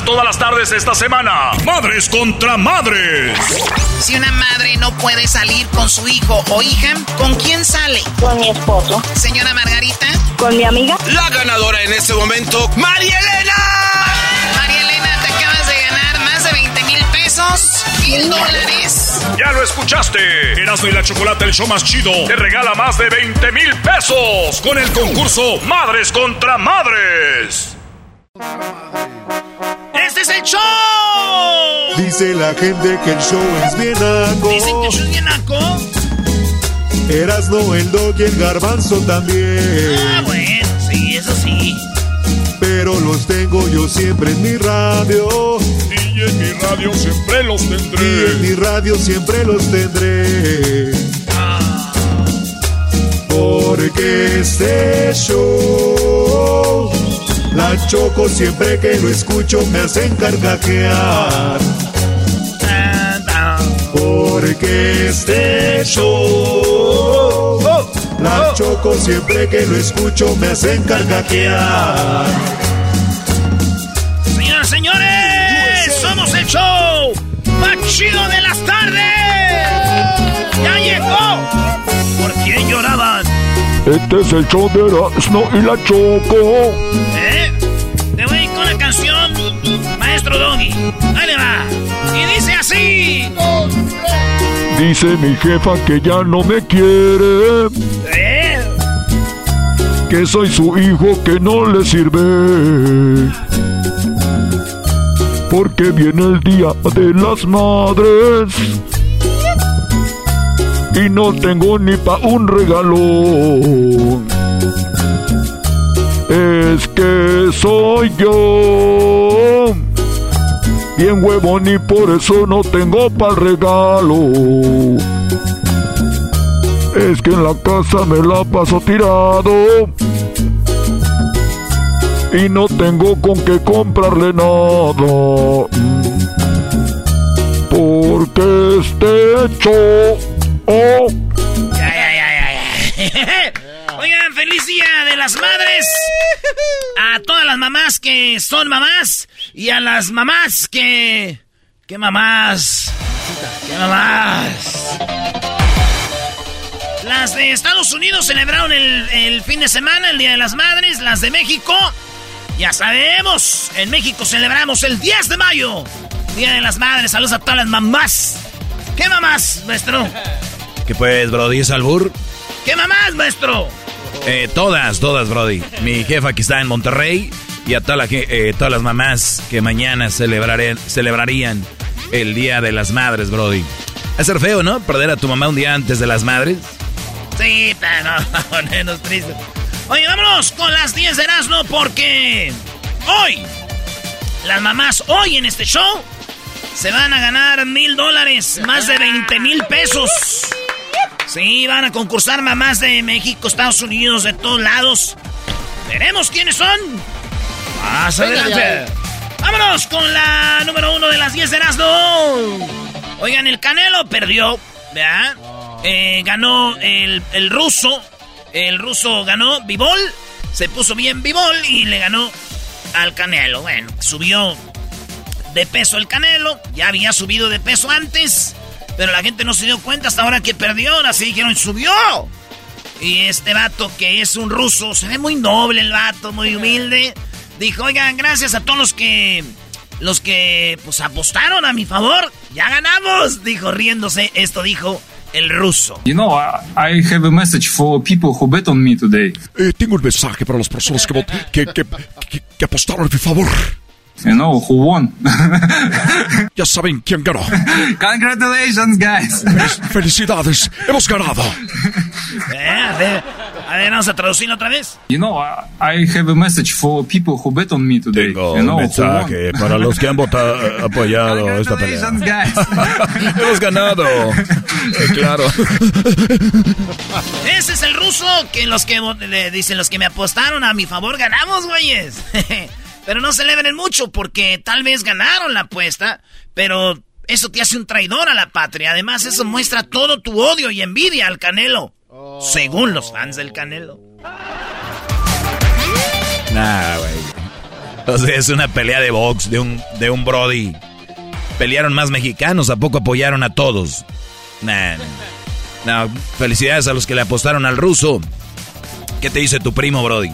Todas las tardes esta semana. Madres contra madres. Si una madre no puede salir con su hijo o hija, ¿con quién sale? Con mi esposo. Señora Margarita. Con mi amiga. La ganadora en este momento, María Elena. María Elena, te acabas de ganar más de 20 mil pesos. Mil dólares. Ya lo escuchaste. Erasmo y la Chocolate, el show más chido, te regala más de 20 mil pesos con el concurso Madres contra Madres. ¡Este es el show! Dice la gente que el show es bien naco. Dicen que el show es bien naco. Erasno, el dog y el garbanzo también. Ah, bueno, sí, eso sí. Pero los tengo yo siempre en mi radio. Y en mi radio siempre los tendré. Y en mi radio siempre los tendré. Porque este show, la choco siempre que lo escucho me hacen carcajear. Porque este show, la choco siempre que lo escucho me hacen carcajear. Señoras, señores, somos el show más chido de las tardes. ¡Ya llegó! ¿Por quién lloraban? Este es el show de Erasmo y la Choco. ¿Eh? Maestro Doggy. Ahí le va. Y dice así. Dice mi jefa que ya no me quiere. ¿Eh? Que soy su hijo que no le sirve. Porque viene el día de las madres. Y no tengo ni pa' un regalo. Es que soy yo. Bien huevón y por eso no tengo pa' regalo. Es que en la casa me la paso tirado. Y no tengo con qué comprarle nada. Porque este show oh, ya, ya, ya. Oigan, feliz día de las madres. A todas las mamás que son mamás. Y a las mamás que. ¿Qué mamás? ¿Qué mamás? Las de Estados Unidos celebraron el, el fin de semana, el Día de las Madres. Las de México, ya sabemos, en México celebramos el 10 de mayo. Día de las Madres. Saludos a todas las mamás. ¿Qué mamás, maestro? ¿Qué pues, Brody? ¿Es albur? ¿Qué mamás, maestro? Eh, todas, todas, Brody. Mi jefa que está en Monterrey y a eh, todas las mamás que mañana celebrarían el Día de las Madres, Brody. A ser feo, ¿no? Perder a tu mamá un día antes de las madres. Sí, pero no, tristes. Oye, vámonos con las 10 de Erasmo porque hoy, las mamás hoy en este show se van a ganar mil dólares, más de 20 mil pesos. Sí, van a concursar mamás de México, Estados Unidos, de todos lados. Veremos quiénes son. Más adelante. Vámonos con la número uno de las 10 de Erasmo. Oigan, el Canelo perdió, ¿verdad? Eh, ganó el, el ruso. El ruso ganó Bivol. Se puso bien Bivol y le ganó al Canelo. Bueno, subió de peso el Canelo. Ya había subido de peso antes. Pero la gente no se dio cuenta hasta ahora que perdió. Ahora sí dijeron, subió. Y este vato que es un ruso, se ve muy noble el vato, muy humilde. Dijo, oigan, gracias a todos los que los que pues apostaron a mi favor, ya ganamos, dijo riéndose. Esto dijo el ruso. You know, I, have a message for people who bet on me today. Eh, tengo un mensaje para las personas que, que, que, que apostaron a mi favor. You know who won. ya saben quién ganó. Congratulations, guys. Felicidades, hemos ganado. Eh, a, ver, vamos a traducirlo otra vez. You know, I have a message for people who bet on me today. Tengo un mensaje para los que han votado, apoyado esta pelea. Guys. hemos ganado. Eh, claro. Ese es el ruso que los que le dicen los que me apostaron a mi favor ganamos, güeyes. Pero no celebren mucho porque tal vez ganaron la apuesta, pero eso te hace un traidor a la patria. Además, eso muestra todo tu odio y envidia al Canelo. Según los fans del Canelo. Nah, güey. O sea, es una pelea de box de un, de un Brody. Pelearon más mexicanos, ¿a poco apoyaron a todos? Nah, nah. felicidades a los que le apostaron al ruso. ¿Qué te dice tu primo, Brody?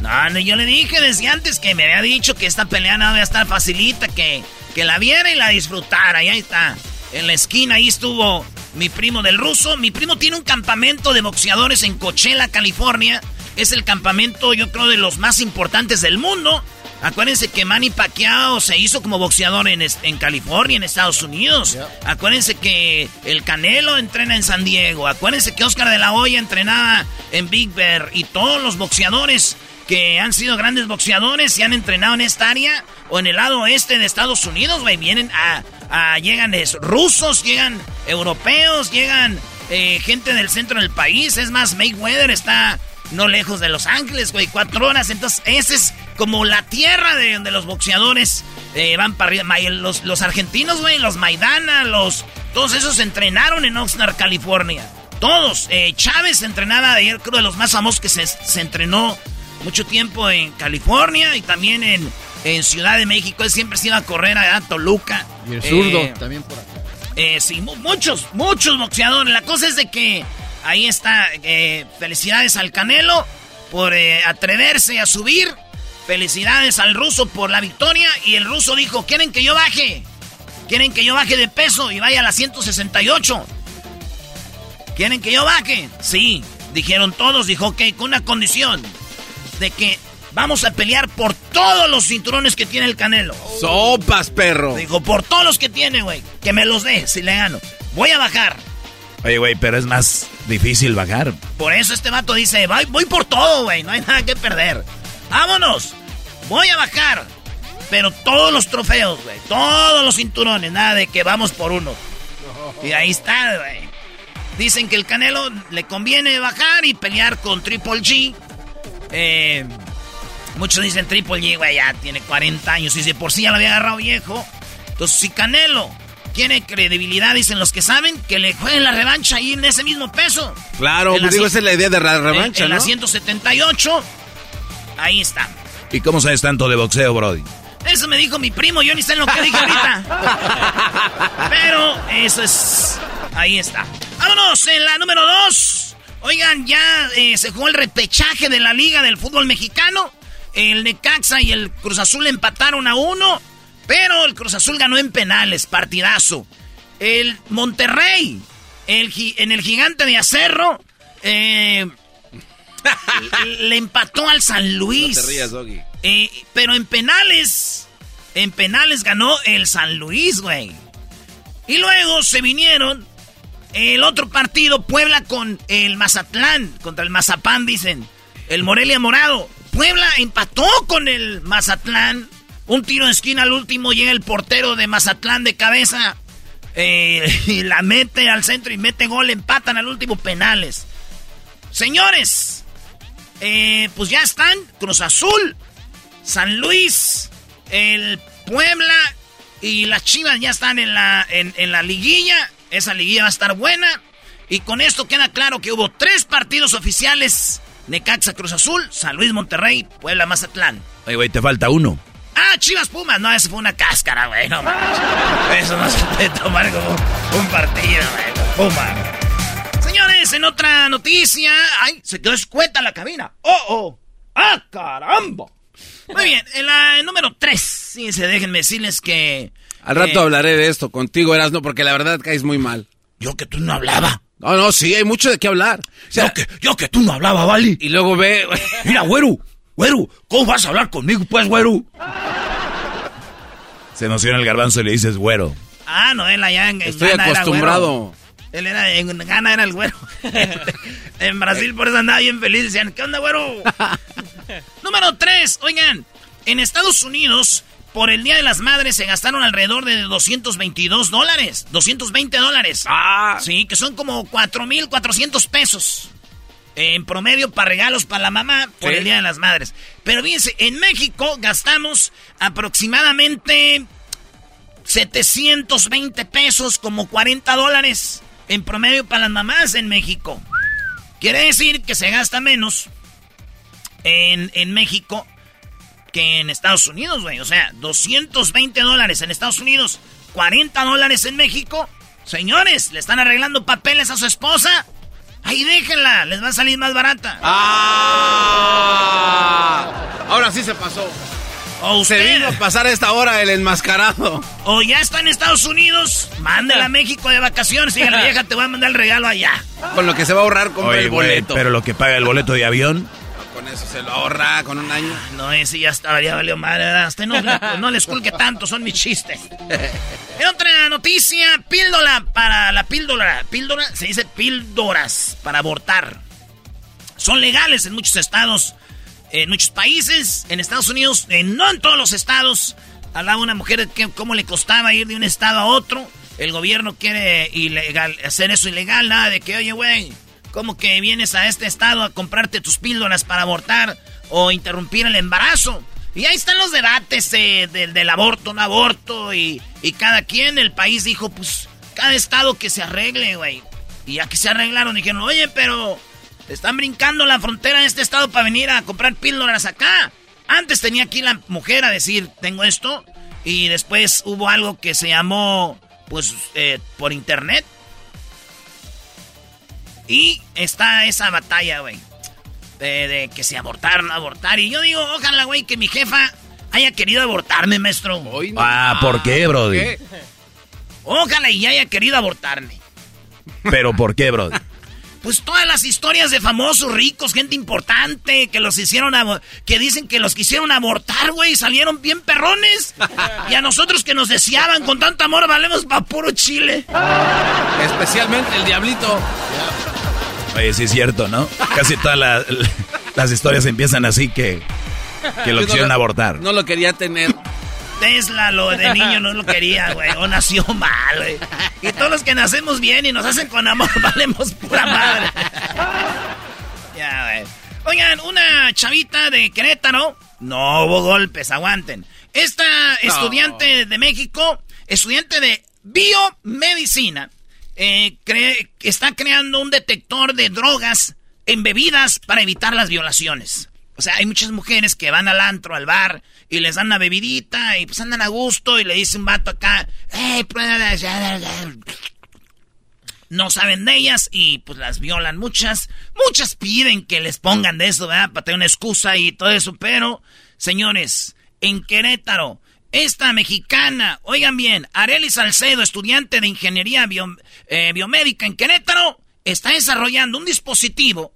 No, no, yo le dije desde antes que me había dicho que esta pelea no iba a estar facilita, que, que la viera y la disfrutara. Y ahí está. En la esquina ahí estuvo mi primo del ruso. Mi primo tiene un campamento de boxeadores en Coachella, California. Es el campamento, yo creo, de los más importantes del mundo. Acuérdense que Manny Pacquiao se hizo como boxeador en, en California, en Estados Unidos. Acuérdense que el Canelo entrena en San Diego. Acuérdense que Oscar de la Hoya entrenaba en Big Bear. Y todos los boxeadores que han sido grandes boxeadores y han entrenado en esta área o en el lado oeste de Estados Unidos, güey. Vienen a, llegan rusos, llegan europeos, llegan eh, gente del centro del país. Es más, Mayweather está no lejos de Los Ángeles, güey, cuatro horas. Entonces, esa es como la tierra de donde los boxeadores eh, van para arriba. Los, los argentinos, güey, los Maidana, los... Todos esos entrenaron en Oxnard, California. Todos. Eh, Chávez entrenaba ayer, creo de los más famosos que se, se entrenó mucho tiempo en California y también en, en Ciudad de México. Él siempre se iba a correr a Toluca. Y el zurdo eh, también por acá. Eh, sí, muchos, muchos boxeadores. La cosa es de que ahí está. Eh, felicidades al Canelo por atreverse a subir. Felicidades al ruso por la victoria. Y el ruso dijo, ¿quieren que yo baje? ¿Quieren que yo baje de peso y vaya a la 168? ¿Quieren que yo baje? Sí, dijeron todos. Dijo, ok, con una condición de que vamos a pelear por todos los cinturones que tiene el Canelo. Sopas, perro. Dijo, por todos los que tiene, güey. Que me los dé si le gano. Voy a bajar. Oye, güey, pero es más difícil bajar. Por eso este vato dice, voy, voy por todo, güey. No hay nada que perder. Vámonos. Voy a bajar. Pero todos los trofeos, güey. Todos los cinturones. Nada de que vamos por uno. Y ahí está, güey. Dicen que el Canelo le conviene bajar y pelear con Triple G eh, muchos dicen Triple G, güey, ya tiene 40 años. Y si por sí ya lo había agarrado viejo. Entonces, si Canelo tiene credibilidad, dicen los que saben, que le jueguen la revancha ahí en ese mismo peso. Claro, pues digo, esa es la idea de la revancha, en, en la 178, ahí está. ¿Y cómo sabes tanto de boxeo, Brody? Eso me dijo mi primo, yo ni sé lo que dije ahorita. Pero eso es. Ahí está. Vámonos en la número 2. Oigan, ya eh, se jugó el repechaje de la Liga del Fútbol Mexicano. El Necaxa y el Cruz Azul empataron a uno, pero el Cruz Azul ganó en penales, partidazo. El Monterrey, el, en el gigante de Acerro, eh, le empató al San Luis. No te rías, Doggy. Eh, pero en penales, en penales ganó el San Luis, güey. Y luego se vinieron el otro partido, Puebla con el Mazatlán, contra el Mazapán, dicen. El Morelia Morado. Puebla empató con el Mazatlán. Un tiro de esquina al último, llega el portero de Mazatlán de cabeza. Eh, y la mete al centro y mete gol, empatan al último penales. Señores, eh, pues ya están Cruz Azul, San Luis, el Puebla y las Chivas ya están en la, en la liguilla. Esa liguilla va a estar buena. Y con esto queda claro que hubo tres partidos oficiales. Necaxa Cruz Azul, San Luis Monterrey, Puebla Mazatlán. Oye, güey, te falta uno. Ah, Chivas Pumas. No, eso fue una cáscara, güey. No Eso no se puede tomar como un partido, güey. Puma. Señores, en otra noticia. Ay, se quedó escueta la cabina. Oh, oh. Ah, caramba. Muy bien, en la número 3, sí, se déjenme decirles que... Al rato hablaré de esto contigo, Erasno, porque la verdad caes muy mal. Yo que tú no hablaba. No, no, sí, hay mucho de qué hablar. yo, que, yo que tú no hablaba, ¿vale? Y luego ve... Mira, güero, güero, ¿cómo vas a hablar conmigo, pues, güero? Se emociona el garbanzo y le dices güero. Ah, no, él allá en, Estoy acostumbrado. Él era, en Ghana era el güero. en Brasil por eso andaba bien feliz. Decían, ¿qué onda, güero? Número 3, oigan, en Estados Unidos, por el Día de las Madres se gastaron alrededor de 222 dólares. 220 dólares. Ah. Sí, que son como 4,400 pesos. En promedio para regalos para la mamá por Sí. el Día de las Madres. Pero fíjense, en México gastamos aproximadamente 720 pesos, como 40 dólares en promedio para las mamás en México. Quiere decir que se gasta menos en, en México que en Estados Unidos, güey. O sea, 220 dólares en Estados Unidos, 40 dólares en México. Señores, ¿le están arreglando papeles a su esposa? Ahí déjenla, les va a salir más barata. ¡Ah! Ahora sí se pasó. O Se vino a pasar a esta hora el enmascarado. o ya está en Estados Unidos, mándela a México de vacaciones. Dígale, vieja, te voy a mandar el regalo allá. Con lo que se va a ahorrar compra Oye, el boleto. pero lo que paga el boleto de avión. Eso se lo ahorra con un año. No, ese ya estaba, ya valió madre, ¿verdad? Usted no, no les culque tanto, son mis chistes. En otra noticia, píldora para la píldora. Píldora, se dice píldoras para abortar. Son legales en muchos estados, en muchos países, en Estados Unidos, en- no en todos los estados. Hablaba una mujer de que cómo le costaba ir de un estado a otro. El gobierno quiere ilegal, hacer eso ilegal, nada de que, oye, güey, ¿cómo que vienes a este estado a comprarte tus píldoras para abortar o interrumpir el embarazo? Y ahí están los debates eh, del, aborto, no aborto, y, y cada quien, el país dijo, pues, cada estado que se arregle, güey. Y ya que se arreglaron, dijeron, oye, pero están brincando la frontera de este estado para venir a comprar píldoras acá. Antes tenía aquí la mujer a decir, tengo esto, y después hubo algo que se llamó, pues, eh, por internet. Y está esa batalla, güey. De, de que se abortar, no abortar. Y yo digo, ojalá, güey, que mi jefa haya querido abortarme, maestro. Hoy no. Ah, ¿por qué, Brody? ¿Qué? Ojalá y haya querido abortarme. ¿Pero por qué, Brody? Pues todas las historias de famosos ricos, gente importante, que los hicieron, que dicen que los quisieron abortar, güey, salieron bien perrones. Y a nosotros que nos deseaban con tanto amor, valemos pa' puro chile. Especialmente el diablito. Oye, sí es cierto, ¿no? Casi todas la- las historias empiezan así que, que lo Yo no quisieron abortar. No lo quería tener. Tesla, lo de niño no lo quería, güey, o nació mal, güey. Y todos los que nacemos bien y nos hacen con amor, valemos pura madre. Ya, güey. Oigan, una chavita de Querétaro. No hubo golpes, aguanten. Esta estudiante de México, estudiante de biomedicina, eh, está creando un detector de drogas en bebidas para evitar las violaciones. O sea, hay muchas mujeres que van al antro, al bar, y les dan una bebidita, y pues andan a gusto, y le dice un vato acá, ¡Ey, prueba! ya, ya, ya". No saben de ellas, y pues las violan muchas. Muchas piden que les pongan de eso, ¿verdad? Para tener una excusa y todo eso, pero, señores, en Querétaro, esta mexicana, oigan bien, Arely Salcedo, estudiante de ingeniería bio- eh, biomédica en Querétaro, está desarrollando un dispositivo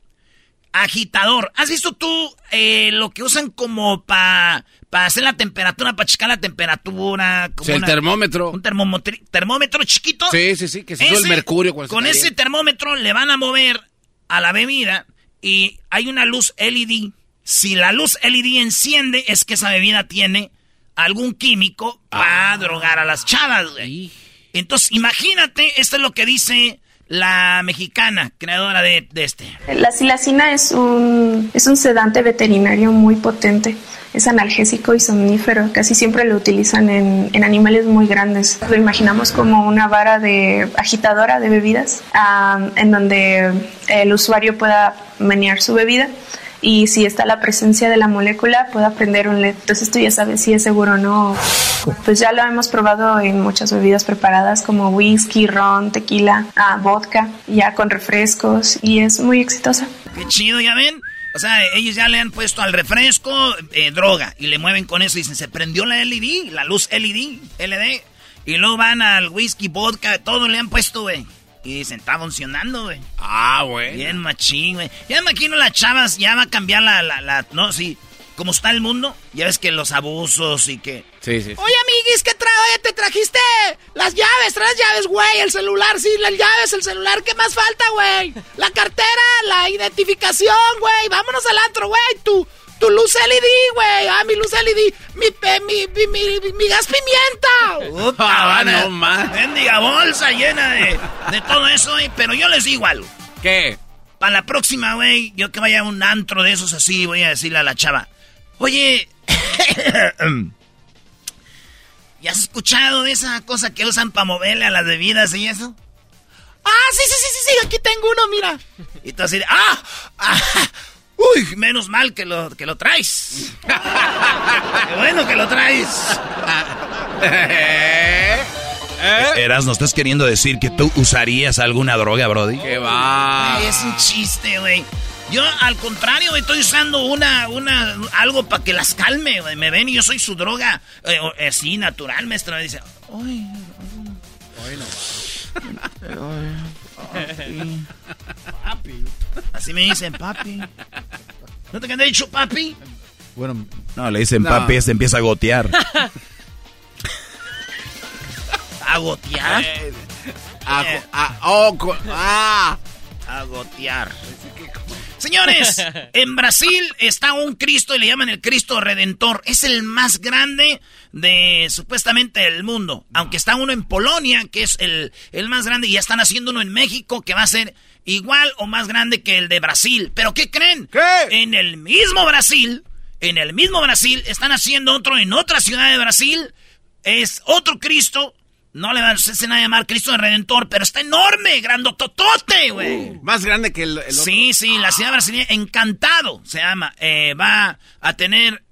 agitador. ¿Has visto tú eh, lo que usan como para hacer la temperatura, para checar la temperatura? Como O sea, el una- termómetro. Un termómetro, chiquito. Sí, sí, sí, que se sube el mercurio cuando se Con ese termómetro le van a mover a la bebida y hay una luz LED. Si la luz LED enciende, es que esa bebida tiene algún químico para drogar a las chavas, güey. Entonces, imagínate, esto es lo que dice la mexicana, creadora de, de este. La silacina es un, es un sedante veterinario muy potente. Es analgésico y somnífero. Casi siempre lo utilizan en, en animales muy grandes. Lo imaginamos como una vara de agitadora de bebidas, ah, en donde el usuario pueda menear su bebida y si está la presencia de la molécula pueda prender un LED. Entonces tú ya sabes si es seguro o no. Pues ya lo hemos probado en muchas bebidas preparadas como whisky, ron, tequila, ah, vodka, ya con refrescos y es muy exitosa. Qué chido, ya ven. O sea, ellos ya le han puesto al refresco eh, droga y le mueven con eso y dicen, se prendió la LED, la luz LED, LED. Y luego van al whisky, vodka, todo le han puesto, güey. Y dicen, está funcionando, güey. Ah, güey. Bien machín, güey. Ya me imagino las chavas, ya va a cambiar la, la, la, no, sí. Como está el mundo, ya ves que los abusos y que... Sí, sí. sí. Oye, amiguis, ¿qué trae? ¿Te trajiste las llaves? ¿Traes llaves, güey? El celular, sí, las llaves, el celular. ¿Qué más falta, güey? La cartera, la identificación, güey. Vámonos al antro, güey. Tu, tu luz LED, güey. Ah, mi luz LED. Mi, pe- mi, mi, mi, mi gas pimienta. Puta, Ah, van a- no más. Mendiga bolsa llena de, de todo eso, güey. Pero yo les digo algo. ¿Qué? Para la próxima, güey, yo que vaya a un antro de esos así, voy a decirle a la chava, oye, ¿ya has escuchado de esa cosa que usan para moverle a las bebidas y eso? Ah, sí, sí, sí, sí, sí. Aquí tengo uno, mira. Y tú así, de, ¡ah! ah, ¡Uy! Menos mal que lo, que lo traes. Qué bueno que lo traes. Eras, ¿no estás queriendo decir que tú usarías alguna droga, Brody? ¿Qué va? Es un chiste, güey. Yo, al contrario, estoy usando una, una, algo para que las calme, güey. Me ven y yo soy su droga, eh, eh, sí, natural, maestro. Me dice, ay, papi. Así me dicen, papi. ¿No te han dicho papi? Bueno, no, le dicen No. papi, se empieza a gotear. ¿A gotear? Ah, ah, oh, ah. A gotear. Señores, en Brasil está un Cristo y le llaman el Cristo Redentor. Es el más grande de supuestamente del mundo. Aunque está uno en Polonia, que es el, el más grande, y ya están haciendo uno en México, que va a ser igual o más grande que el de Brasil. ¿Pero qué creen? ¿Qué? En el mismo Brasil, en el mismo Brasil, están haciendo otro en otra ciudad de Brasil. Es otro Cristo. No le van a llamar Cristo Redentor, pero está enorme, grandototote, güey. Más grande que el, el otro. Sí, sí, la ciudad brasileña, Encantado se llama. Eh, va a tener,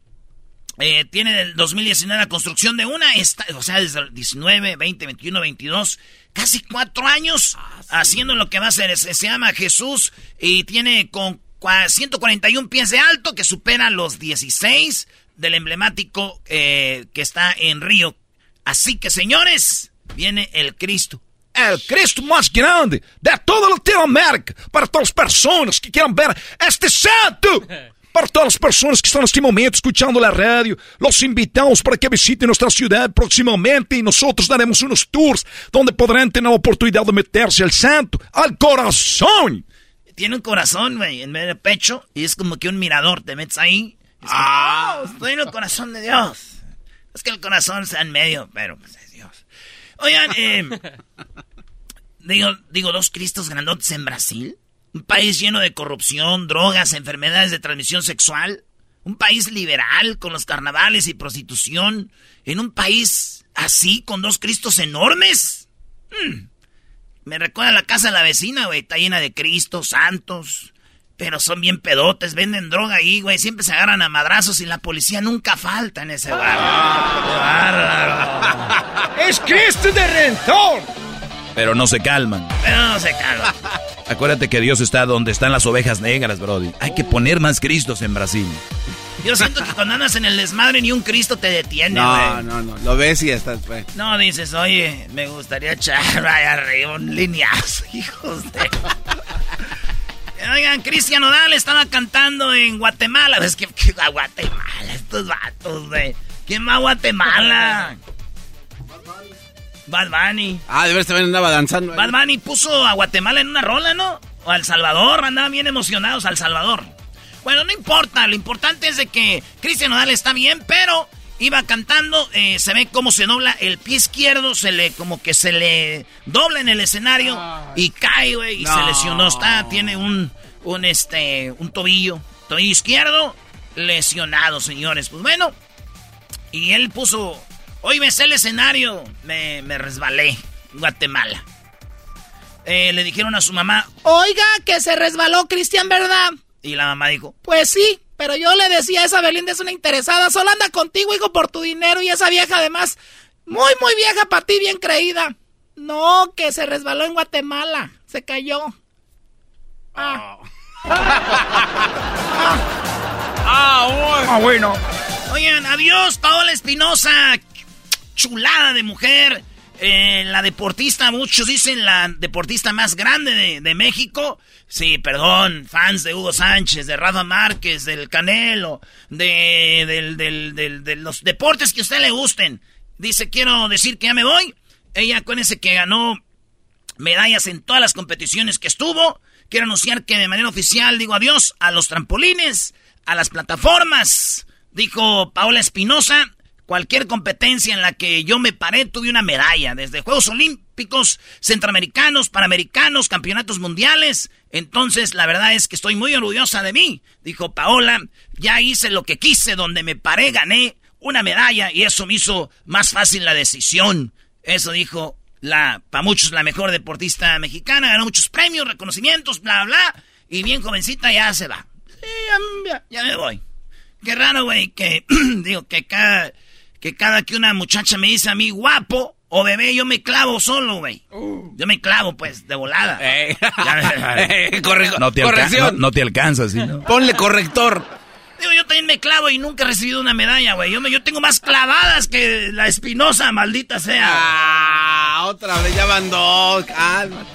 eh, tiene del 2019 la construcción de una, esta- o sea, desde el 19, 20, 21, 22, casi cuatro años haciendo lo que va a hacer. Se, se llama Jesús y tiene con cua- 141 pies de alto que supera los 16 del emblemático eh, que está en Río. Así que, señores, viene el Cristo. El Cristo más grande de toda Latinoamérica. Para todas las personas que quieran ver este santo. Para todas las personas que están en este momento escuchando la radio, los invitamos para que visiten nuestra ciudad próximamente y nosotros daremos unos tours donde podrán tener la oportunidad de meterse al santo, al corazón. Tiene un corazón, güey, en medio del pecho y es como que un mirador. Te metes ahí. y es como, Ah. "Oh, estoy en el corazón de Dios. Es que el corazón está en medio, pero pues es Dios. Oigan, eh, digo, digo, dos cristos grandotes en Brasil. Un país lleno de corrupción, drogas, enfermedades de transmisión sexual. Un país liberal con los carnavales y prostitución. En un país así, con dos cristos enormes. Mm. Me recuerda a la casa de la vecina, güey. Está llena de cristos, santos. Pero son bien pedotes, venden droga ahí, güey. Siempre se agarran a madrazos y la policía nunca falta en ese bar. Es Cristo de Redentor. Pero no se calman. Pero no se calma. Acuérdate que Dios está donde están las ovejas negras, Brody. Hay que poner más Cristos en Brasil. Yo siento que cuando andas en el desmadre ni un Cristo te detiene, güey. No, no, no. Lo ves y ya estás, güey. No, dices, oye, me gustaría echar allá arriba un lineazo, hijos de... Oigan, Cristian Odal estaba cantando en Guatemala. Es que, que a Guatemala, estos vatos, güey. ¿Quién va a Guatemala? Bad Bunny. Ah, de ver también andaba danzando. ahí. Bad Bunny puso a Guatemala en una rola, ¿no? O a El Salvador, andaban bien emocionados al Salvador. Bueno, no importa, lo importante es de que Cristian Nodal está bien, pero iba cantando, eh, se ve cómo se dobla el pie izquierdo, se le, como que se le dobla en el escenario y cae, güey, y se lesionó. Está, tiene un, un, este, un tobillo, tobillo izquierdo lesionado, señores. Pues bueno, y él puso, hoy me sé el escenario, me, me resbalé, Guatemala. Eh, le dijeron a su mamá, Oiga, que se resbaló Cristian, ¿verdad? y la mamá dijo, Pues sí, pero yo le decía a esa Belinda es una interesada, solo anda contigo, hijo, por tu dinero y esa vieja además, muy, muy vieja para ti, bien creída. No, que se resbaló en Guatemala, se cayó. Ah. ah, bueno. Oigan, adiós, Paola Espinosa. Chulada de mujer. Eh, la deportista, muchos dicen la deportista más grande de, México. Sí, perdón, fans de Hugo Sánchez, de Rafa Márquez, del Canelo, de, los deportes que a usted le gusten. Dice, quiero decir que ya me voy. Ella, acuérdense que ganó medallas en todas las competiciones que estuvo. Quiero anunciar que de manera oficial digo adiós a los trampolines, a las plataformas. Dijo Paola Espinosa, cualquier competencia en la que yo me paré tuve una medalla, desde Juegos Olímpicos, Centroamericanos, Panamericanos, Campeonatos Mundiales. Entonces, la verdad es que estoy muy orgullosa de mí, dijo Paola. Ya hice lo que quise, donde me paré, gané una medalla y eso me hizo más fácil la decisión. Eso dijo la, para muchos, la mejor deportista mexicana, ganó muchos premios, reconocimientos, bla, bla, y bien jovencita ya se va. ya, ya me voy. Qué raro, güey, que, digo, que cada que cada que una muchacha me dice a mí guapo o bebé, yo me clavo solo, güey. Uh. Yo me clavo, pues, de volada. Eh. eh no, te corrección. No, te alcanzas, ¿sí? Ponle corrector. Digo, yo también me clavo y nunca he recibido una medalla, güey. Yo, yo tengo más clavadas que la espinosa, maldita sea. Ah, otra vez, ya van dos.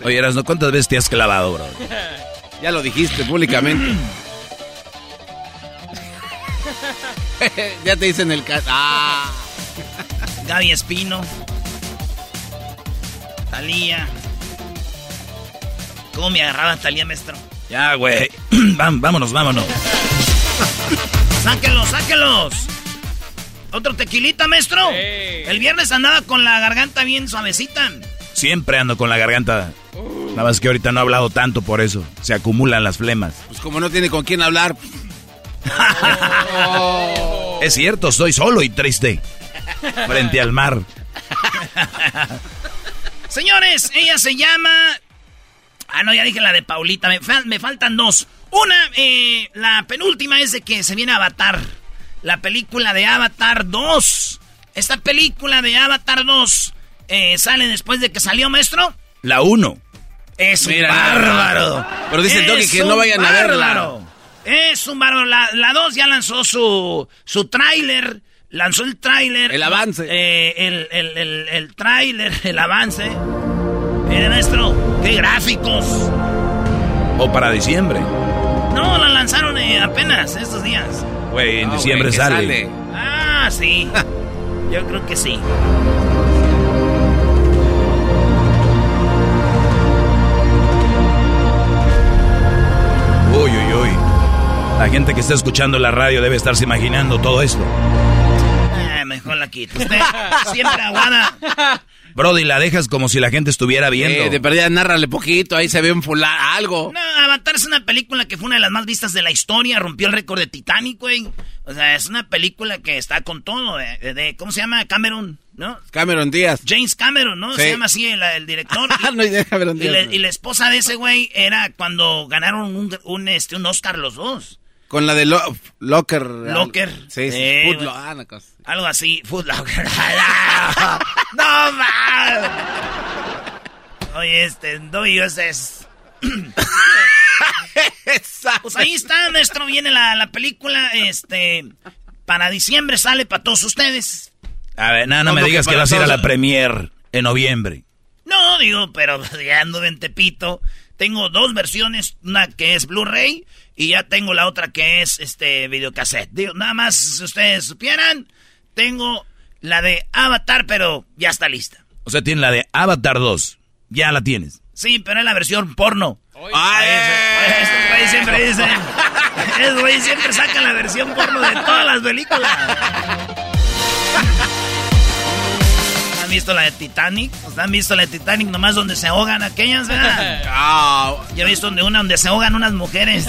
Oye, Erasno, ¿cuántas veces te has clavado, bro? ya lo dijiste públicamente. ya te dicen el caso. Ah. Gaby Espino. Talía. ¿Cómo me agarraba Talía, maestro? Ya, güey. vámonos, vámonos. sáquenlos, sáquenlos. ¿Otro tequilita, maestro? El viernes andaba con la garganta bien suavecita. Siempre ando con la garganta. Nada más que ahorita no he hablado tanto por eso. Se acumulan las flemas. Pues como no tiene con quién hablar. Es cierto, estoy solo y triste. Frente al mar. Señores, ella se llama. Ah, no, ya dije la de Paulita. Me, faltan dos. Una, eh, la penúltima es de que se viene Avatar. La película de Avatar 2. Esta película de Avatar 2 eh, sale después de que salió, maestro. La 1. Es un bárbaro. Pero dice el que no vayan a verla. Es un bárbaro. La 2 ya lanzó su, su tráiler. Lanzó el tráiler. El avance. Eh, el el, el, el tráiler, el avance. Miren nuestro, qué gráficos. O para diciembre. No, la lanzaron eh, apenas estos días. Güey, en ah, diciembre sale. Ah, sí. Yo creo que sí. La gente que está escuchando la radio debe estarse imaginando todo esto. Eh, mejor la quito. Usted siempre aguada. Brody, la dejas como si la gente estuviera viendo. Eh, de perdida, narrale poquito, ahí se ve un fulano, algo. No, Avatar es una película que fue una de las más vistas de la historia, rompió el récord de Titanic, güey. O sea, es una película que está con todo, de, ¿cómo se llama? Cameron, ¿no? Cameron Díaz. James Cameron, ¿no? Se llama así el, director. no Cameron Díaz. Y, la esposa de ese güey era cuando ganaron un, un, este, un Oscar los dos. Con la de Locker. Locker. Sí, sí. Ah, algo así. Food Locker. no, mal. Oye, este, no, yo es. pues ahí está, maestro. Viene la, la película. Este. Para diciembre sale para todos ustedes. A ver, nada, no me digas que vas a ir a la premier en noviembre. No, digo, pero ya ando en Tepito. Tengo dos versiones, una que es Blu-ray y ya tengo la otra que es este videocassette. Digo, nada más si ustedes supieran, tengo la de Avatar, pero ya está lista. O sea, tiene la de Avatar 2. Ya la tienes. Sí, pero es la versión porno. Ay, esos güeyes siempre dicen. Esos güeyes siempre sacan la versión porno de todas las películas. Visto la de Titanic? ¿Han visto la de Titanic nomás donde se ahogan aquellas, verdad? Ah. Ya he visto donde una donde se ahogan unas mujeres.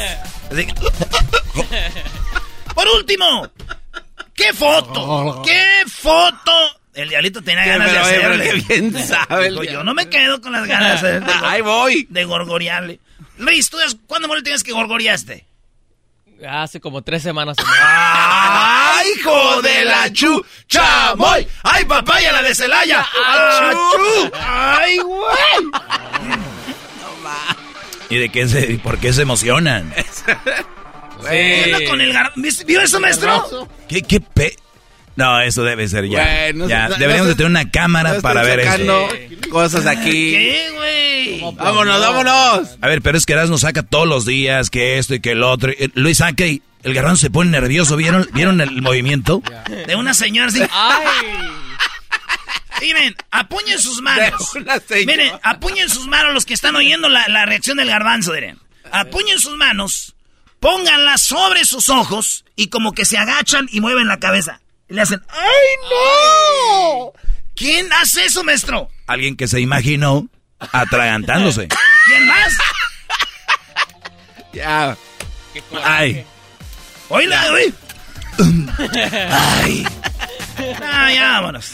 Por último, ¿qué foto? ¿Qué foto? El diablito tenía ganas de hacerle. Bien sabe yo no me quedo con las ganas de, Ahí voy. De gorgorearle. Luis, ¿tú cuándo me tienes que gorgoreaste? Hace como tres semanas. ¡Ay, hijo de la chu! ¡Chamoy! ¡Ay, papaya la de Celaya! ¡Ay, güey! ¿Y de qué se, por qué se emocionan? Sí. con el gar... ¿Vio eso, maestro? ¿Qué, qué pe... No, eso debe ser ya. ya. Deberíamos de tener una cámara para ver eso. Cosas aquí. ¿Qué, güey? Vámonos, vámonos. A ver, pero es que Erasmo saca todos los días que esto y que el otro. Luis saca y el garbanzo se pone nervioso. ¿Vieron, ¿vieron el movimiento? De una señora así. ¡Ay! Miren, apuñen sus manos. Miren, apuñen sus manos los que están oyendo la, la reacción del garbanzo, miren. Apuñen sus manos, pónganlas sobre sus ojos y como que se agachan y mueven la cabeza. Y le hacen, ¡ay, no! ¿Quién hace eso, maestro? Alguien que se imaginó atragantándose. ¿Quién más? ya. Ay. Oíla, oí. Ay. Ah, ya vámonos.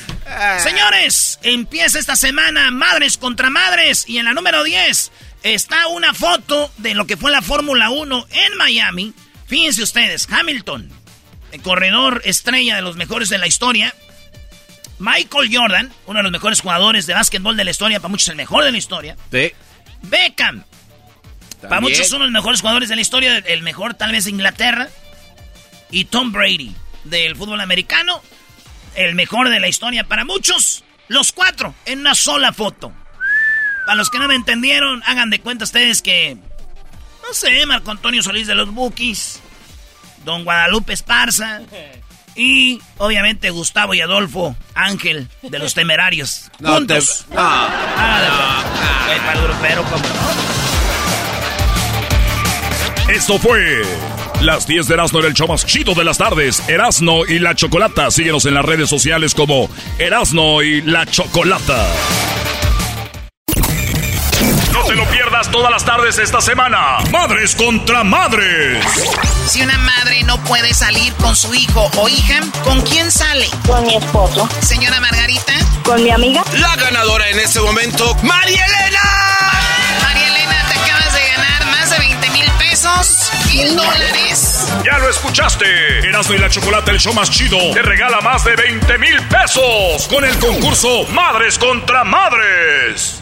Señores, empieza esta semana Madres contra Madres y en la número 10 está una foto de lo que fue la Fórmula 1 en Miami. Fíjense ustedes, Hamilton, corredor estrella de los mejores de la historia. Michael Jordan, uno de los mejores jugadores de básquetbol de la historia, para muchos el mejor de la historia. Sí. Beckham, para muchos uno de los mejores jugadores de la historia, el mejor tal vez de Inglaterra. Y Tom Brady, del fútbol americano, el mejor de la historia para muchos. Los cuatro en una sola foto. Para los que no me entendieron, hagan de cuenta ustedes que. No sé, Marco Antonio Solís de los Bookies. Don Guadalupe Esparza. Y obviamente Gustavo y Adolfo Ángel de los Temerarios. No, juntos. Te... No, ah, Esto fue las 10 de Erasmo en el show más chido de las tardes. Erasno y la Chocolata. Síguenos en las redes sociales como Erasno y la Chocolata. No te lo pierdas todas las tardes esta semana. Madres contra madres. Si una madre no puede salir con su hijo o hija, ¿con quién sale? Con mi esposo. Señora Margarita. Con mi amiga. La ganadora en este momento, María Elena. María Elena, te acabas de ganar más de 20 mil pesos. Mil dólares. Ya lo escuchaste. Erasmo y la Chocolata, el show más chido, te regala más de 20 mil pesos con el concurso Madres contra Madres.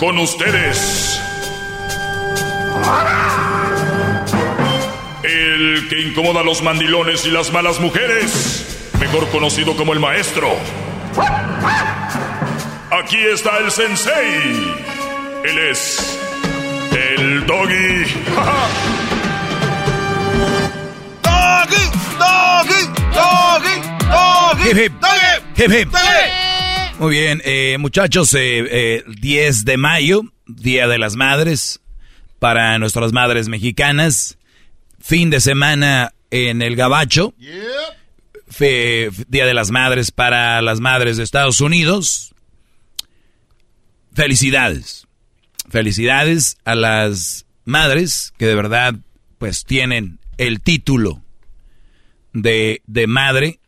Con ustedes. El que incomoda a los mandilones y las malas mujeres, mejor conocido como el maestro. Aquí está el sensei. Él es el doggy. Doggy, doggy, doggy, doggy. Hip, hip. Doggy. Muy bien, eh, muchachos, eh, eh, 10 de mayo, Día de las Madres, para nuestras madres mexicanas. Fin de semana en el Gabacho. Día de las Madres para las madres de Estados Unidos. Felicidades. Felicidades a las madres que de verdad pues tienen el título de, de madre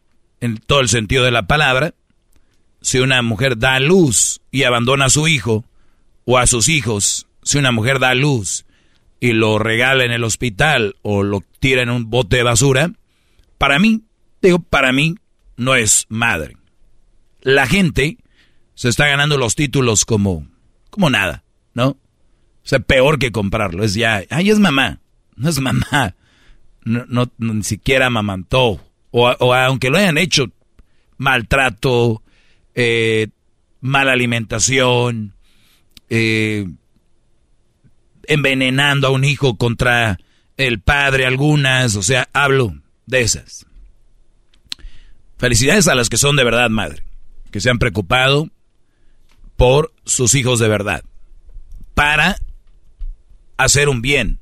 en todo el sentido de la palabra si una mujer da luz y abandona a su hijo o a sus hijos, si una mujer da luz y lo regala en el hospital o lo tira en un bote de basura, para mí, digo, para mí no es madre. La gente se está ganando los títulos como, como nada, ¿no? O sea, peor que comprarlo. Es ya, ay, es mamá. No es mamá. No, ni siquiera mamantó. O, o aunque lo hayan hecho, maltrato, eh, mala alimentación, eh, envenenando a un hijo contra el padre, algunas, o sea, hablo de esas. Felicidades a las que son de verdad madre, que se han preocupado por sus hijos de verdad, para hacer un bien,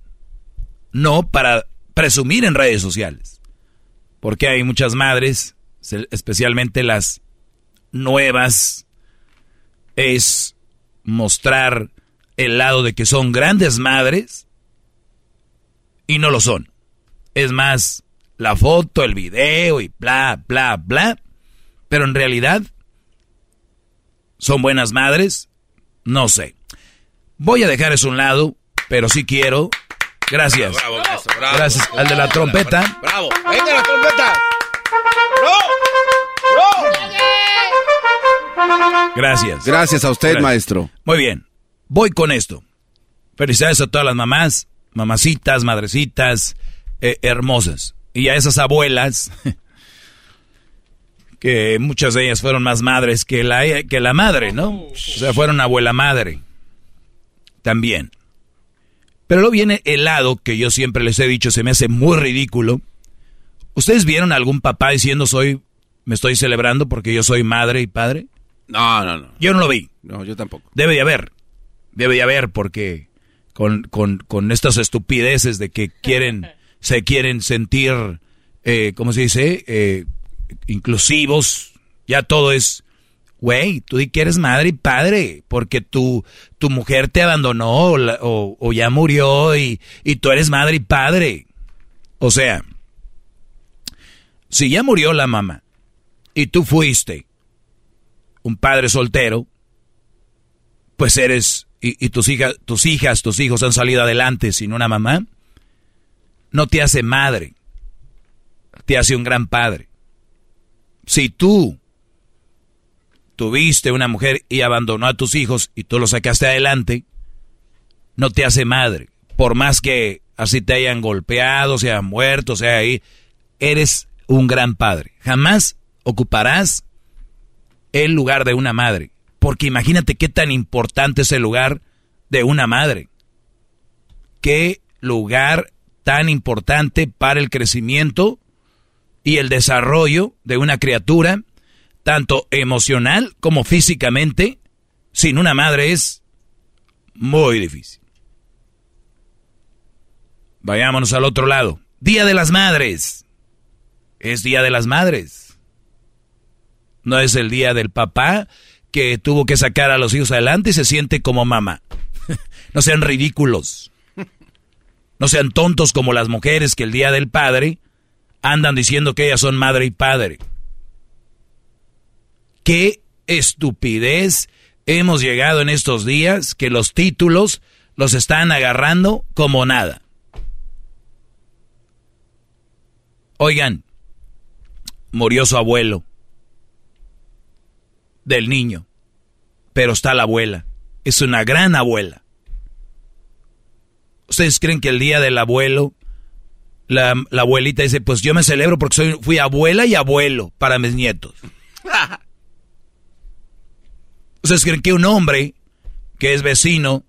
no para presumir en redes sociales, porque hay muchas madres, especialmente las nuevas, es mostrar el lado de que son grandes madres y no lo son. Es más, la foto, el video y bla, bla, bla. Pero en realidad, ¿son buenas madres? No sé. Voy a dejar eso a un lado, pero sí quiero. Gracias. Bravo, bravo, Gracias al de la trompeta. Bravo. Venga la trompeta. Gracias. Gracias a usted, maestro. Muy bien. Voy con esto. Felicidades a todas las mamás, mamacitas, madrecitas, eh, hermosas. Y a esas abuelas, que muchas de ellas fueron más madres que la, que la madre, ¿no? O sea, fueron abuela madre. También. Pero luego viene el lado que yo siempre les he dicho, se me hace muy ridículo. ¿Ustedes vieron a algún papá diciendo soy, me estoy celebrando porque yo soy madre y padre? No, no, no. Yo no lo vi. No, yo tampoco. Debe de haber. Debe de haber porque con, con, estas estupideces de que quieren, se quieren sentir, eh, ¿cómo se dice? Eh, inclusivos. Ya todo es, güey, tú di que eres madre y padre porque tu, tu mujer te abandonó o, o, ya murió y, y tú eres madre y padre. O sea, si ya murió la mamá y tú fuiste un padre soltero, pues eres, y, tus, hijas, tus hijas, tus hijos han salido adelante sin una mamá, no te hace madre, te hace un gran padre. Si tú tuviste una mujer y abandonó a tus hijos y tú los sacaste adelante, no te hace madre. Por más que así te hayan golpeado, se hayan muerto, sea ahí, eres un gran padre. Jamás ocuparás el lugar de una madre. Porque imagínate qué tan importante es el lugar de una madre. Qué lugar tan importante para el crecimiento y el desarrollo de una criatura, tanto emocional como físicamente, sin una madre es muy difícil. Vayámonos al otro lado. Día de las Madres. Es Día de las Madres. No es el día del papá que tuvo que sacar a los hijos adelante y se siente como mamá. no sean ridículos. No sean tontos como las mujeres que el día del padre andan diciendo que ellas son madre y padre. Qué estupidez hemos llegado en estos días que los títulos los están agarrando como nada. Oigan, murió su abuelo del niño. Pero está la abuela. Es una gran abuela. ¿Ustedes creen que el día del abuelo, la, abuelita dice, pues yo me celebro porque soy, fui abuela y abuelo para mis nietos? ¿Ustedes creen que un hombre que es vecino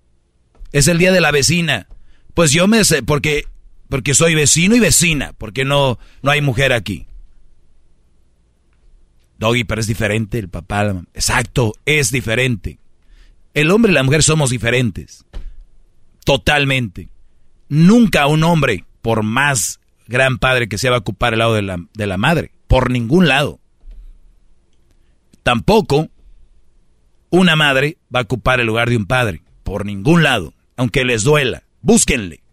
es el día de la vecina? Pues yo me sé, porque, porque soy vecino y vecina, porque no, no hay mujer aquí. Doggy, pero es diferente el papá. Exacto, es diferente. El hombre y la mujer somos diferentes. Totalmente. Nunca un hombre, por más gran padre que sea, va a ocupar el lado de la, de la madre. Por ningún lado. Tampoco una madre va a ocupar el lugar de un padre. Por ningún lado. Aunque les duela. Búsquenle.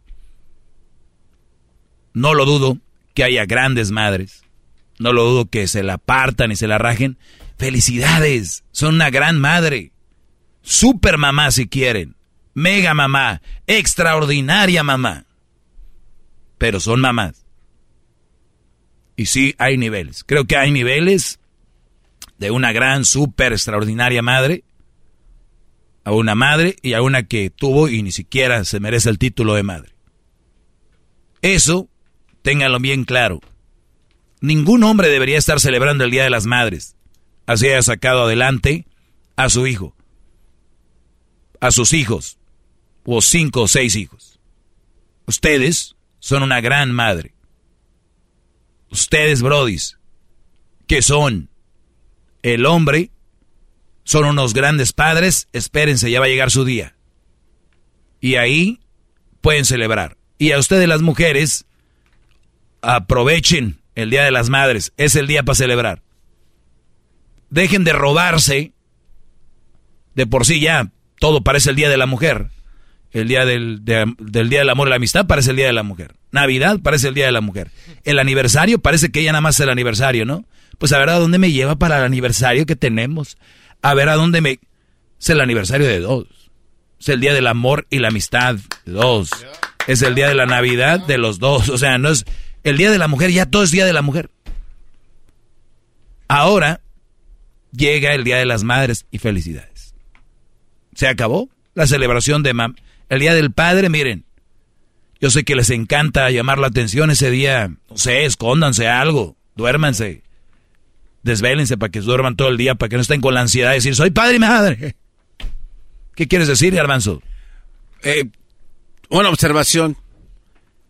No lo dudo que haya grandes madres no lo dudo que se la partan y se la rajen, Felicidades, son una gran madre. Super mamá si quieren. Mega mamá, extraordinaria mamá. Pero son mamás. Y sí, hay niveles. Creo que hay niveles de una gran, super extraordinaria madre a una madre y a una que tuvo y ni siquiera se merece el título de madre. Eso, ténganlo bien claro. Ningún hombre debería estar celebrando el Día de las Madres. Así haya sacado adelante a su hijo, a sus hijos, o cinco o seis hijos. Ustedes son una gran madre. Ustedes, brodis, que son el hombre, son unos grandes padres, espérense, ya va a llegar su día. Y ahí pueden celebrar. Y a ustedes las mujeres, aprovechen el Día de las Madres, es el día para celebrar. Dejen de robarse, de por sí ya, todo parece el Día de la Mujer. El día del, del Día del Amor y la Amistad parece el Día de la Mujer. Navidad parece el Día de la Mujer. El aniversario parece que ya nada más es el aniversario, ¿no? Pues a ver a dónde me lleva para el aniversario que tenemos. A ver a dónde me... Es el aniversario de dos. Es el Día del Amor y la Amistad de dos. Es el Día de la Navidad de los dos. O sea, no es... El Día de la Mujer, ya todo es Día de la Mujer. Ahora llega el Día de las Madres y felicidades. Se acabó la celebración de mam. El Día del Padre, miren, yo sé que les encanta llamar la atención ese día. No sé, escóndanse algo, duérmanse. Desvélense para que duerman todo el día, para que no estén con la ansiedad de decir, soy padre y madre. ¿Qué quieres decir, Garbanzo? Eh, una observación.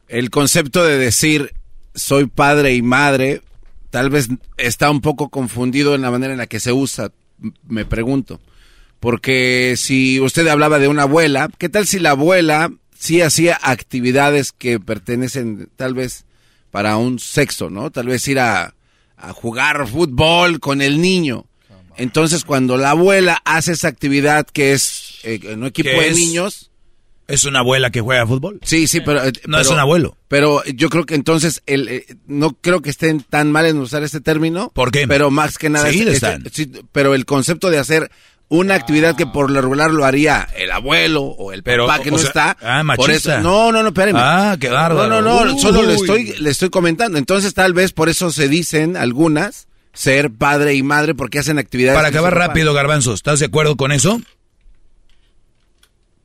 El concepto de decir soy padre y madre tal vez está un poco confundido en la manera en la que se usa, me pregunto. Porque si usted hablaba de una abuela, ¿qué tal si la abuela sí hacía actividades que pertenecen tal vez para un sexo, ¿no? Tal vez ir a, jugar fútbol con el niño. Entonces, cuando la abuela hace esa actividad que es eh, en un equipo de niños... ¿Es una abuela que juega fútbol? Sí, sí, pero... Eh, no es un abuelo. Pero yo creo que entonces, el, eh, no creo que estén tan mal en usar este término. ¿Por qué? Pero más que nada... Sí, es, pero el concepto de hacer una actividad que por lo regular lo haría el abuelo o el papá que no está. Ah, machista. Por eso, no, no, no, espérenme. Ah, qué bárbaro. No, no, no, solo le estoy, le estoy comentando. Entonces, tal vez por eso se dicen algunas ser padre y madre porque hacen actividades. Para acabar rápido, Garbanzo, ¿estás de acuerdo con eso?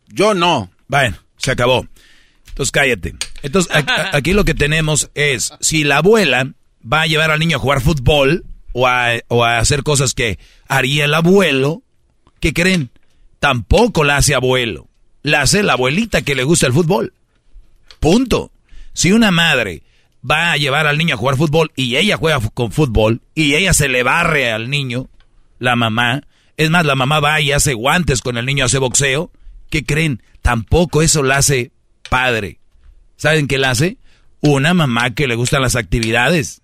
Yo no. Bueno, se acabó. Entonces cállate. Entonces, aquí lo que tenemos es, si la abuela va a llevar al niño a jugar fútbol o a, o a hacer cosas que haría el abuelo, ¿Qué creen? Tampoco la hace abuelo. La hace la abuelita que le gusta el fútbol. Punto. Si una madre va a llevar al niño a jugar fútbol y ella juega con fútbol y ella se le barre al niño, la mamá, es más, la mamá va y hace guantes con el niño, hace boxeo, ¿qué creen? Tampoco eso la hace padre. ¿Saben qué la hace? Una mamá que le gustan las actividades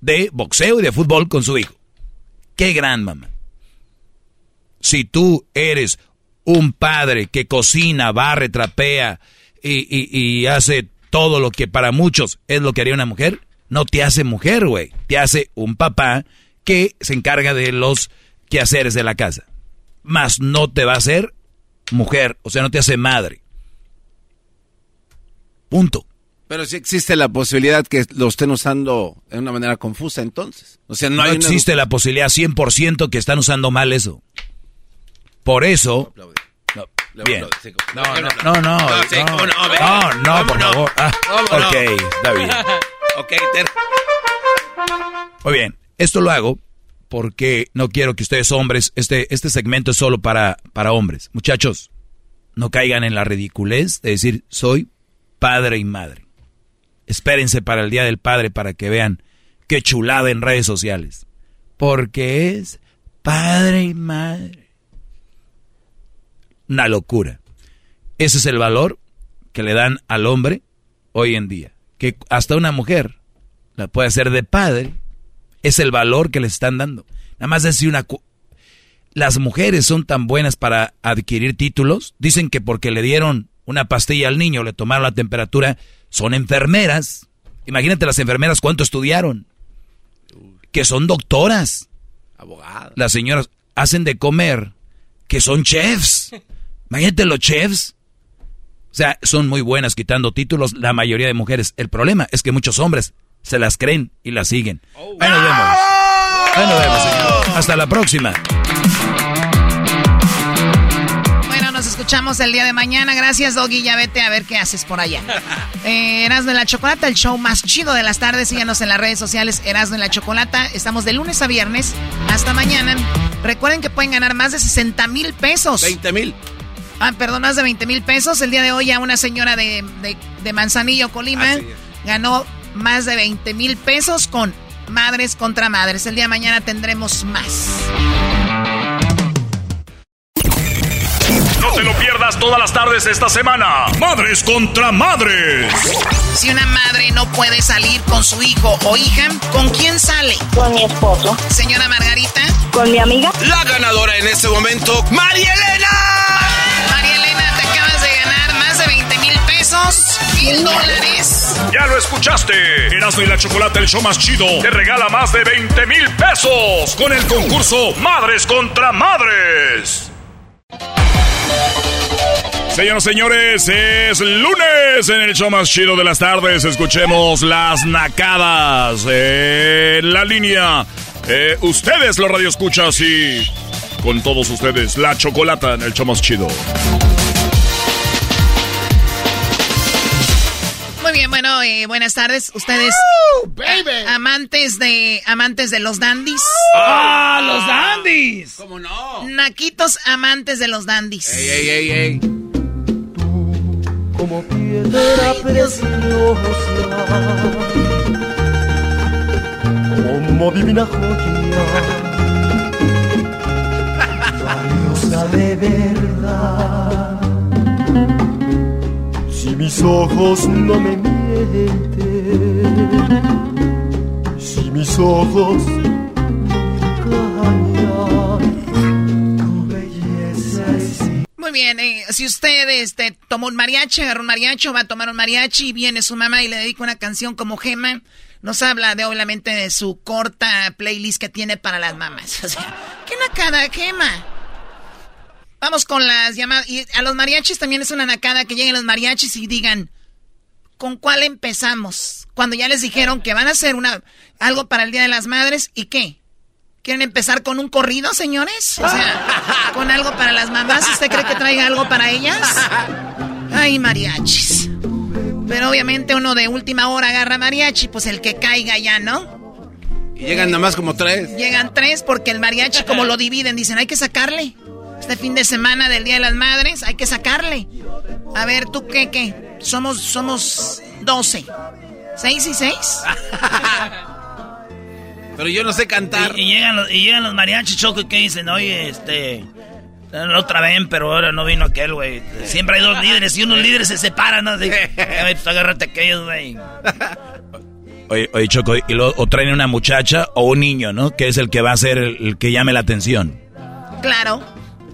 de boxeo y de fútbol con su hijo. Qué gran mamá. Si tú eres un padre que cocina, barre, trapea y, hace todo lo que para muchos es lo que haría una mujer, no te hace mujer, güey. Te hace un papá que se encarga de los quehaceres de la casa. Más no te va a hacer mujer, o sea, no te hace madre. Punto. Pero sí existe la posibilidad que lo estén usando de una manera confusa entonces. O sea, no, existe la posibilidad 100% que están usando mal eso. Por eso... No, bien. No, no, no, no, no, no, por favor. Ah, ok, está bien. Ok, Muy bien, esto lo hago porque no quiero que ustedes hombres, este, este segmento es solo para, para hombres. Muchachos, no caigan en la ridiculez de decir soy padre y madre. Espérense para el Día del Padre para que vean qué chulada en redes sociales. Porque es padre y madre una locura. Ese es el valor que le dan al hombre hoy en día. Que hasta una mujer la puede hacer de padre. Es el valor que le están dando. Nada más decir una... Las mujeres son tan buenas para adquirir títulos. Dicen que porque le dieron una pastilla al niño, le tomaron la temperatura, son enfermeras. Imagínate las enfermeras cuánto estudiaron. Que son doctoras. Abogado. Las señoras hacen de comer que son chefs. Imagínate los chefs. O sea, son muy buenas quitando títulos la mayoría de mujeres. El problema es que muchos hombres se las creen y las siguen. Ahí nos vemos. Ahí nos vemos, señor. Hasta la próxima. Bueno, nos escuchamos el día de mañana. Gracias, Doggy. Ya vete a ver qué haces por allá. Eh, Erasmo en la Chocolata, el show más chido de las tardes. Síganos en las redes sociales Erasmo en la Chocolata. Estamos de lunes a viernes. Hasta mañana. Recuerden que pueden ganar más de 60 mil pesos. 20 mil. Ah, perdón, más de 20 mil pesos. El día de hoy a una señora de, de- de Manzanillo, Colima, ganó más de 20 mil pesos con Madres contra Madres. El día de mañana tendremos más. No te lo pierdas todas las tardes esta semana. Madres contra madres. Si una madre no puede salir con su hijo o hija, ¿con quién sale? Con mi esposo. Señora Margarita. Con mi amiga. La ganadora en este momento, María Elena. María Elena, te acabas de ganar más de 20 mil pesos, mil dólares. Ya lo escuchaste. Erasmo y la Chocolata, el show más chido, te regala más de 20 mil pesos con el concurso Madres contra Madres. Señoras y señores, es lunes en el show más chido de las tardes. Escuchemos las nacadas en la línea. Eh, ustedes, los radioescuchas, y con todos ustedes, la chocolata en el show más chido. Bueno, eh, buenas tardes. Ustedes, a- amantes de amantes de los dandies. ¡Ah, los dandies! ¿Cómo no? Naquitos amantes de los dandies. Ey, ey, ey, ey. Como piedra preciosa, como divina joya, valiosa de verdad. Si mis ojos no me si mis ojos Muy bien, eh, si usted este, tomó un mariachi, agarró un mariachi, va a tomar un mariachi y viene su mamá y le dedica una canción como Gema, nos habla de obviamente de su corta playlist que tiene para las mamás. Qué nacada, Gema. Vamos con las llamadas. Y a los mariachis también es una nacada que lleguen los mariachis y digan, ¿con cuál empezamos? Cuando ya les dijeron que van a hacer una algo para el Día de las Madres, ¿y qué? ¿Quieren empezar con un corrido, señores? O sea, con algo para las mamás. ¿Usted cree que traiga algo para ellas? Ay, mariachis. Pero obviamente uno de última hora agarra mariachi, pues el que caiga ya, ¿no? Y llegan nada más como tres. Llegan tres porque el mariachi como lo dividen, dicen, hay que sacarle. Este fin de semana del Día de las Madres, hay que sacarle. A ver, ¿tú qué, qué? Somos, somos 12. ¿Seis y seis? Pero yo no sé cantar. Y, y llegan los, y llegan los mariachis choco que dicen, oye, este. La otra vez, pero ahora no vino aquel, güey. Siempre hay dos líderes y unos líderes se separan, ¿no? Así, "A ver, pues agárrate aquellos, güey. Oye, oye, Choco, y lo, o traen una muchacha o un niño, ¿no? Que es el que va a ser el, el que llame la atención. Claro.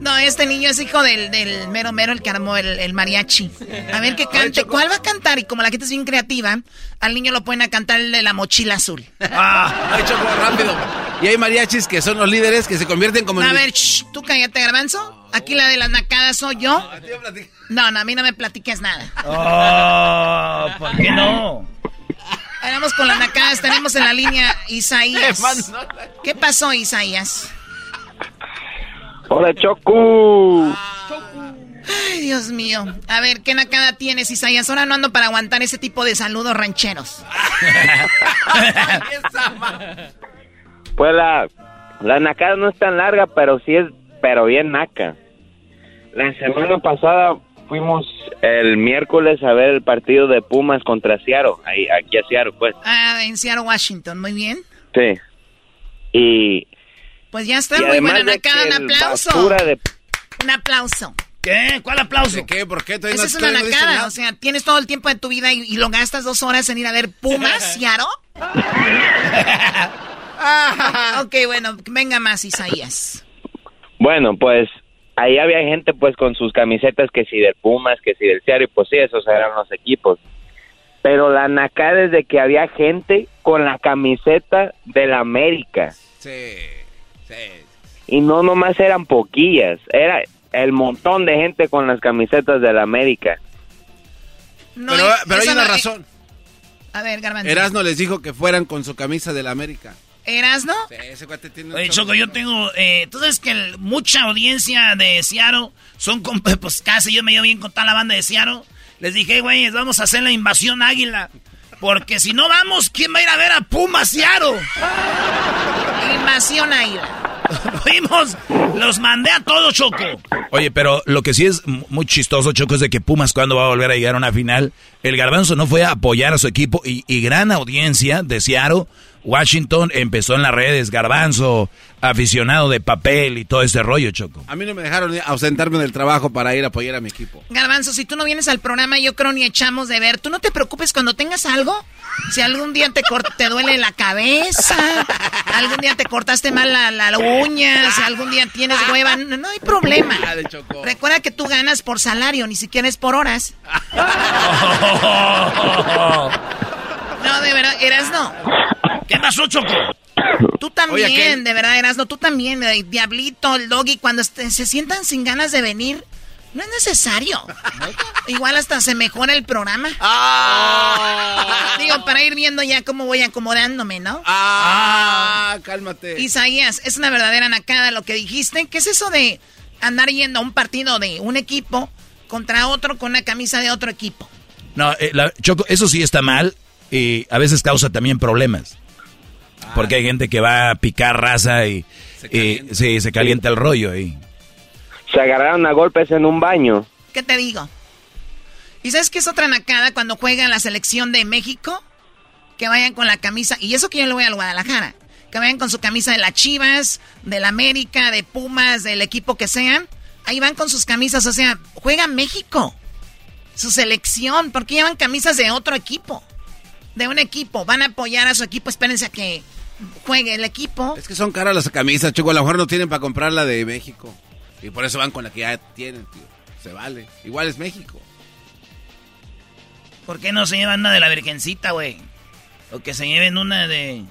No, este niño es hijo del, del mero mero, el que armó el, el mariachi. A ver qué cante. ¿Cuál va a cantar? Y como la gente es bien creativa, al niño lo pueden a cantar el de la mochila azul. Ah, ay, Choco, rápido. Y hay mariachis que son los líderes que se convierten como A en... ver, shh, tú cállate, garbanzo. Aquí la de las nacadas soy yo. No, no, a mí no me platiques nada. Oh, ¿por qué no? Ahora Vamos con las nacadas. Tenemos en la línea Isaías. ¿Qué pasó, Isaías? Hola, Choco. Ay, Dios mío. A ver, ¿qué nacada tienes, Isaías? Ahora no ando para aguantar ese tipo de saludos rancheros. Pues la, la nacada no es tan larga, pero sí es, pero bien naca. La semana pasada fuimos el miércoles a ver el partido de Pumas contra Seattle, ahí, aquí a Seattle, pues. Ah, en Seattle, Washington. Muy bien. Sí. Y, Pues ya está, y muy buena que Un aplauso. de Un aplauso. ¿Qué? ¿Cuál aplauso? ¿De qué? ¿Por qué? Esa no- es una nacada. O sea, tienes todo el tiempo de tu vida y, y lo gastas dos horas en ir a ver Pumas, Seattle. ok, bueno, venga más, Isaías. Bueno, pues ahí había gente pues con sus camisetas que si del Pumas, que si del Seattle, y pues sí, esos eran los equipos. Pero la nacada es de que había gente con la camiseta del América. Sí. Y no nomás eran poquillas, era el montón de gente con las camisetas de la América. pero pero hay una razón. A ver, Garbanzo. Erasno les dijo que fueran con su camisa de la América. ¿Erasno? Sí, ese cuate tiene Oye, Choco, yo tengo... Eh, tú sabes que mucha audiencia de Seattle son... Pues casi yo me llevo bien con toda la banda de Seattle. Les dije, güey, vamos a hacer la invasión águila. Porque si no vamos, ¿quién va a ir a ver a Puma Seattle? invasión. Fuimos, los mandé a todos, Choco. Oye, pero lo que sí es muy chistoso, Choco, es de que Pumas cuando va a volver a llegar a una final, el garbanzo no fue a apoyar a su equipo y, y gran audiencia de Seattle Washington empezó en las redes, garbanzo, aficionado de papel y todo ese rollo, Choco. A mí no me dejaron ausentarme del trabajo para ir a apoyar a mi equipo. Garbanzo, si tú no vienes al programa, yo creo ni echamos de ver. Tú no te preocupes cuando tengas algo. Si algún día te, te duele la cabeza, algún día te cortaste mal la, uña, si algún día tienes hueva, no, hay problema. Recuerda que tú ganas por salario, ni siquiera es por horas. No, de verdad, eras no. ¿Qué pasó, Choco? Tú también, de verdad, Erasno, tú también, Diablito, el doggy, cuando se sientan sin ganas de venir, no es necesario. Igual hasta se mejora el programa. Ah. Digo, para ir viendo ya cómo voy acomodándome, ¿no? Ah, cálmate. Isaías, es una verdadera nacada lo que dijiste. ¿Qué es eso de andar yendo a un partido de un equipo contra otro con una camisa de otro equipo? No, eh, Choco, eso sí está mal y a veces causa también problemas. Porque hay gente que va a picar raza y se sí, se calienta el rollo y se agarraron a golpes en un baño. ¿Qué te digo? ¿Y sabes qué es otra nacada cuando juegan la selección de México? Que vayan con la camisa, y eso que yo le voy al Guadalajara, que vayan con su camisa de las Chivas, del América, de Pumas, del equipo que sean. Ahí van con sus camisas, o sea, juega México. Su selección, ¿por qué llevan camisas de otro equipo? De un equipo, van a apoyar a su equipo, espérense a que juegue el equipo. Es que son caras las camisas, chico, a lo mejor no tienen para comprar la de México. Y por eso van con la que ya tienen, tío. Se vale. Igual es México. ¿Por qué no se llevan una de la Virgencita, güey? O que se lleven una de...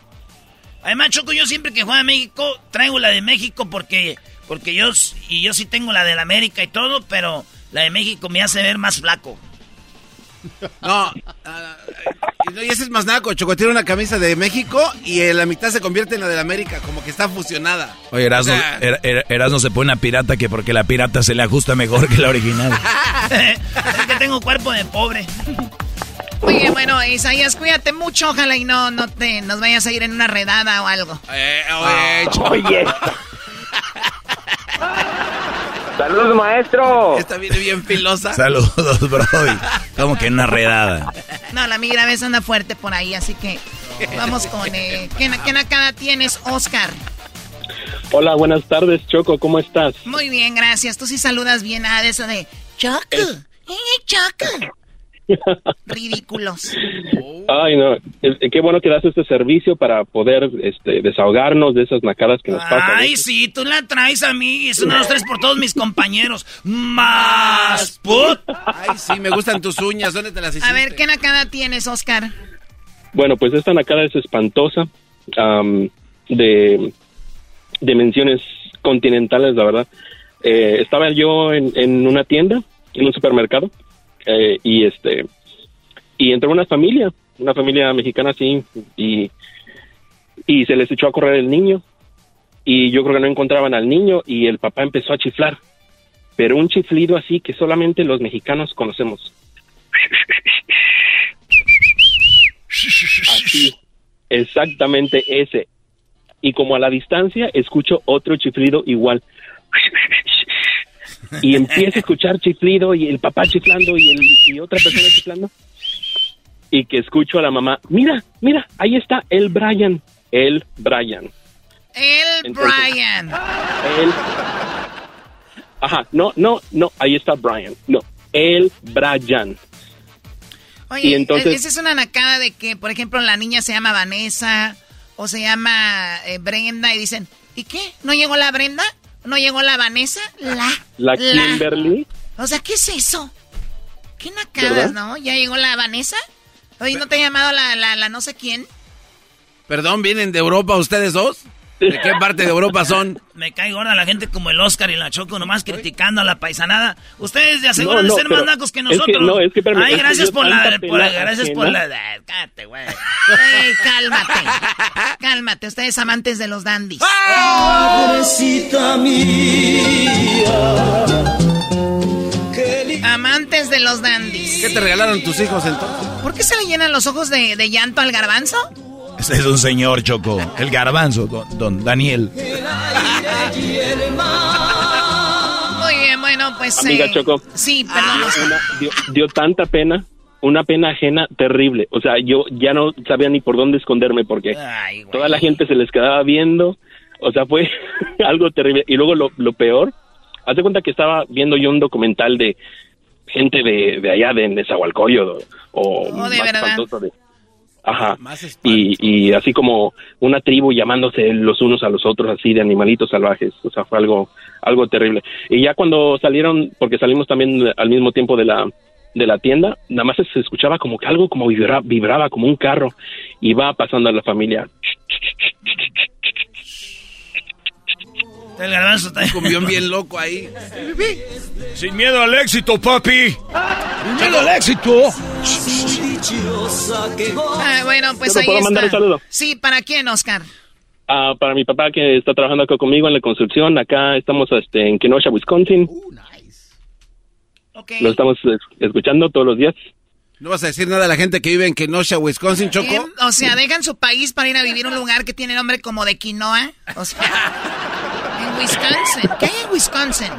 Además, Choco, yo siempre que juego a México, traigo la de México porque... Porque yo... Y yo sí tengo la de la América y todo, pero la de México me hace ver más flaco. No, y ese es más naco, Choco. Tiene una camisa de México y en la mitad se convierte en la de la América, como que está fusionada. Oye, Erasmo, Erasmo se pone una pirata que porque la pirata se le ajusta mejor que la original. es que tengo cuerpo de pobre. Oye, bueno, Isaías, cuídate mucho, ojalá y no, no te nos vayas a ir en una redada o algo. Eh, oye, oye. Saludos, maestro. Esta viene bien filosa. Saludos, bro. Como que una redada. No, la migra vez anda fuerte por ahí, así que vamos con... Eh, ¿qué, ¿Qué nacada tienes, Oscar? Hola, buenas tardes, Choco, ¿cómo estás? Muy bien, gracias. Tú sí saludas bien a eso de Choco. Eh, Choco. Ridículos. Ay, no. qué bueno que das este servicio para poder este, desahogarnos de esas nacadas que nos pasan. Ay, sí, tú la traes a mí. Es uno de los tres por todos mis compañeros. Más put. Ay, sí, me gustan tus uñas. ¿Dónde te las hiciste? A ver, ¿qué nacada tienes, Oscar? Bueno, pues esta nacada es espantosa. de dimensiones continentales, la verdad. Eh, estaba yo en, en una tienda, en un supermercado eh, y este y entró una familia, una familia mexicana así, y, y se les echó a correr el niño, y yo creo que no encontraban al niño, y el papá empezó a chiflar, pero un chiflido así que solamente los mexicanos conocemos. Exactamente ese. Y como a la distancia escucho otro chiflido igual y empieza a escuchar chiflido y el papá chiflando y, el, y otra persona chiflando y que escucho a la mamá, mira, mira, ahí está el Brian, el Brian. El Brian. El... Ajá, no, no, no, ahí está Brian, no, el Brian. Oye, y entonces... esa es una nacada de que, por ejemplo, la niña se llama Vanessa o se llama eh, Brenda y dicen, ¿y qué? ¿No llegó la Brenda? ¿No llegó la Vanessa? La. La Kimberly. O sea, ¿qué es eso? ¿Qué nacadas, no? ¿Ya llegó la Vanessa? Oye, ¿no te ha llamado la, la, la no sé quién? Perdón, ¿vienen de Europa ustedes dos? ¿De qué parte de Europa son? Me cae gorda la gente como el Oscar y la Choco, nomás criticando a la paisanada. Ustedes de aseguran de ser más nacos que nosotros. no, es que, Ay, gracias por la, Gracias por la... Cállate, güey. Ey, cálmate. Cálmate, ustedes amantes de los dandies. Madrecita mía. Amantes de los dandies. ¿Qué te regalaron tus hijos entonces? ¿Por qué se le llenan los ojos de, de llanto al garbanzo? Ese es un señor, Choco. El garbanzo, don, Daniel. Muy bien, bueno, pues... Amiga eh, Choco. Sí, perdón. dio, dio, tanta pena, una pena ajena terrible. O sea, yo ya no sabía ni por dónde esconderme porque toda la gente se les quedaba viendo. O sea, fue algo terrible. Y luego lo, lo peor, hace cuenta que estaba viendo yo un documental de gente de, de allá, de Nezahualcóyotl, o Oh, de de, Ajá. Y, y así como una tribu llamándose los unos a los otros, así de animalitos salvajes. O sea, fue algo, algo terrible. Y ya cuando salieron, porque salimos también al mismo tiempo de la, de la tienda, nada más se escuchaba como que algo como vibra, vibraba como un carro y va pasando a la familia. El garbanzo está Un bien loco ahí. Sin miedo al éxito, papi. Sin miedo al éxito. Ah, bueno, pues ¿Yo te ahí puedo está. mandar un saludo? Sí, ¿para quién, Oscar? Ah, para mi papá que está trabajando acá conmigo en la construcción, acá estamos este, en Kenosha, Wisconsin. Lo estamos es- escuchando todos los días. ¿No vas a decir nada a la gente que vive en Kenosha, Wisconsin, Choco? Eh, o sea, dejan su país para ir a vivir a un lugar que tiene nombre como de quinoa. O sea, en Wisconsin. ¿Qué hay en Wisconsin?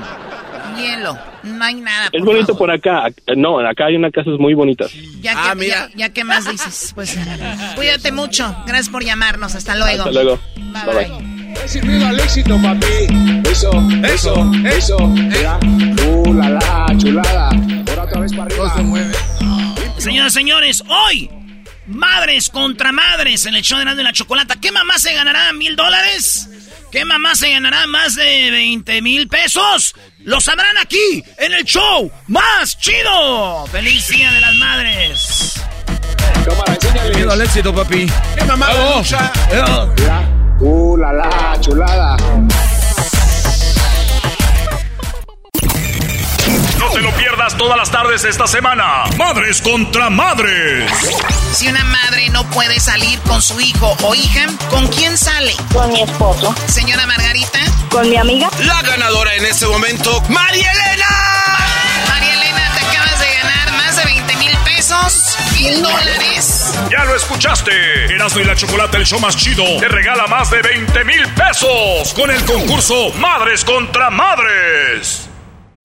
Hielo. No hay nada. Es por bonito favor. por acá. Ac- No, acá hay unas casas muy bonitas. Ya Ah, que, ya, ya que más dices, pues cuídate mucho. Gracias por llamarnos. Hasta luego. Hasta luego. Bye, Bye, bye. Sin miedo al éxito, papi. Eso, eso, eso. Mira. Uh, la, la, chulada. Ahora otra vez para arriba. se mueve. Señoras y señores, hoy, madres contra madres en el show de Erasmo y la Chocolata. ¿Qué mamá se ganará mil dólares? ¿Qué mamá se ganará más de 20 mil pesos? Lo sabrán aquí, en el show más chido. ¡Feliz Día de las Madres! Cámara, enséñale. Miedo al éxito, papi. ¿Qué mamá Vamos. Uh, la, la, chulada. No te lo pierdas todas las tardes esta semana. Madres contra madres. Si una madre no puede salir con su hijo o hija, ¿con quién sale? Con mi esposo. Señora Margarita. Con mi amiga. La ganadora en este momento, María Elena. Pesos, dólares. Ya lo escuchaste. Erasmo y la Chocolata, el show más chido, te regala más de 20 mil pesos con el concurso Madres contra Madres.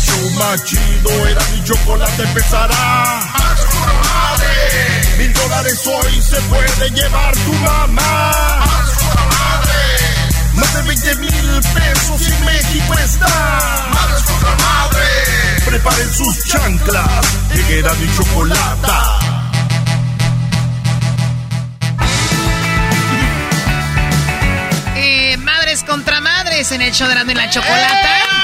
El show más chido era mi chocolate empezará. Contra madres. Mil dólares hoy se puede llevar tu mamá. Contra madres. Más de 20 mil pesos y México está. Madres contra madres. Preparen sus chanclas. Era mi chocolata. Eh, madres contra madres en el show de Erasmo y la Chocolata.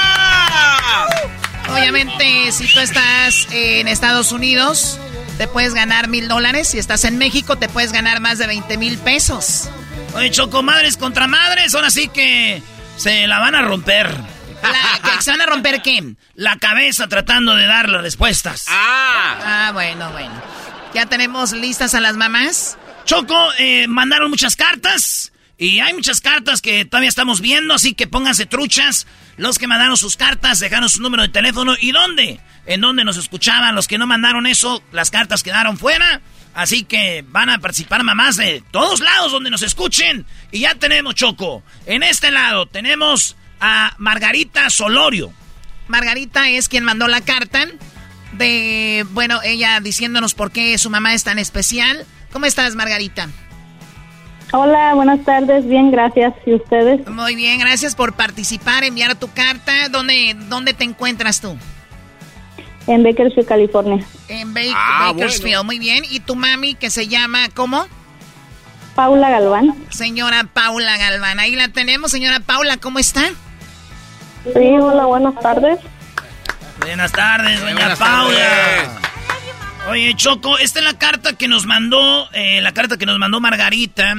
Obviamente, si tú estás en Estados Unidos, te puedes ganar mil dólares. Si estás en México, te puedes ganar más de 20 mil pesos. Oye, Choco, madres contra madres, ahora sí que se la van a romper. La, se van a romper qué? La cabeza tratando de dar las respuestas. Ah. Ah, bueno, bueno. Ya tenemos listas a las mamás. Choco, eh, mandaron muchas cartas. Y hay muchas cartas que todavía estamos viendo, así que pónganse truchas. Los que mandaron sus cartas, dejaron su número de teléfono. ¿Y dónde? En dónde nos escuchaban. Los que no mandaron eso, las cartas quedaron fuera. Así que van a participar mamás de todos lados donde nos escuchen. Y ya tenemos, Choco. En este lado tenemos a Margarita Solorio. Margarita es quien mandó la carta de, bueno, ella diciéndonos por qué su mamá es tan especial. ¿Cómo estás, Margarita? Hola, buenas tardes. Bien, gracias. ¿Y ustedes? Muy bien, gracias por participar, enviar tu carta. ¿Dónde, dónde te encuentras tú? En Bakersfield, California. En ah, Bakersfield, muy bien. ¿Y tu mami que se llama cómo? Paula Galván. Señora Paula Galván, ahí la tenemos. Señora Paula, ¿cómo está? Sí, hola, buenas tardes. Buenas tardes, doña Paula. Oye, Choco, esta es la carta que nos mandó, eh, la carta que nos mandó Margarita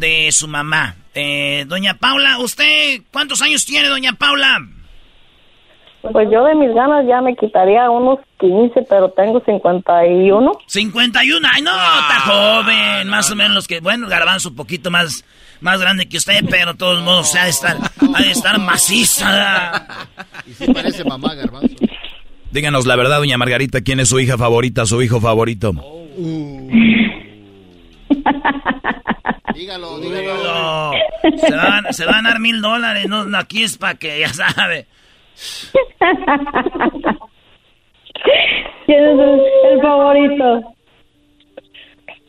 de su mamá. Eh, doña Paula, ¿usted cuántos años tiene, doña Paula? Pues yo de mis ganas ya me quitaría unos 15, pero tengo 51. 51, ay no, está joven, más o menos los que, bueno, garbanzo un poquito más, más grande que usted, pero de todos modos, ha de estar, ha de estar maciza. Y sí parece mamá, garbanzo. Díganos la verdad, doña Margarita, ¿quién es su hija favorita, su hijo favorito? dígalo, dígalo. Se van, se van a dar mil dólares, no, aquí es para que, ya sabe. ¿Quién es el, favorito?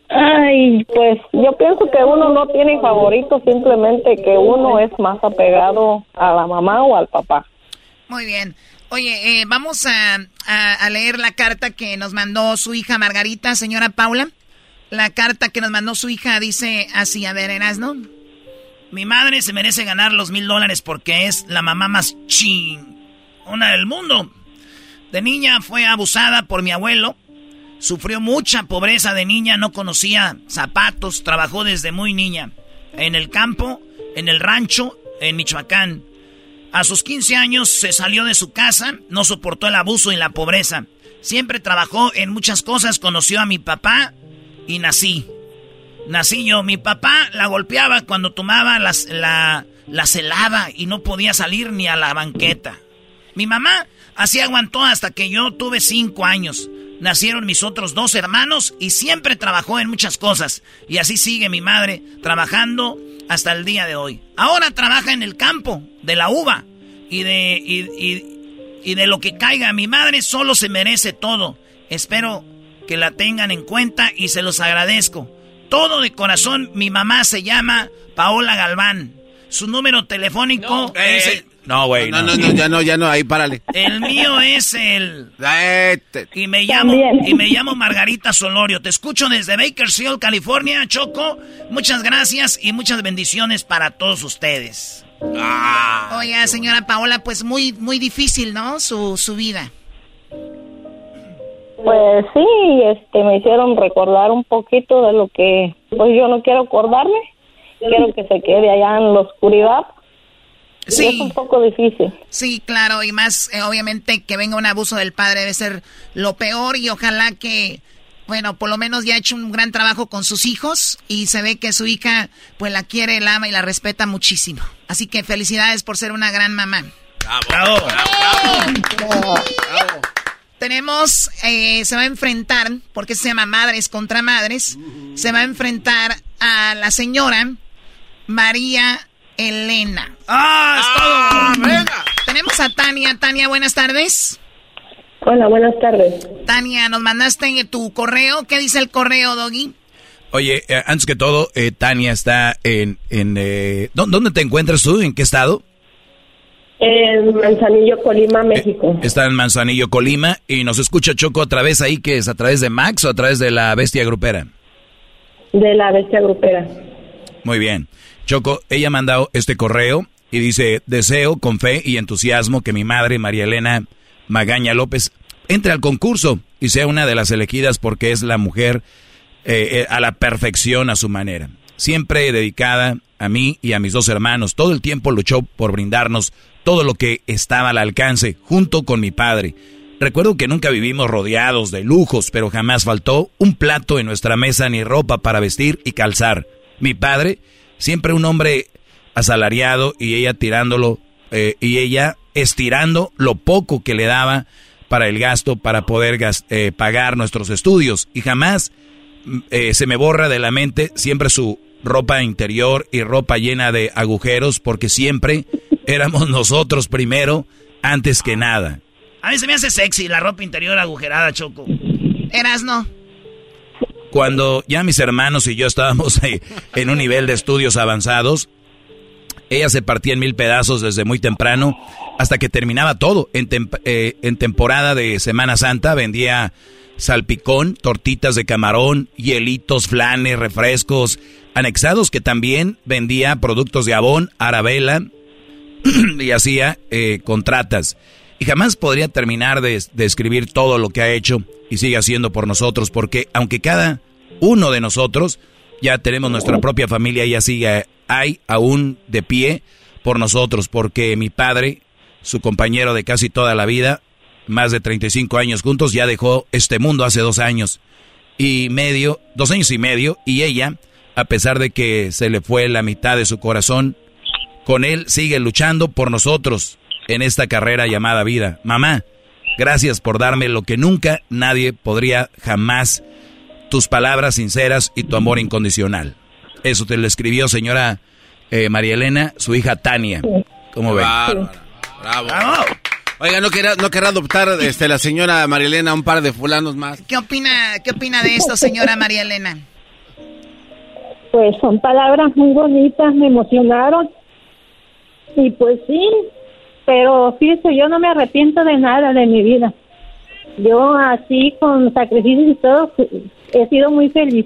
Ay, pues yo pienso que uno no tiene favorito, simplemente que uno es más apegado a la mamá o al papá. Muy bien. Oye, eh, vamos a, a, leer la carta que nos mandó su hija Margarita, señora Paula. La carta que nos mandó su hija dice así, a ver, ¿no? Mi madre se merece ganar los mil dólares porque es la mamá más una del mundo. De niña fue abusada por mi abuelo. Sufrió mucha pobreza de niña, no conocía zapatos, trabajó desde muy niña. En el campo, en el rancho, en Michoacán. A sus 15 años se salió de su casa, no soportó el abuso y la pobreza. Siempre trabajó en muchas cosas, conoció a mi papá y nací. Nací yo. Mi papá la golpeaba cuando tomaba las, la, la celada y no podía salir ni a la banqueta. Mi mamá así aguantó hasta que yo tuve 5 años. Nacieron mis otros dos hermanos y siempre trabajó en muchas cosas. Y así sigue mi madre trabajando hasta el día de hoy. Ahora trabaja en el campo de la uva y de, y, de lo que caiga. Mi madre solo se merece todo. Espero que la tengan en cuenta y se los agradezco. Todo de corazón, mi mamá se llama Paola Galván. Su número telefónico es... No, güey. No, no, no, ya no, ya no, ahí párale. El mío es el. Este. Y me llamo y me llamo Margarita Solorio. Te escucho desde Bakersfield, California, Choco. Muchas gracias y muchas bendiciones para todos ustedes. Ah. Oye, señora Paola, pues muy muy difícil, ¿no? Su su vida. Pues sí, este me hicieron recordar un poquito de lo que pues yo no quiero acordarme. Quiero que se quede allá en la oscuridad Sí. Es un poco difícil. Sí, claro, y más eh, obviamente que venga un abuso del padre debe ser lo peor y ojalá que, bueno, por lo menos ya ha hecho un gran trabajo con sus hijos y se ve que su hija pues la quiere, la ama y la respeta muchísimo. Así que felicidades por ser una gran mamá. Bravo, bravo, Tenemos, eh, se va a enfrentar, porque se llama Madres contra Madres, se va a enfrentar a la señora María Elena. ¡Ah, es ah, Venga. Tenemos a Tania. Tania, buenas tardes. Hola, buenas tardes. Tania, nos mandaste tu correo. ¿Qué dice el correo, Doggy? Oye, eh, antes que todo, eh, Tania está en... en eh, ¿Dónde te encuentras tú? ¿En qué estado? En Manzanillo, Colima, México. está en Manzanillo, Colima, y nos escucha Choco a través ahí, que es a través de Max o a través de la bestia grupera. De la bestia grupera. Muy bien. Choco, ella ha mandado este correo y dice, deseo con fe y entusiasmo que mi madre, María Elena Magaña López, entre al concurso y sea una de las elegidas porque es la mujer eh, eh, a la perfección a su manera. Siempre dedicada a mí y a mis dos hermanos. Todo el tiempo luchó por brindarnos todo lo que estaba al alcance, junto con mi padre. Recuerdo que nunca vivimos rodeados de lujos, pero jamás faltó un plato en nuestra mesa ni ropa para vestir y calzar. Mi padre, siempre un hombre asalariado y ella tirándolo, eh, y ella estirando lo poco que le daba para el gasto, para poder eh, pagar nuestros estudios. Y jamás mm, eh, se me borra de la mente siempre su ropa interior y ropa llena de agujeros, porque siempre éramos nosotros primero, antes que nada. A mí se me hace sexy la ropa interior agujerada, Choco. Eras no. Cuando ya mis hermanos y yo estábamos en un nivel de estudios avanzados, ella se partía en mil pedazos desde muy temprano hasta que terminaba todo. En, eh, en temporada de Semana Santa vendía salpicón, tortitas de camarón, hielitos, flanes, refrescos, anexados que también vendía productos de abón, arabela y hacía eh, contratas. Y jamás podría terminar de, escribir todo lo que ha hecho y sigue haciendo por nosotros, porque aunque cada uno de nosotros ya tenemos nuestra propia familia, ella sigue hay aún de pie por nosotros, porque mi padre, su compañero de casi toda la vida, más de 35 años juntos, ya dejó este mundo hace dos años y medio, dos años y medio, y ella, a pesar de que se le fue la mitad de su corazón, con él sigue luchando por nosotros en esta carrera llamada vida. Mamá, gracias por darme lo que nunca nadie podría jamás, tus palabras sinceras y tu amor incondicional. Eso te lo escribió señora eh, María Elena, su hija Tania. ¿Cómo ven? Bravo. Oiga, ¿no querrá, no adoptar este, la señora María Elena un par de fulanos más? ¿Qué opina, qué opina de esto, señora María Elena? Pues son palabras muy bonitas, me emocionaron. Y pues sí, pero fíjese, yo no me arrepiento de nada de mi vida. Yo así, con sacrificios y todo, he sido muy feliz.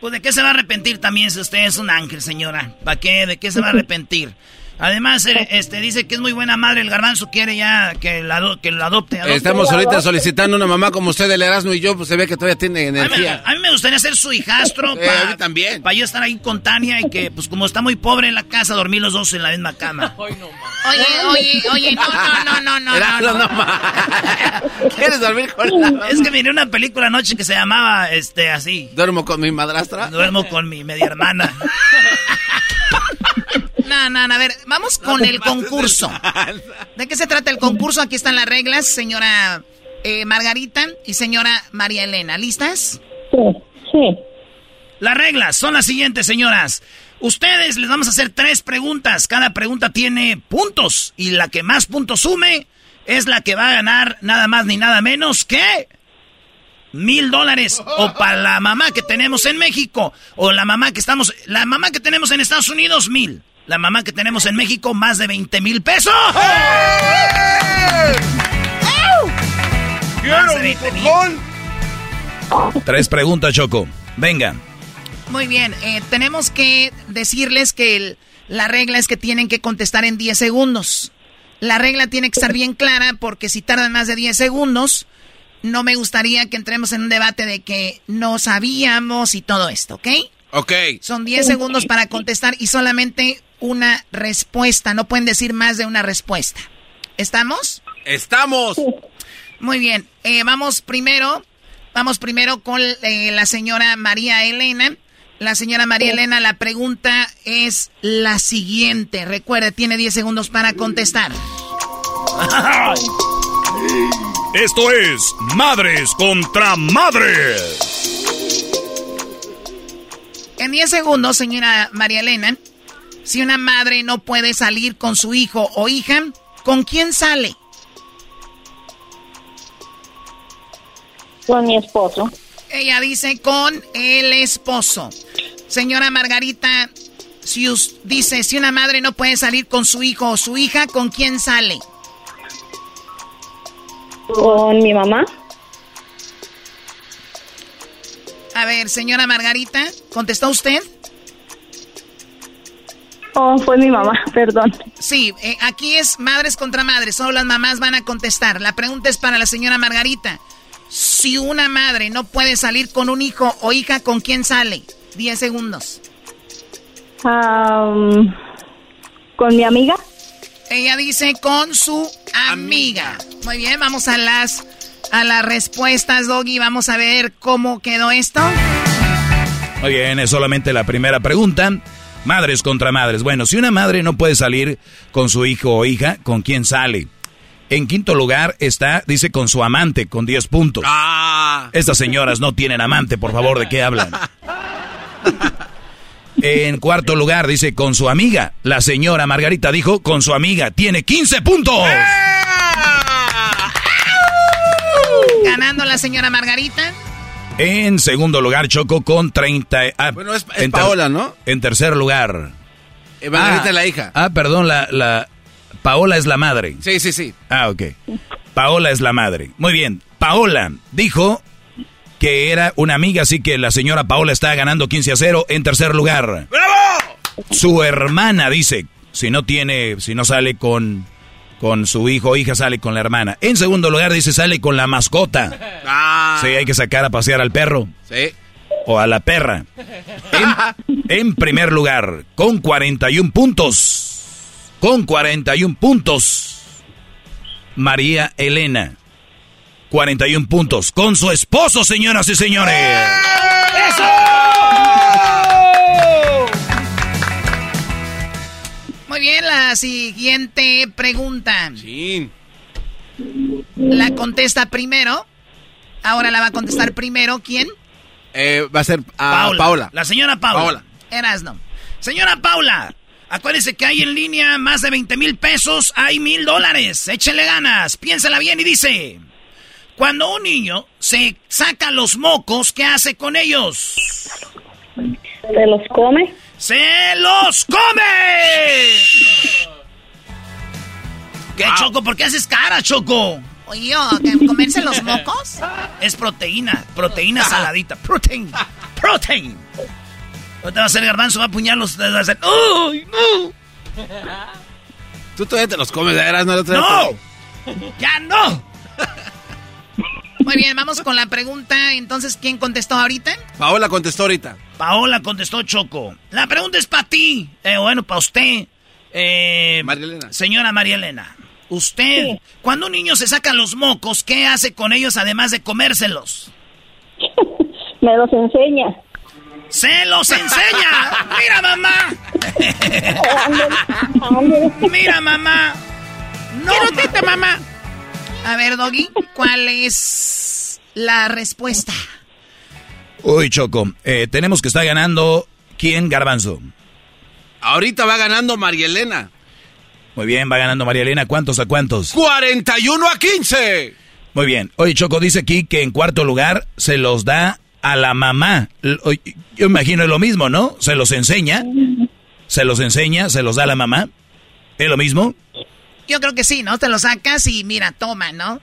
Pues de qué se va a arrepentir también si usted es un ángel, señora. ¿Para qué? ¿De qué se va a arrepentir? Además, eh, este dice que es muy buena madre. El garbanzo quiere ya que la, que lo adopte, Estamos ahorita solicitando una mamá como usted, el Erasmo y yo, pues se ve que todavía tiene energía. A mí, me gustaría ser su hijastro. Eh, para también. Para yo estar ahí con Tania y que, pues como está muy pobre en la casa, dormir los dos en la misma cama. oye, oye, oye, no, no, no, no, no. no, no. ¿Quieres dormir con la Es que miré una película anoche que se llamaba, este, así. ¿Duermo con mi madrastra? Duermo con mi media hermana. No, no, no, a ver, vamos con el concurso. ¿De qué se trata el concurso? Aquí están las reglas, señora eh, Margarita y señora María Elena. ¿Listas? Sí, sí. Las reglas son las siguientes, señoras. Ustedes les vamos a hacer tres preguntas. Cada pregunta tiene puntos. Y la que más puntos sume es la que va a ganar nada más ni nada menos que mil dólares. O para la mamá que tenemos en México. O la mamá que estamos. La mamá que tenemos en Estados Unidos, mil. La mamá que tenemos en México, más de 20 mil pesos. Tres preguntas, Choco. Venga. Muy bien, eh, tenemos que decirles que la regla es que tienen que contestar en 10 segundos. La regla tiene que estar bien clara porque si tardan más de 10 segundos, no me gustaría que entremos en un debate de que no sabíamos y todo esto, ¿ok? Ok. Son 10 segundos para contestar y solamente una respuesta. No pueden decir más de una respuesta. ¿Estamos? Estamos. Muy bien. Eh, vamos primero. Vamos primero con eh, la señora María Elena. La señora María Elena, la pregunta es la siguiente. Recuerde, tiene 10 segundos para contestar. Esto es Madres contra Madres. En 10 segundos, señora María Elena, si una madre no puede salir con su hijo o hija, ¿con quién sale? Con mi esposo. Ella dice con el esposo. Señora Margarita, si usted dice si una madre no puede salir con su hijo o su hija, ¿con quién sale? Con mi mamá. A ver, señora Margarita, ¿contestó usted? Oh, fue mi mamá, perdón. Sí, eh, aquí es madres contra madres, solo las mamás van a contestar. La pregunta es para la señora Margarita. Si una madre no puede salir con un hijo o hija, ¿con quién sale? Diez segundos. Am, con mi amiga. Ella dice con su amiga. Muy bien, vamos a las a las respuestas, Doggy. Vamos a ver cómo quedó esto. Muy bien, es solamente la primera pregunta. Madres contra madres. Bueno, si una madre no puede salir con su hijo o hija, ¿con quién sale? En quinto lugar está, dice, con su amante, con 10 puntos. Estas señoras no tienen amante, por favor, ¿de qué hablan? En cuarto lugar, dice, con su amiga. La señora Margarita dijo, con su amiga, tiene 15 puntos. Ganando la señora Margarita. En segundo lugar, Choco con 30. ah, Bueno, es- es en ter- Paola, ¿no? En tercer lugar. Margarita Ah, es la hija. Ah, perdón, la, la. Paola es la madre. Sí, sí, sí. Ah, ok. Paola es la madre. Muy bien. Paola dijo que era una amiga, así que la señora Paola está ganando 15 a 0 en tercer lugar. ¡Bravo! Su hermana dice, si no tiene, si no sale con, con su hijo o hija, sale con la hermana. En segundo lugar dice, sale con la mascota. Ah. Sí, hay que sacar a pasear al perro. Sí. O a la perra. En, en primer lugar, con 41 puntos. Con 41 puntos. María Elena. 41 puntos. Con su esposo, señoras y señores. Muy bien, la siguiente pregunta. Sí. La contesta primero. Ahora la va a contestar primero. ¿Quién? Eh, va a ser a Paola. La señora Paula. Paola. Erasno. Señora Paula, acuérdese que hay en línea más de 20 mil pesos, hay mil dólares. Échele ganas, piénsela bien y dice: Cuando un niño se saca los mocos, ¿qué hace con ellos? ¿Se los come? ¡Se los come! ¿Qué, Choco? ¿Por qué haces cara, Choco? Oye, yo, ¿que ¿comerse los mocos? Es proteína, proteína saladita. Protein, protein. Ahorita va a ser garbanzo, va a apuñarlos. Va a hacer, ¡Uy, no! Tú todavía te los comes, de veras, no. ¡No! ¡Ya no! Muy bien, vamos con la pregunta. Entonces, ¿quién contestó ahorita? Paola contestó ahorita. Paola contestó Choco. La pregunta es para ti. Eh, bueno, para usted. Eh, María Elena. Señora María Elena. Usted, cuando un niño se saca los mocos, ¿qué hace con ellos además de comérselos? Me los enseña. ¡Se los enseña! ¡Mira, mamá! ¡Mira, mamá! ¡No, Quiero teta, mamá. A ver, Doggy, ¿cuál es la respuesta? Uy, Choco, eh, tenemos que estar ganando. ¿Quién, Garbanzo? Ahorita va ganando María Elena. Muy bien, va ganando María Elena. ¿Cuántos a cuántos? 41 a 15. Muy bien. Oye, Choco dice aquí que en cuarto lugar se los da a la mamá. Yo imagino es lo mismo, ¿no? Se los enseña. Se los enseña, se los da a la mamá. ¿Es lo mismo? Yo creo que sí, ¿no? Te lo sacas y mira, toma, ¿no?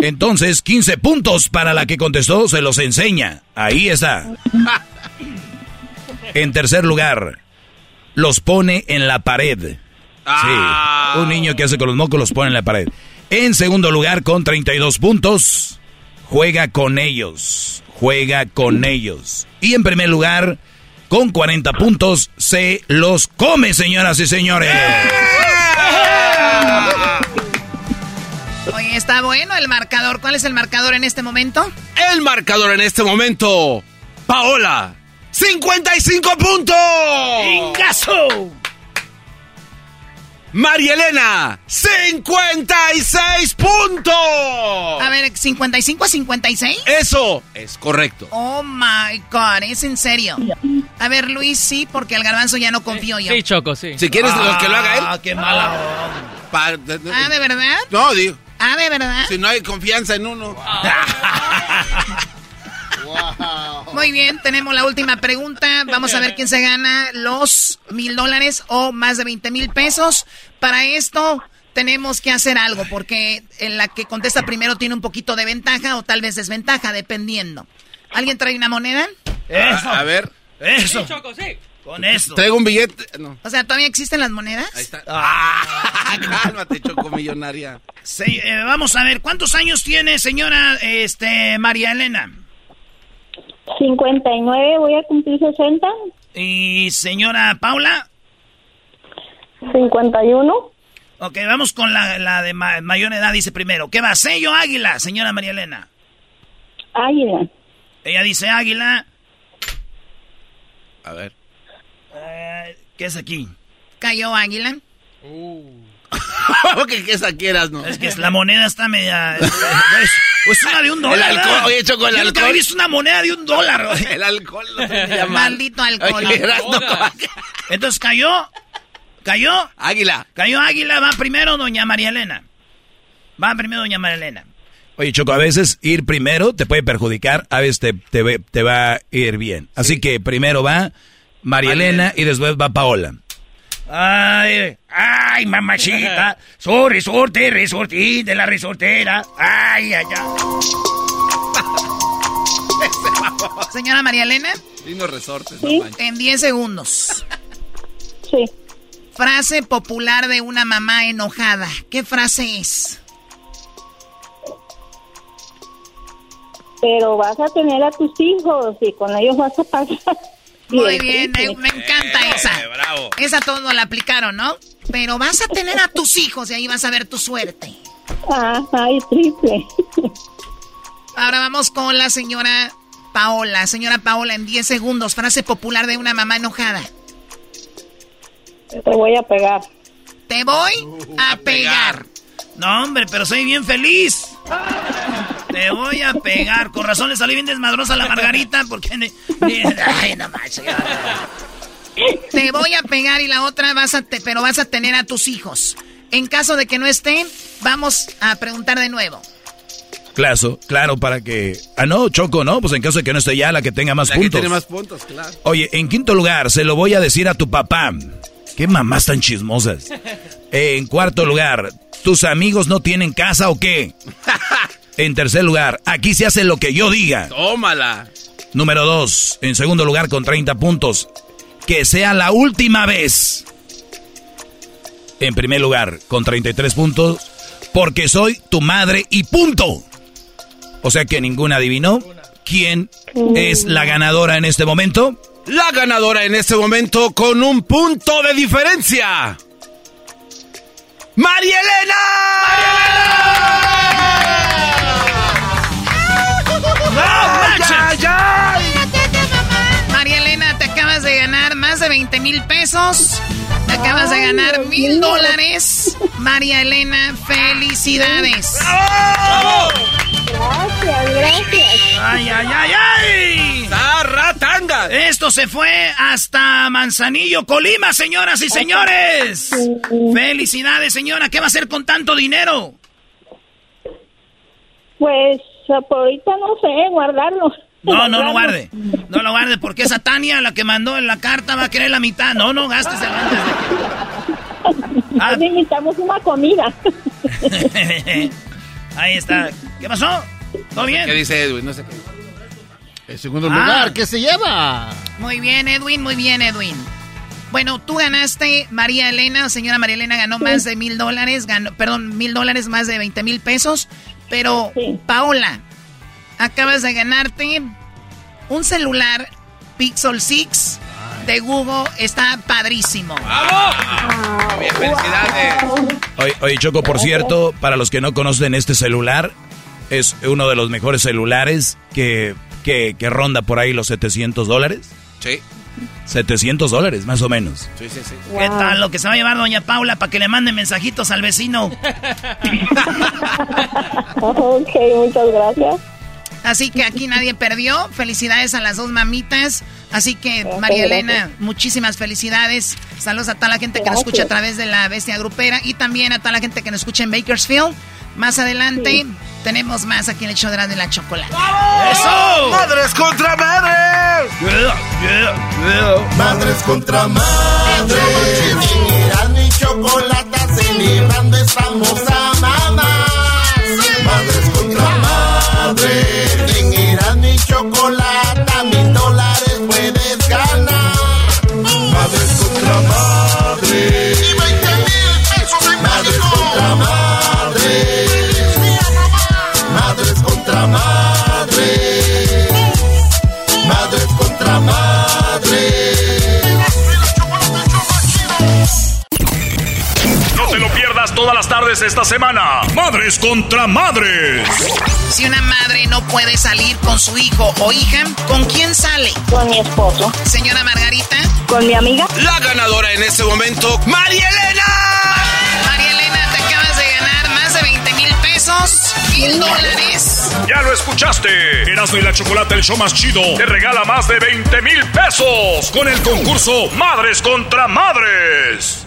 Entonces, 15 puntos para la que contestó, se los enseña. Ahí está. En tercer lugar, los pone en la pared. Sí, un niño que hace con los mocos los pone en la pared. En segundo lugar, con 32 puntos, juega con ellos. Juega con ellos. Y en primer lugar, con 40 puntos, se los come, señoras y señores. Oye, está bueno el marcador. ¿Cuál es el marcador en este momento? El marcador en este momento. Paola. 55 puntos. ¡Ingazo! María Elena. 56 puntos. A ver, 55 a 56. Eso es correcto. Oh my god, es en serio. A ver, Luis, sí, porque el garbanzo ya no confío yo. Sí, Choco, sí. Si quieres lo que lo haga él. ¡Ah, qué mala Pa- de- de- Ah, ¿de verdad? No, digo. Ah, ¿de verdad? Si no hay confianza en uno. Muy bien, tenemos la última pregunta. Vamos a ver quién se gana los mil dólares o más de 20 mil pesos. Para esto tenemos que hacer algo porque en la que contesta primero tiene un poquito de ventaja o tal vez desventaja, dependiendo. ¿Alguien trae una moneda? Eso. A, a ver. Eso. Sí, Choco, sí. Con eso. Traigo un billete. No. O sea, ¿todavía existen las monedas? Ahí está. Ah, cálmate, Choco Millonaria. Eh, vamos a ver, ¿cuántos años tiene señora este, María Elena? 59, voy a cumplir 60. ¿Y señora Paula? 51. Ok, vamos con la, la de mayor edad, dice primero. ¿Qué va? ¿Sello águila, señora María Elena? Águila. Ella dice águila. A ver. Eh, ¿Qué es aquí? ¿Cayó águila? Uh. ¿Qué, ¿Qué saquieras, no? Es que la moneda está media... Es, es, una de un dólar. El alcohol, oye, Choco, el Yo alcohol. nunca visto una moneda de un dólar. El alcohol. No Maldito alcohol. Oye, no, Entonces cayó... ¿Cayó? Águila. Cayó águila, va primero doña María Elena. Va primero doña María Elena. Oye, Choco, a veces ir primero te puede perjudicar, a veces te, te, te va a ir bien. Así que primero va María Elena y después va Paola. Ay, ay, mamachita. Soy resorte, resortín de la resortera. Ay, ay, ay. Señora María Elena. Lindo resortes, ¿Sí? no. En 10 segundos. Sí. Frase popular de una mamá enojada. ¿Qué frase es? Pero vas a tener a tus hijos y con ellos vas a pasar. Muy bien bien, me, me encanta esa. bravo. Esa todos la aplicaron, ¿no? Pero vas a tener a tus hijos y ahí vas a ver tu suerte. Ah, ay, triple. Ahora vamos con la señora Paola. Señora Paola, en 10 segundos, frase popular de una mamá enojada. Te voy a pegar. Te voy a pegar. No, hombre, pero soy bien feliz. Te voy a pegar. Con razón le salió bien desmadrosa la margarita porque... ay, no manches. Te voy a pegar y la otra vas a te- pero vas a tener a tus hijos. En caso de que no estén, vamos a preguntar de nuevo. Claro, claro, para que... Ah, no, Choco, ¿no? Pues en caso de que no esté ya la que tenga más La que puntos. tiene más puntos, claro. Oye, en quinto lugar, se lo voy a decir a tu papá. Qué mamás tan chismosas. En cuarto lugar, ¿tus amigos no tienen casa o qué? En tercer lugar, aquí se hace lo que yo diga. Tómala. Número dos, en segundo lugar con 30 puntos. Que sea la última vez. En primer lugar, con 33 puntos. Porque soy tu madre y punto. O sea que ninguna adivinó. ¿Quién es la ganadora en este momento? La ganadora en este momento con un punto de diferencia. ¡María mil pesos. Te acabas de ganar mil dólares. María Elena, felicidades. Gracias, gracias. ¡Ay, ay, ay, ay! ¡Zarratanga! Esto se fue hasta Manzanillo, Colima, señoras y señores. Felicidades, señora. ¿Qué va a hacer con tanto dinero? Pues ah, por ahorita no sé, guardarlo. No, no lo guarde. No lo guarde porque esa Tania, la que mandó en la carta, va a querer la mitad. No, no, gástese antes Ah. Necesitamos una comida. de... Ahí está. ¿Qué pasó? ¿Todo bien? ¿Qué dice Edwin? No sé qué. En segundo Ah. lugar, ¿qué se lleva? Muy bien, Edwin, muy bien, Edwin. Bueno, tú ganaste, María Elena, señora María Elena ganó más de mil dólares, ganó, perdón, mil dólares, más de 20 mil pesos. Pero, Paola, acabas de ganarte un celular Pixel 6 de Google, está padrísimo. Bien, felicidades. Oye, oye, Choco, por cierto, para los que no conocen este celular, es uno de los mejores celulares que, que, que ronda por ahí los 700 dólares. Sí. 700 dólares, más o menos. Sí, sí, sí. ¿Qué tal lo que se va a llevar doña Paula para que le mande mensajitos al vecino? ok, muchas gracias. Así que aquí nadie perdió. Felicidades a las dos mamitas. Así que, María gracias. Elena, muchísimas felicidades. Saludos a toda la gente que nos escucha a través de la Bestia Grupera y también a toda la gente que nos escucha en Bakersfield. Más adelante tenemos más aquí en el show de la de la chocolate. ¡Eso! ¡Madres contra madres! Madres contra madres. Eran y chocolata celebrando estamos a mamás. Madres. En chocolata esta semana. Madres contra madres. Si una madre no puede salir con su hijo o hija, ¿con quién sale? Con mi esposo. Señora Margarita. Con mi amiga. La ganadora en este momento, María Elena. María Elena, te acabas de ganar más de 20 mil pesos, mil dólares. Ya lo escuchaste. Erasmo y la Chocolate, el show más chido, te regala más de 20 mil pesos con el concurso Madres contra Madres.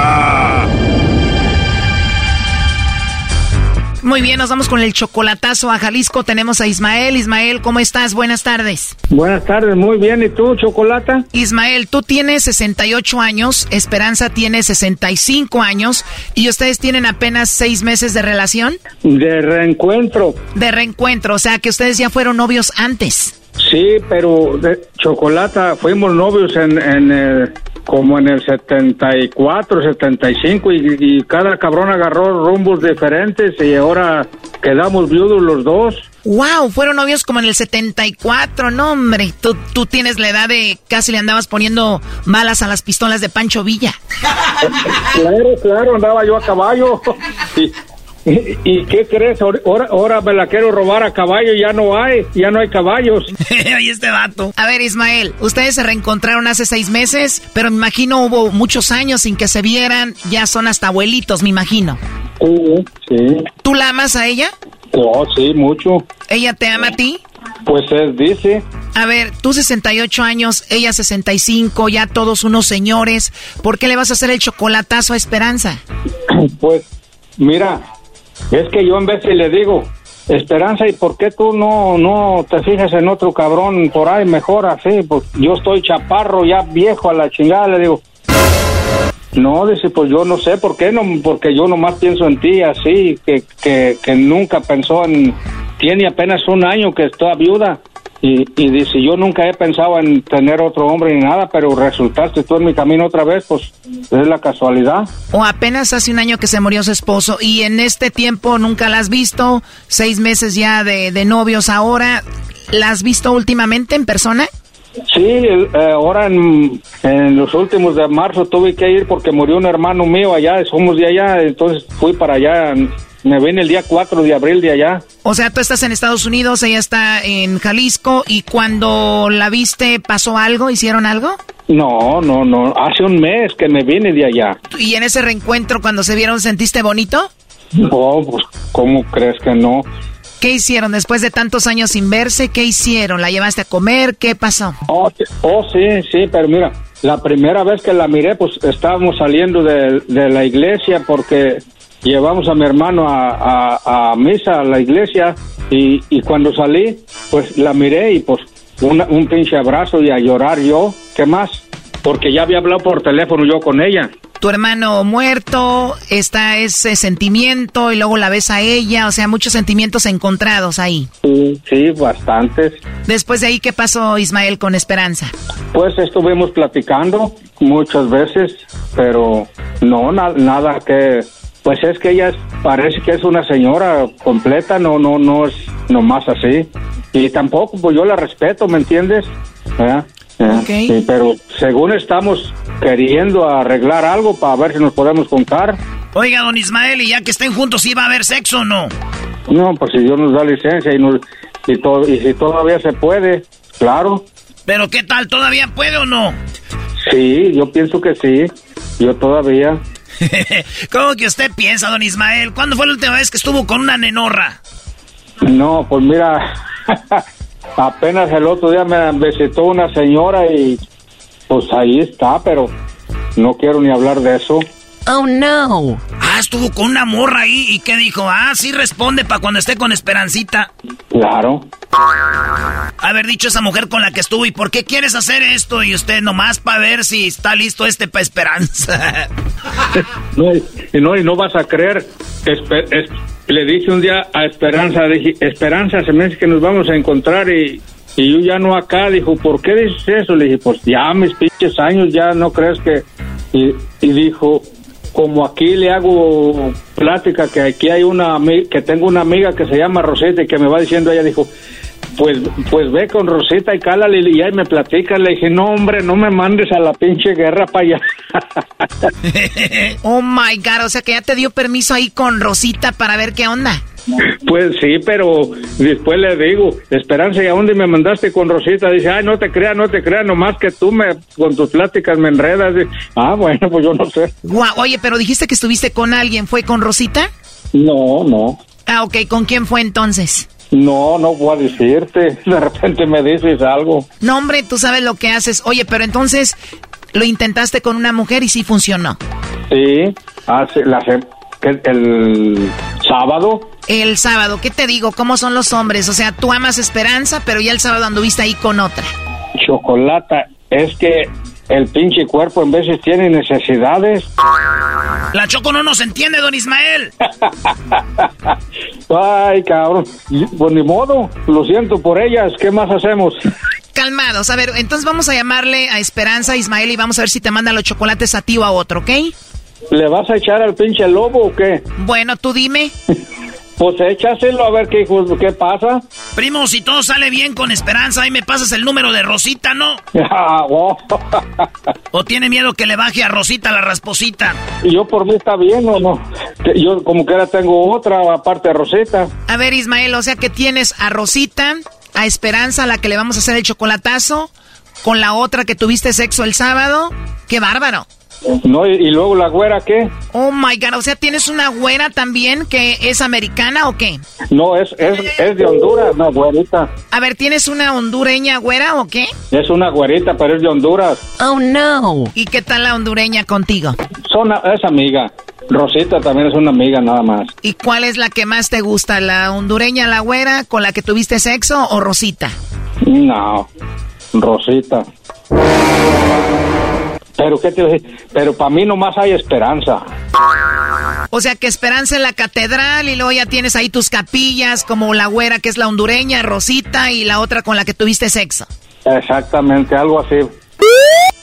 Muy bien, nos vamos con el chocolatazo a Jalisco. Tenemos a Ismael. Ismael, ¿cómo estás? Buenas tardes. Buenas tardes, muy bien. ¿Y tú, Chocolata? Ismael, tú tienes 68 años, Esperanza tiene 65 años y ustedes tienen apenas seis meses de relación. De reencuentro. De reencuentro, o sea que ustedes ya fueron novios antes. Sí, pero de Chocolata, fuimos novios en, en el- como en el 74, 75 y, y cada cabrón agarró rumbos diferentes y ahora quedamos viudos los dos. Wow, fueron novios como en el 74, no hombre, tú, tú tienes la edad de casi le andabas poniendo balas a las pistolas de Pancho Villa. Claro, claro, andaba yo a caballo. Y, y- qué crees? Ahora, ahora- ahora me la quiero robar a caballo, ya no hay, ya no hay caballos. Ahí este vato. A ver, Ismael, ustedes se reencontraron hace seis meses, pero me imagino hubo muchos años sin que se vieran, ya son hasta abuelitos, me imagino. Sí, sí. ¿Tú la amas a ella? Oh, sí, mucho. ¿Ella te ama a ti? Pues es, dice. A ver, tú 68 años, ella 65, ya todos unos señores. ¿Por qué le vas a hacer el chocolatazo a Esperanza? Pues, mira, es que yo en vez de le digo, Esperanza, ¿y por qué tú no, no te fijas en otro cabrón por ahí mejor así? Pues yo estoy chaparro, ya viejo a la chingada, le digo. No, dice, pues yo no sé por qué, no, porque yo nomás pienso en ti así, que, que, que nunca pensó en... Tiene apenas un año que está viuda y, y dice, yo nunca he pensado en tener otro hombre ni nada, pero resultaste tú en mi camino otra vez, pues es la casualidad. O apenas hace un año que se murió su esposo y en este tiempo nunca la has visto, seis meses ya de, de novios ahora. ¿La has visto últimamente en persona? Sí, eh, ahora en, en los últimos de marzo tuve que ir porque murió un hermano mío allá, somos de allá, entonces fui para allá, me vine el día 4 de abril de allá. O sea, tú estás en Estados Unidos, ella está en Jalisco y cuando la viste pasó algo, hicieron algo? No, no, no, hace un mes que me vine de allá. ¿Y en ese reencuentro cuando se vieron sentiste bonito? Oh, pues, ¿cómo crees que no? ¿Qué hicieron después de tantos años sin verse? ¿Qué hicieron? ¿La llevaste a comer? ¿Qué pasó? Oh, sí- oh, sí, sí, pero mira, la primera vez que la miré, pues estábamos saliendo de, de la iglesia porque llevamos a mi hermano a, a- a misa a la iglesia y, y cuando salí, pues la miré y pues una- un pinche abrazo y a llorar yo, ¿qué más? Porque ya había hablado por teléfono yo con ella. Tu hermano muerto, está ese sentimiento y luego la ves a ella, o sea, muchos sentimientos encontrados ahí. Sí, sí, bastantes. Después de ahí, ¿qué pasó Ismael con Esperanza? Pues estuvimos platicando muchas veces, pero no, na- nada que... Pues es que ella es- parece que es una señora completa, no, no, no es nomás así. Y tampoco, pues yo la respeto, ¿me entiendes? ¿Eh? Eh, sí, pero según estamos queriendo arreglar algo para ver si nos podemos juntar. Oiga, don Ismael, y ya que estén juntos, ¿sí va a haber sexo o no? No, pues si Dios nos da licencia y, nos, y, to- y si todavía se puede, claro. Pero ¿qué tal? ¿Todavía puede o no? Sí, yo pienso que sí. Yo todavía. ¿Cómo que usted piensa, don Ismael? ¿Cuándo fue la última vez que estuvo con una nenorra? No, pues mira, apenas el otro día me visitó una señora y pues ahí está, pero no quiero ni hablar de eso. Oh, no. Ah, estuvo con una morra ahí. ¿Y qué dijo? Ah, sí responde para cuando esté con Esperancita. Claro. Haber dicho esa mujer con la que estuvo. ¿Y por qué quieres hacer esto? Y usted nomás para ver si está listo este para Esperanza. No, y no, y no vas a creer, es- le dije un día a Esperanza, dije, Esperanza, se me dice que nos vamos a encontrar y, y yo ya no acá. Dijo, ¿por qué dices eso? Le dije, pues ya mis pinches años, ya no crees que... Y, y dijo, como aquí le hago plática, que aquí hay una, que tengo una amiga que se llama Rosita y que me va diciendo, ella dijo, pues, pues ve con Rosita y cálale y ahí me platica. Le dije, no hombre, no me mandes a la pinche guerra para allá. Oh my God, o sea que ya te dio permiso ahí con Rosita para ver qué onda. Pues sí, pero después le digo, Esperanza, ¿y a dónde me mandaste con Rosita? Dice, ay, no te creas, no te creas, nomás que tú me, con tus pláticas me enredas. Dice, ah, bueno, pues yo no sé. Guau, oye, pero dijiste que estuviste con alguien, ¿fue con Rosita? No, no, Ah, ok, ¿con quién fue entonces? No, no voy a decirte. De repente me dices algo. No, hombre, tú sabes lo que haces. Oye, pero entonces lo intentaste con una mujer y sí funcionó. Sí, hace, la, que el sábado. El sábado, ¿qué te digo? ¿Cómo son los hombres? O sea, tú amas Esperanza, pero ya el sábado anduviste ahí con otra. Chocolata, es que el pinche cuerpo en veces tiene necesidades. La Choco no nos entiende, don Ismael. Ay, cabrón. Pues ni modo, lo siento por ellas. ¿Qué más hacemos? Calmados, a ver, entonces vamos a llamarle a Esperanza Ismael y vamos a ver si te manda los chocolates a ti o a otro, ¿ok? ¿Le vas a echar al pinche lobo o qué? Bueno, tú dime. Pues échaselo a ver qué, qué pasa. Primo, si todo sale bien con Esperanza, ahí me pasas el número de Rosita, ¿no? Ah, wow. ¿O tiene miedo que le baje a Rosita la rasposita? Yo por mí está bien o no. Yo como que ahora tengo otra aparte de Rosita. A ver, Ismael, o sea que tienes a Rosita, a Esperanza, a la que le vamos a hacer el chocolatazo, con la otra que tuviste sexo el sábado. ¡Qué bárbaro! No, y, y luego la güera, ¿qué? Oh my god, o sea, ¿tienes una güera también que es americana o qué? No, es, es, es de Honduras, no, güerita. A ver, ¿tienes una hondureña güera o qué? Es una güerita, pero es de Honduras. Oh no. ¿Y qué tal la hondureña contigo? Son, es amiga. Rosita también es una amiga nada más. ¿Y cuál es la que más te gusta? ¿La hondureña, la güera, con la que tuviste sexo o Rosita? No, Rosita. Pero qué te pero para mí nomás hay esperanza. O sea, que Esperanza en la catedral y luego ya tienes ahí tus capillas, como la güera que es la hondureña, Rosita, y la otra con la que tuviste sexo. Exactamente, algo así.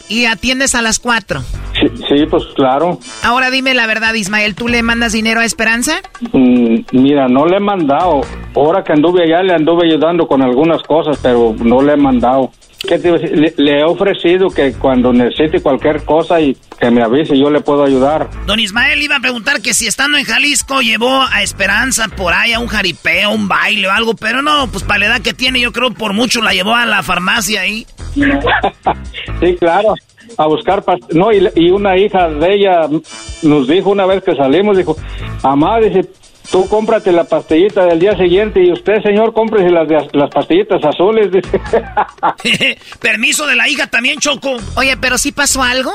Y atiendes a las cuatro. Sí, sí, pues claro. Ahora dime la verdad, Ismael, ¿tú le mandas dinero a Esperanza? Mm, mira, no le he mandado. Ahora que anduve allá le anduve ayudando con algunas cosas, pero no le he mandado. ¿Qué te? Le, le he ofrecido que cuando necesite cualquier cosa y que me avise, yo le puedo ayudar. Don Ismael iba a preguntar que si estando en Jalisco llevó a Esperanza por ahí a un jaripeo, un baile o algo, pero no, pues para la edad que tiene, yo creo por mucho la llevó a la farmacia ahí. Sí, claro. A buscar past- No, y, y una hija de ella nos dijo una vez que salimos, dijo, mamá, dice, tú cómprate la pastillita del día siguiente y usted, señor, cómprese las, de- las pastillitas azules. Permiso de la hija también, Choco. Oye, pero ¿sí pasó algo?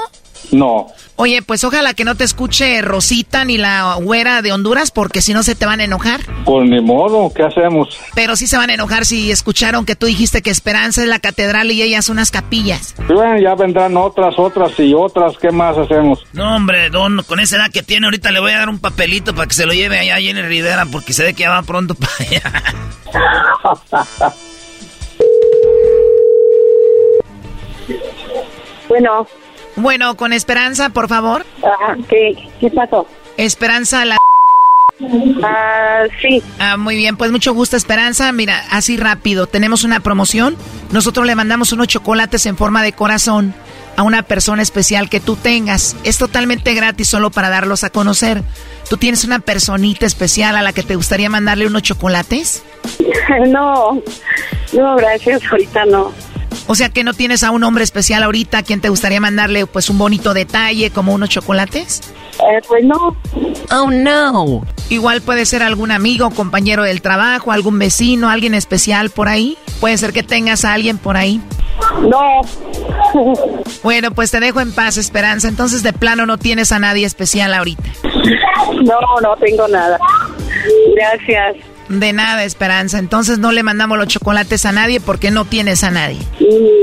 No. Oye, pues ojalá que no te escuche Rosita ni la güera de Honduras, porque si no se te van a enojar. Pues ni modo, ¿qué hacemos? Pero sí se van a enojar si escucharon que tú dijiste que Esperanza es la catedral y ellas unas capillas. Y bueno, ya vendrán otras, otras y otras, ¿qué más hacemos? No, hombre, don, con esa edad que tiene, ahorita le voy a dar un papelito para que se lo lleve allá a Jenny Rivera, porque se ve que ya va pronto para allá. Bueno. Bueno, con Esperanza, por favor. Ah, ¿qué, ¿Qué pasó? Esperanza, la... Ah, sí. Ah, muy bien, pues mucho gusto, Esperanza. Mira, así rápido, tenemos una promoción. Nosotros le mandamos unos chocolates en forma de corazón a una persona especial que tú tengas. Es totalmente gratis solo para darlos a conocer. ¿Tú tienes una personita especial a la que te gustaría mandarle unos chocolates? no, no, gracias, ahorita no. O sea que no tienes a un hombre especial ahorita a quien te gustaría mandarle pues un bonito detalle como unos chocolates? Eh, pues no. Oh no. Igual puede ser algún amigo, compañero del trabajo, algún vecino, alguien especial por ahí. Puede ser que tengas a alguien por ahí. No. Bueno, pues te dejo en paz, Esperanza. Entonces de plano no tienes a nadie especial ahorita. No, no tengo nada. Gracias. De nada, Esperanza. Entonces no le mandamos los chocolates a nadie porque no tienes a nadie.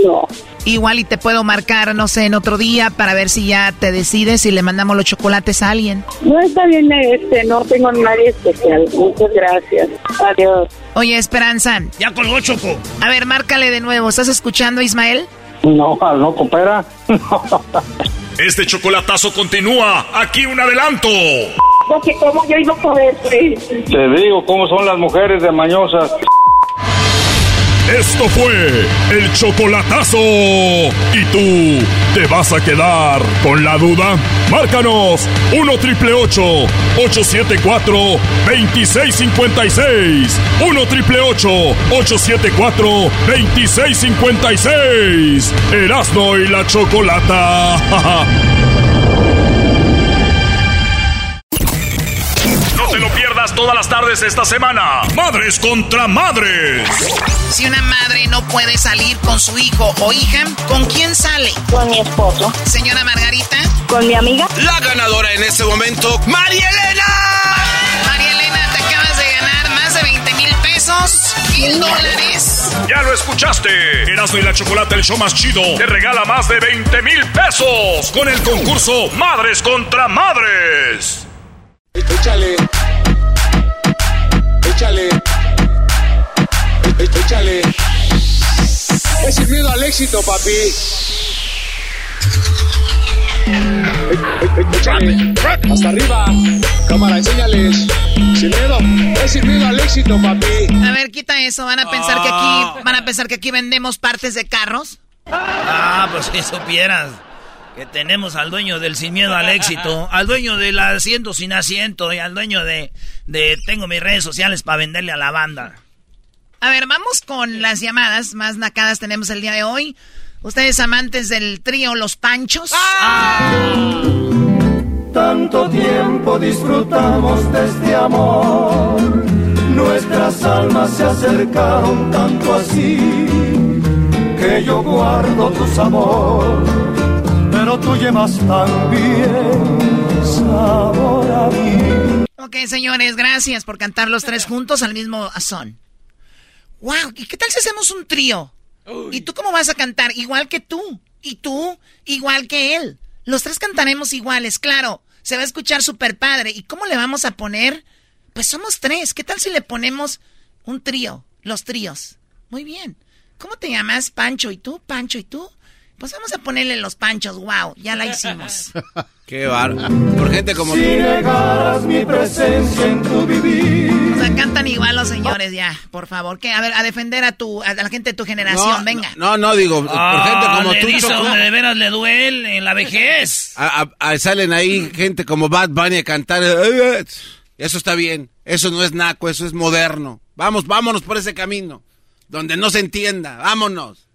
No. Igual y te puedo marcar, no sé, en otro día para ver si ya te decides y le mandamos los chocolates a alguien. No está bien, este, no tengo nadie especial. Muchas gracias. Adiós. Oye, Esperanza. Ya colgó Choco. A ver, márcale de nuevo. ¿Estás escuchando, Ismael? No, no coopera. Este chocolatazo continúa. Aquí un adelanto. Porque como yo iba a poder, pues. Te digo cómo son las mujeres de mañosas. Esto fue el chocolatazo. ¿Y tú te vas a quedar con la duda? Márcanos 1 triple 874 2656. 1 triple 874 2656. Erasno y la chocolata. te lo pierdas todas las tardes esta semana. Madres contra madres. Si una madre no puede salir con su hijo o hija, ¿con quién sale? Con mi esposo. Señora Margarita. Con mi amiga. La ganadora en este momento, María Elena. María Elena, te acabas de ganar más de 20 mil pesos, mil dólares. Ya lo escuchaste. Erasmo y la Chocolate, el show más chido, te regala más de 20 mil pesos con el concurso Madres contra Madres. Échale. Échale. Échale. Es sin miedo al éxito, papi. Échale. Hasta arriba. Cámara, enséñales. Sin miedo. Es sin miedo al éxito, papi. A ver, quita eso. Van a pensar que aquí, van a pensar que aquí vendemos partes de carros. Ah, pues si supieras que tenemos al dueño del sin miedo al éxito, al dueño del asiento sin asiento y al dueño de, de tengo mis redes sociales para venderle a la banda. A ver, vamos con las llamadas más nacadas tenemos el día de hoy. Ustedes amantes del trío Los Panchos. Tanto tiempo disfrutamos de este amor, nuestras almas se acercaron tanto así, que yo guardo tu sabor, pero tú llevas también sabor a mí. Ok, señores, gracias por cantar los tres juntos al mismo son. Wow, ¿y qué tal si hacemos un trío? ¿Y tú cómo vas a cantar? Igual que tú. ¿Y tú? Igual que él. Los tres cantaremos iguales, claro. Se va a escuchar súper padre. ¿Y cómo le vamos a poner? Pues somos tres. ¿Qué tal si le ponemos un trío? Los tríos. Muy bien. ¿Cómo te llamas? Pancho. ¿Y tú? Pancho. ¿Y tú? Pues vamos a ponerle los panchos. Wow, ya la hicimos. Qué bárbaro. Por gente como Si tú. negaras mi presencia en tu vivir. O sea, cantan igual los señores ya, por favor. ¿Qué? A ver, a defender a tu, a la gente de tu generación, No, venga. No, no, digo, por gente como le tú, dice Choco. donde de veras le duele en la vejez. A- a- a- salen ahí gente como Bad Bunny a cantar. Eso está bien. Eso no es naco, eso es moderno. Vamos, vámonos por ese camino. Donde no se entienda. Vámonos.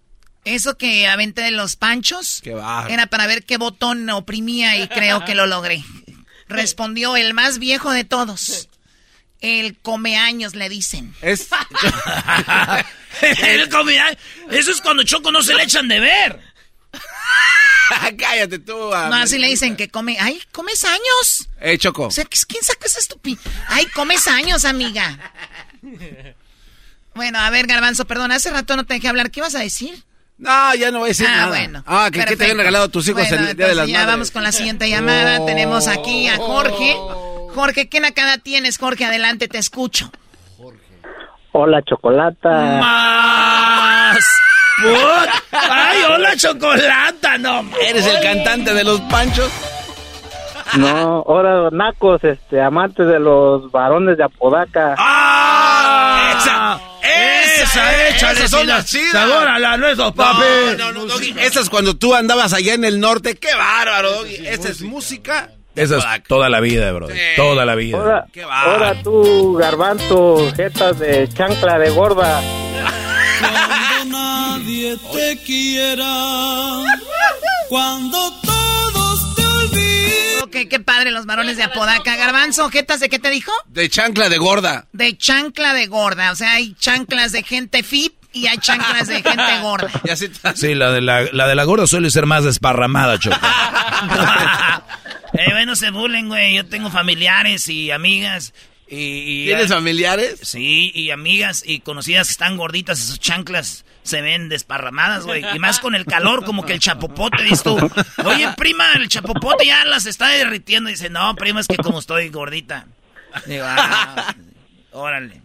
Eso que aventé de los panchos Qué era para ver qué botón oprimía y creo que lo logré. Respondió el más viejo de todos. El comeaños le dicen. Es. Él comía- Eso es cuando Choco no se le echan de ver. Cállate tú. No, así le dicen que come. ¡Ay, comes años! Eh, Choco. O sea, ¿quién sacó esa estupidez? ¡Ay, comes años, amiga! Bueno, a ver, Garbanzo, perdón, hace rato no te dejé hablar. ¿Qué ibas a decir? No, ya no voy a decir ah, nada. bueno. Ah, ¿que, ¿qué te habían regalado tus hijos Bueno, el Día de las ya Madres? vamos con la siguiente llamada. Oh. Tenemos aquí a Jorge. Jorge, ¿qué nacada tienes, Jorge? Adelante, te escucho. Hola, Chocolata. Más. Put. Ay, hola, chocolata, no. ¿Eres el cantante de los panchos? No, ahora nacos, este, amantes de los varones de Apodaca. ¡Ah! Esa, esa, échale. esas son sí, las la- chidas. Sabor a la nuez, papi. No, no, no, Doggy, Esa es cuando tú andabas allá en el norte. ¡Qué bárbaro, Doggy! Esa es música. Esa es toda la vida, bro. Toda la vida. Ahora, Qué ahora tú, garbanzo, jetas de chancla de gorda. nadie te quiera, cuando padre los varones de Apodaca. Garbanzo, ¿jetas de qué te dijo? De chancla de gorda. De chancla de gorda. O sea, hay chanclas de gente fit y hay chanclas de gente gorda. Y así Sí, la de la, la de la gorda suele ser más desparramada, Choco. Eh, bueno, se burlen, güey. Yo tengo familiares y amigas Y, ¿Tienes familiares? Sí, y amigas y conocidas que están gorditas y sus chanclas se ven desparramadas, güey. Y más con el calor, como que el chapopote, dices tú. Oye, prima, el chapopote ya las está derritiendo. Y dice, no, prima, es que como estoy gordita. Digo, ah, órale.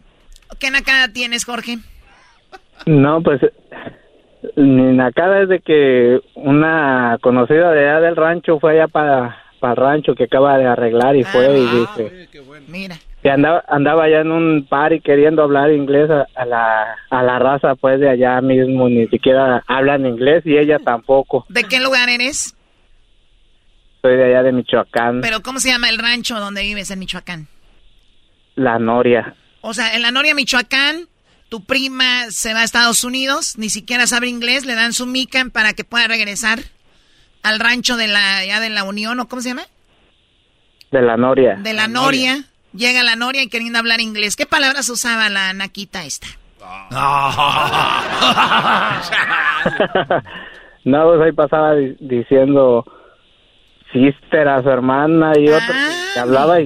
¿Qué nacada tienes, Jorge? No, pues mi nacada es de que una conocida de allá del rancho fue allá para el rancho que acaba de arreglar y fue y dice Mira. Que andaba andaba allá en un par y queriendo hablar inglés a, a la a la raza pues de allá mismo ni siquiera hablan inglés y ella tampoco ¿De qué lugar eres? soy de allá de Michoacán Pero ¿cómo se llama el rancho donde vives en Michoacán? la Noria O sea, en la Noria, Michoacán, tu prima se va a Estados Unidos, ni siquiera sabe inglés, le dan su mica para que pueda regresar al rancho de la, ya de la Unión, ¿o cómo se llama? de la Noria De la, Noria. Llega la Noria y queriendo hablar inglés. ¿Qué palabras usaba la naquita esta? no pues ahí pasaba di- diciendo sister a su hermana y otro que hablaba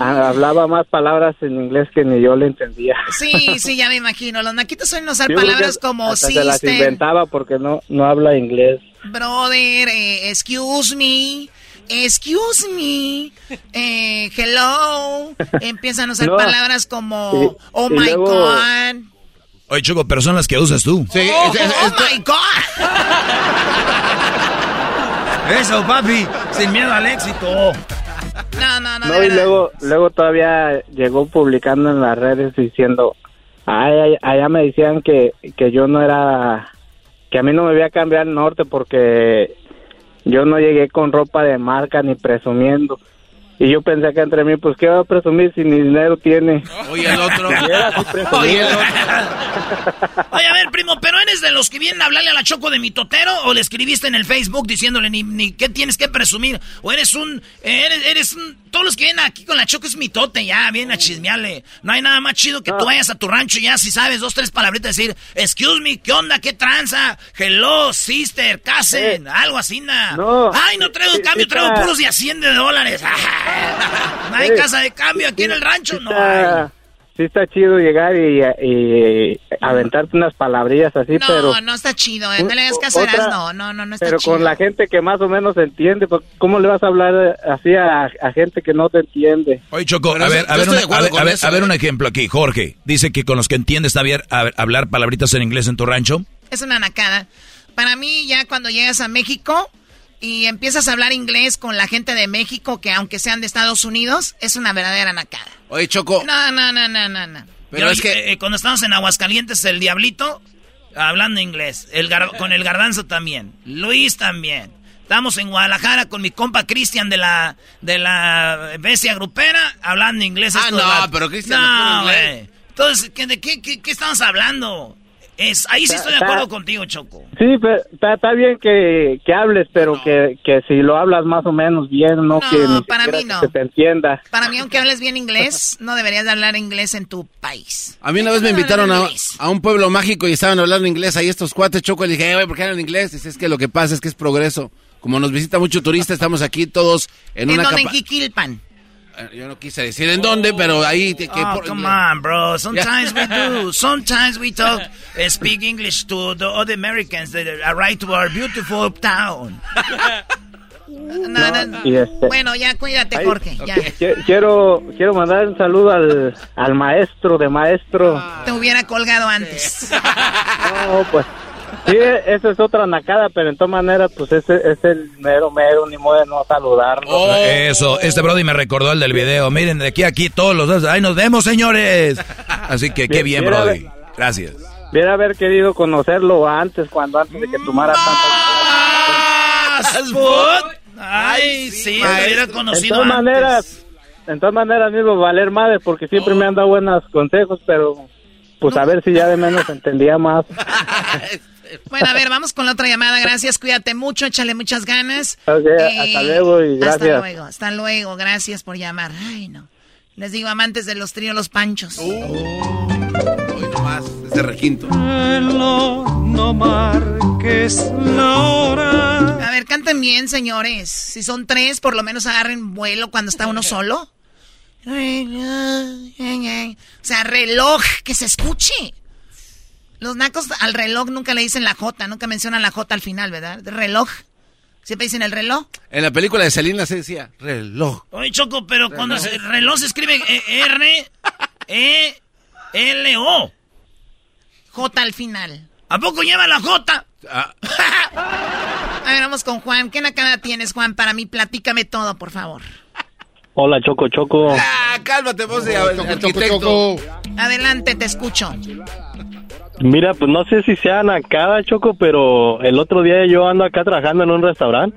ah, hablaba más palabras en inglés que ni yo le entendía Sí, sí, ya me imagino. Los naquitos suelen usar palabras como hasta se las sister, inventaba porque no no habla inglés brother, eh, excuse me, excuse me, eh, hello. Empiezan a usar No. palabras como oh y my luego- god. Oye, Choco, pero son las que usas tú. Sí, Oh, oh my god. Eso, papi, sin miedo al éxito. No, no, no, No, y luego, luego todavía llegó publicando en las redes diciendo, ay, ay, allá me decían que, que yo no era, que a mí no me voy a cambiar el norte porque yo no llegué con ropa de marca ni presumiendo. Y yo pensé que entre mí, pues, ¿qué va a presumir si ni dinero tiene? Oye, el otro. Oye, el otro. Oye, a ver, primo, ¿pero eres de los que vienen a hablarle a la Choco de mi totero o le escribiste en el Facebook diciéndole ni, ni qué tienes que presumir? ¿O eres un, eres, eres un, todos los que vienen aquí con la Choco es mitote ya, vienen a chismearle. No hay nada más chido que tú vayas a tu rancho y ya, si sabes dos, tres palabritas, decir, excuse me, ¿qué onda? ¿Qué tranza? Hello, sister, casen, algo así, na. No. Ay, no traigo Sí, cambio, sí traigo puros de a 100 de dólares. no hay Sí. casa de cambio aquí en el rancho, Sí no hay. está, sí está chido llegar y, y aventarte unas palabrillas así, No, pero... no está chido, eh. No le hagas caso Otra-. No, no, no está Pero chido. con la gente que más o menos entiende, pues, ¿cómo le vas a hablar así a, a gente que no te entiende? Oye, Choco, Pero a ver, a ver, una- a ver, a ver, eso, a ver ¿eh? un ejemplo aquí. Jorge dice que con los que entiende está bien hablar palabritas en inglés en tu rancho. Es una nacada. Para mí, ya cuando llegas a México y empiezas a hablar inglés con la gente de México, que aunque sean de Estados Unidos, es una verdadera nacada. Oye, Choco. No, no, no, no, no, no. Pero Yo, es que- eh, eh, cuando estamos en Aguascalientes, el Diablito hablando inglés. El gar- con el Garbanzo también. Luis también. Estamos en Guadalajara con mi compa Cristian de la de la bestia grupera hablando inglés. Ah, no, pero Cristian No, no güey. Entonces, ¿qué- ¿de qué, qué, qué estamos hablando? Es, ahí sí estoy de acuerdo contigo, Choco. Sí, pero está, está bien que, que hables, pero que, que si lo hablas más o menos bien, no, que ni para mí no. que se te entienda. Para mí, aunque hables bien inglés, no deberías de hablar inglés en tu país. A mí una vez me invitaron a, a un pueblo mágico y estaban hablando inglés ahí estos cuates, Choco, y le dije, "Eh, güey, ¿por qué hablan inglés? Dice, es que lo que pasa es que es progreso. Como nos visita mucho turista, estamos aquí todos en, ¿En una? En Jiquilpan. Eh, Yo no quise decir en dónde, pero ahí... Que, que Oh, por- come on, bro. Sometimes we do. Sometimes we talk, uh, speak English to the other Americans that arrive to our beautiful town. No, no, Y este- Bueno, ya cuídate, Ay, Jorge. Ya. Qui- Quiero, quiero mandar un saludo al, al maestro de maestro. Te hubiera colgado antes. No, pues. Sí, esa es otra nacada, pero en todas maneras, pues ese es el mero mero, ni modo de no saludarlo. Oh. Eso, este Brody me recordó el del video. Miren, de aquí a aquí todos los dos. ¡Ay, nos vemos, señores! Así que qué bien, Brody. Gracias. Hubiera haber querido conocerlo antes, cuando antes de que tomara tantas... Ay, sí, lo hubiera En conocido todas antes. maneras, en todas maneras, mismo valer madre, porque siempre me han dado buenos consejos, pero pues a ver si ya de menos entendía más. Bueno, a ver, vamos con la otra llamada. Gracias, cuídate mucho, échale muchas ganas. Ok, hasta luego y Hasta luego, hasta luego. Gracias por llamar. Ay, no. Les digo, amantes de los tríos Los Panchos. Hoy nomás, desde requinto. no marques la hora. A ver, canten bien, señores. Si son tres, por lo menos agarren vuelo cuando está uno solo. O sea, reloj, que se escuche. Los nacos al reloj nunca le dicen la J, nunca mencionan la J al final, ¿verdad? Reloj. ¿Siempre dicen el reloj? En la película de Selena se decía reloj. Oye, Choco, pero cuando el reloj se escribe e, R, E, L, O. J al final. ¿A poco lleva la J? Ah. A ver, vamos con Juan. ¿Qué nacada tienes, Juan? Para mí, platícame todo, por favor. Hola, Choco, Choco. Ah, cálmate vos, de arquitecto. Adelante, te escucho. Mira, pues no sé si sea nacada, Choco, pero el otro día yo ando acá trabajando en un restaurante.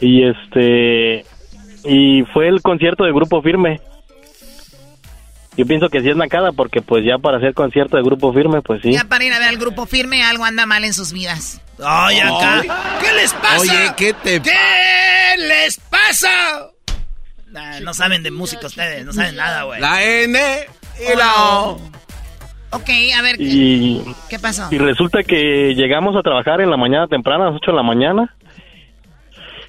Y este... Y fue el concierto de Grupo Firme. Yo pienso que sí es nacada porque pues ya para hacer concierto de Grupo Firme, pues sí. Ya para ir a ver al Grupo Firme algo anda mal en sus vidas. Ay, acá. ¿Qué les pasa? Oye, ¿qué te ¿Qué les pasa? no saben de música ustedes, no saben nada, güey. La N y la O. Ok, a ver, Y, ¿qué pasó? y resulta que llegamos a trabajar en la mañana temprano, a las 8 de la mañana.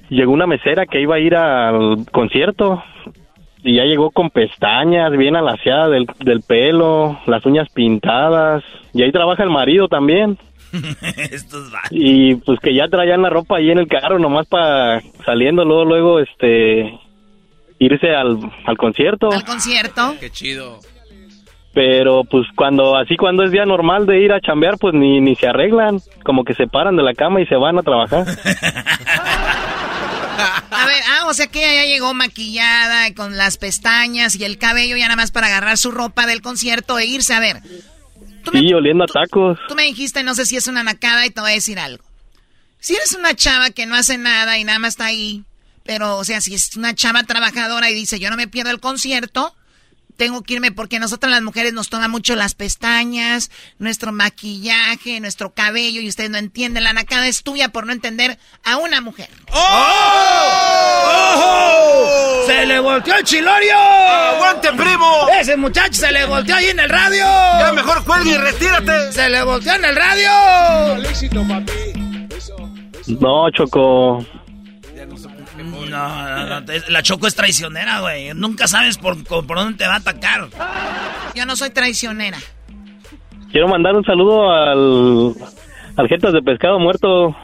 Llegó una mesera que iba a ir al concierto y ya llegó con pestañas bien alaciadas del, del pelo, las uñas pintadas. Y ahí trabaja el marido también. Estos. Y pues que ya traían la ropa ahí en el carro nomás para saliendo luego, luego, este, irse al, al concierto. ¿Al concierto? Qué chido. Pero pues cuando, así cuando es día normal de ir a chambear, pues ni, ni se arreglan. Como que se paran de la cama y se van a trabajar. A ver, ah, o sea que ella ya llegó maquillada con las pestañas y el cabello ya nada más para agarrar su ropa del concierto e irse a ver. Sí, oliendo a tacos. Tú me dijiste, no sé si es una nacada y te voy a decir algo. Si eres una chava que no hace nada y nada más está ahí, pero, o sea, si es una chava trabajadora y dice, yo no me pierdo el concierto, tengo que irme porque nosotras las mujeres nos toman mucho las pestañas, nuestro maquillaje, nuestro cabello y ustedes no entienden. La nacada es tuya por no entender a una mujer. ¡Oh! ¡Se le volteó el chilorio! ¡Aguante, primo! Ese muchacho se le volteó ahí en el radio. Ya mejor cuelgue y retírate. Se le volteó en el radio. No, Choco. No, no, no, la Choco es traicionera, güey. Nunca sabes por, por dónde te va a atacar. Yo no soy traicionera. Quiero mandar un saludo al, al Jetas de Pescado Muerto.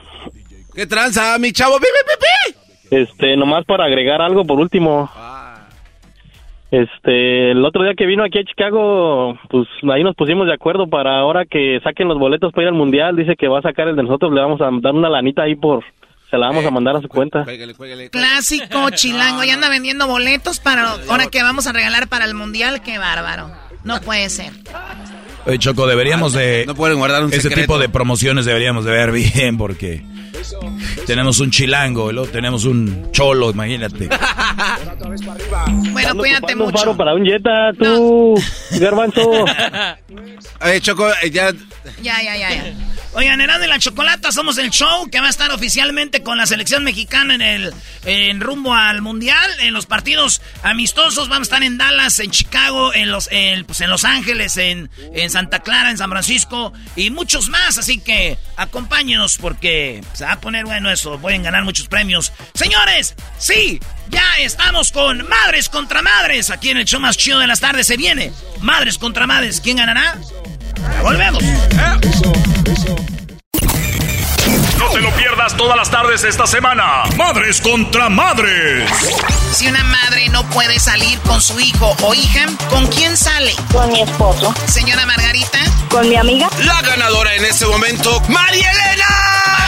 ¿Qué tranza, mi chavo? ¡Pi, pi, pi, pi! Este, nomás para agregar algo por último. Este, el otro día que vino aquí a Chicago, pues ahí nos pusimos de acuerdo para ahora que saquen los boletos para ir al mundial. Dice que va a sacar el de nosotros, le vamos a dar una lanita ahí por. Se la vamos a mandar a su cuenta. Cuélgale, cuélgale, cuélgale. Clásico chilango. Ya anda vendiendo boletos para ahora que vamos a regalar para el mundial. Qué bárbaro. No puede ser. Oye, Choco, deberíamos de... No pueden guardar un Ese secreto. tipo de promociones deberíamos de ver bien porque tenemos un chilango y luego tenemos un cholo, imagínate. Bueno, cuídate mucho. faro para un Jetta, tú, Garbanzo. Oye, Choco, eh, ya... Ya, ya, ya, ya. Oigan, Erasmo y la Chocolata somos el show que va a estar oficialmente con la selección mexicana en el en rumbo al mundial, en los partidos amistosos. Vamos a estar en Dallas, en Chicago, en los en, pues, en Los Ángeles, en, en Santa Clara, en San Francisco y muchos más. Así que acompáñenos porque se va a poner bueno eso. Pueden ganar muchos premios. Señores, sí, ya estamos con Madres contra Madres. Aquí en el show más chido de las tardes se viene. Madres contra Madres. ¿Quién ganará? Ya volvemos. No te lo pierdas todas las tardes esta semana. Madres contra madres. Si una madre no puede salir con su hijo o hija, ¿con quién sale? Con mi esposo. Señora Margarita. Con mi amiga. La ganadora en este momento, María Elena.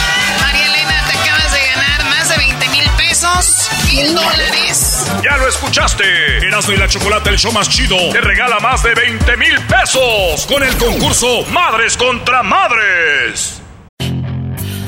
Pesos, mil dólares. Ya lo escuchaste. Erasmo y la Chocolate, el show más chido, te regala más de 20 mil pesos con el concurso Madres contra Madres.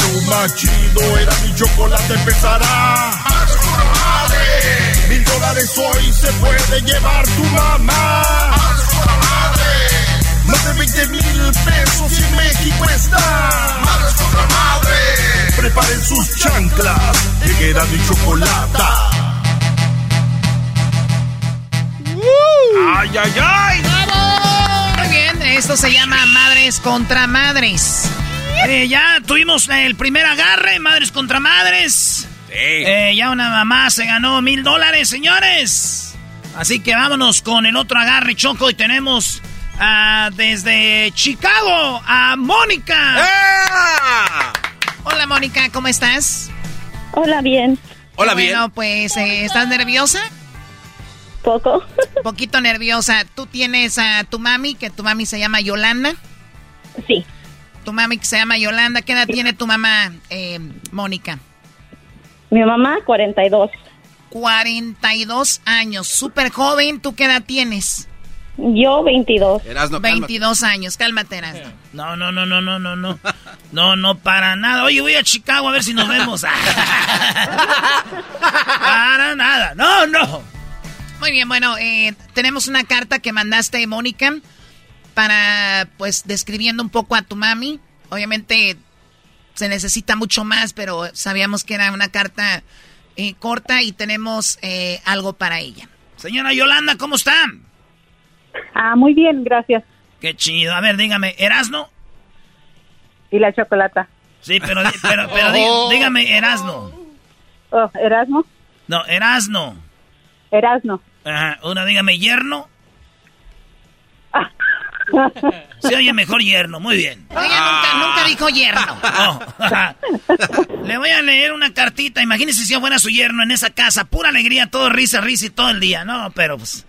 Madres contra madres. Llega el show más chido, era mi chocolate empezará. Más madre. Mil dólares hoy se puede llevar tu mamá. Más madre. Más de 20 mil pesos y México está. Más madre. Preparen sus chanclas, que era mi chocolate. ¡Ay, ay, ay! Muy bien, esto se llama Madres contra Madres. Eh, ya tuvimos el primer agarre, Madres contra Madres. Sí. Eh, ya una mamá se ganó mil dólares, señores. Así que vámonos con el otro agarre, Choco, y tenemos uh, desde Chicago a Mónica. Hola, Mónica, ¿cómo estás? Hola, bien. Hola, bien. Bueno, pues, eh, ¿estás nerviosa? Poco. Poquito nerviosa. ¿Tú tienes a tu mami, que tu mami se llama Yolanda? Sí. Tu mami que se llama Yolanda. ¿Qué edad tiene tu mamá, eh, Mónica? Mi mamá, 42. 42 años. Súper joven. ¿Tú qué edad tienes? Yo, 22. Erasno, 22 años. Cálmate, Erasno. No, no, no, no, no, no, no. No, no, para nada. Oye, voy a Chicago a ver si nos vemos. para nada. No, no. Muy bien, bueno, eh, tenemos una carta que mandaste, Mónica, para, pues, describiendo un poco a tu mami. Obviamente se necesita mucho más, pero sabíamos que era una carta eh, corta y tenemos eh, algo para ella. Señora Yolanda, ¿cómo está? Ah, muy bien, gracias. Qué chido. A ver, dígame, ¿Erasno? Y la chocolata. Sí, pero, pero, pero dí- dígame, ¿Erasno? Oh, ¿Erasmo? No, Erasno. Erasno. Ajá, una dígame, ¿yerno? Se oye mejor yerno, muy bien. Ella nunca, nunca dijo yerno. Ajá. Le voy a leer una cartita. Imagínese si yo fuera su yerno en esa casa. Pura alegría, todo risa, risa y todo el día. No, pero pues,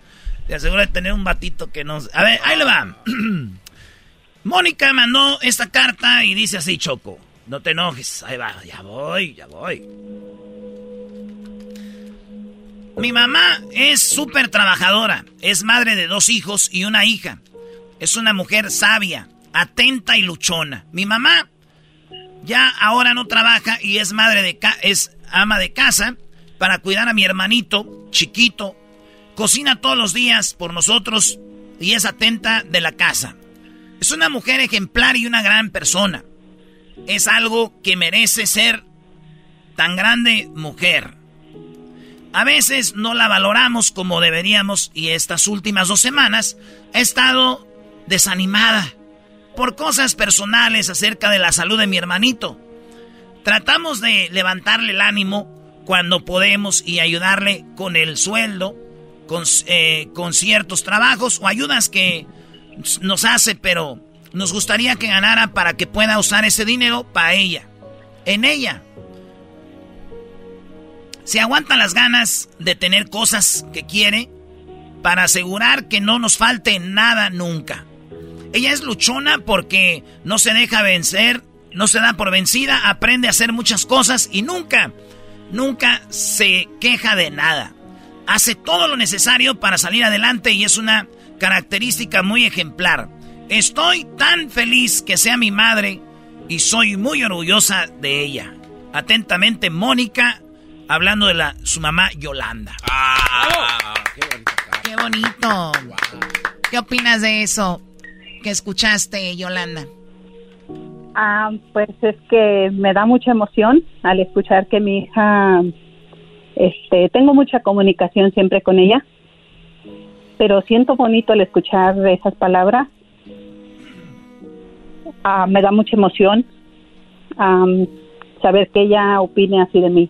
te aseguro de tener un batito que nos... A ver, ahí le va. Mónica mandó esta carta y dice así, Choco. No te enojes. Ahí va, ya voy, ya voy. Mi mamá es súper trabajadora. Es madre de dos hijos y una hija. Es una mujer sabia, atenta y luchona. Mi mamá ya ahora no trabaja y es madre de ca es ama de casa para cuidar a mi hermanito chiquito. Cocina todos los días por nosotros y es atenta de la casa. Es una mujer ejemplar y una gran persona. Es algo que merece ser tan grande mujer. A veces no la valoramos como deberíamos y estas últimas dos semanas ha estado desanimada por cosas personales acerca de la salud de mi hermanito. Tratamos de levantarle el ánimo cuando podemos y ayudarle con el sueldo, con, eh, con ciertos trabajos o ayudas que nos hace, pero nos gustaría que ganara para que pueda usar ese dinero para ella, en ella. Se aguanta las ganas de tener cosas que quiere para asegurar que no nos falte nada nunca. Ella es luchona porque no se deja vencer, no se da por vencida, aprende a hacer muchas cosas y nunca, nunca se queja de nada. Hace todo lo necesario para salir adelante y es una característica muy ejemplar. Estoy tan feliz que sea mi madre y soy muy orgullosa de ella. Atentamente, Mónica, hablando de la, su mamá Yolanda. ¡Qué bonito! ¿Qué opinas de eso que escuchaste, Yolanda? Ah, pues es que me da mucha emoción al escuchar que mi hija, este, tengo mucha comunicación siempre con ella, pero siento bonito al escuchar esas palabras. Ah, me da mucha emoción saber que ella opine así de mí.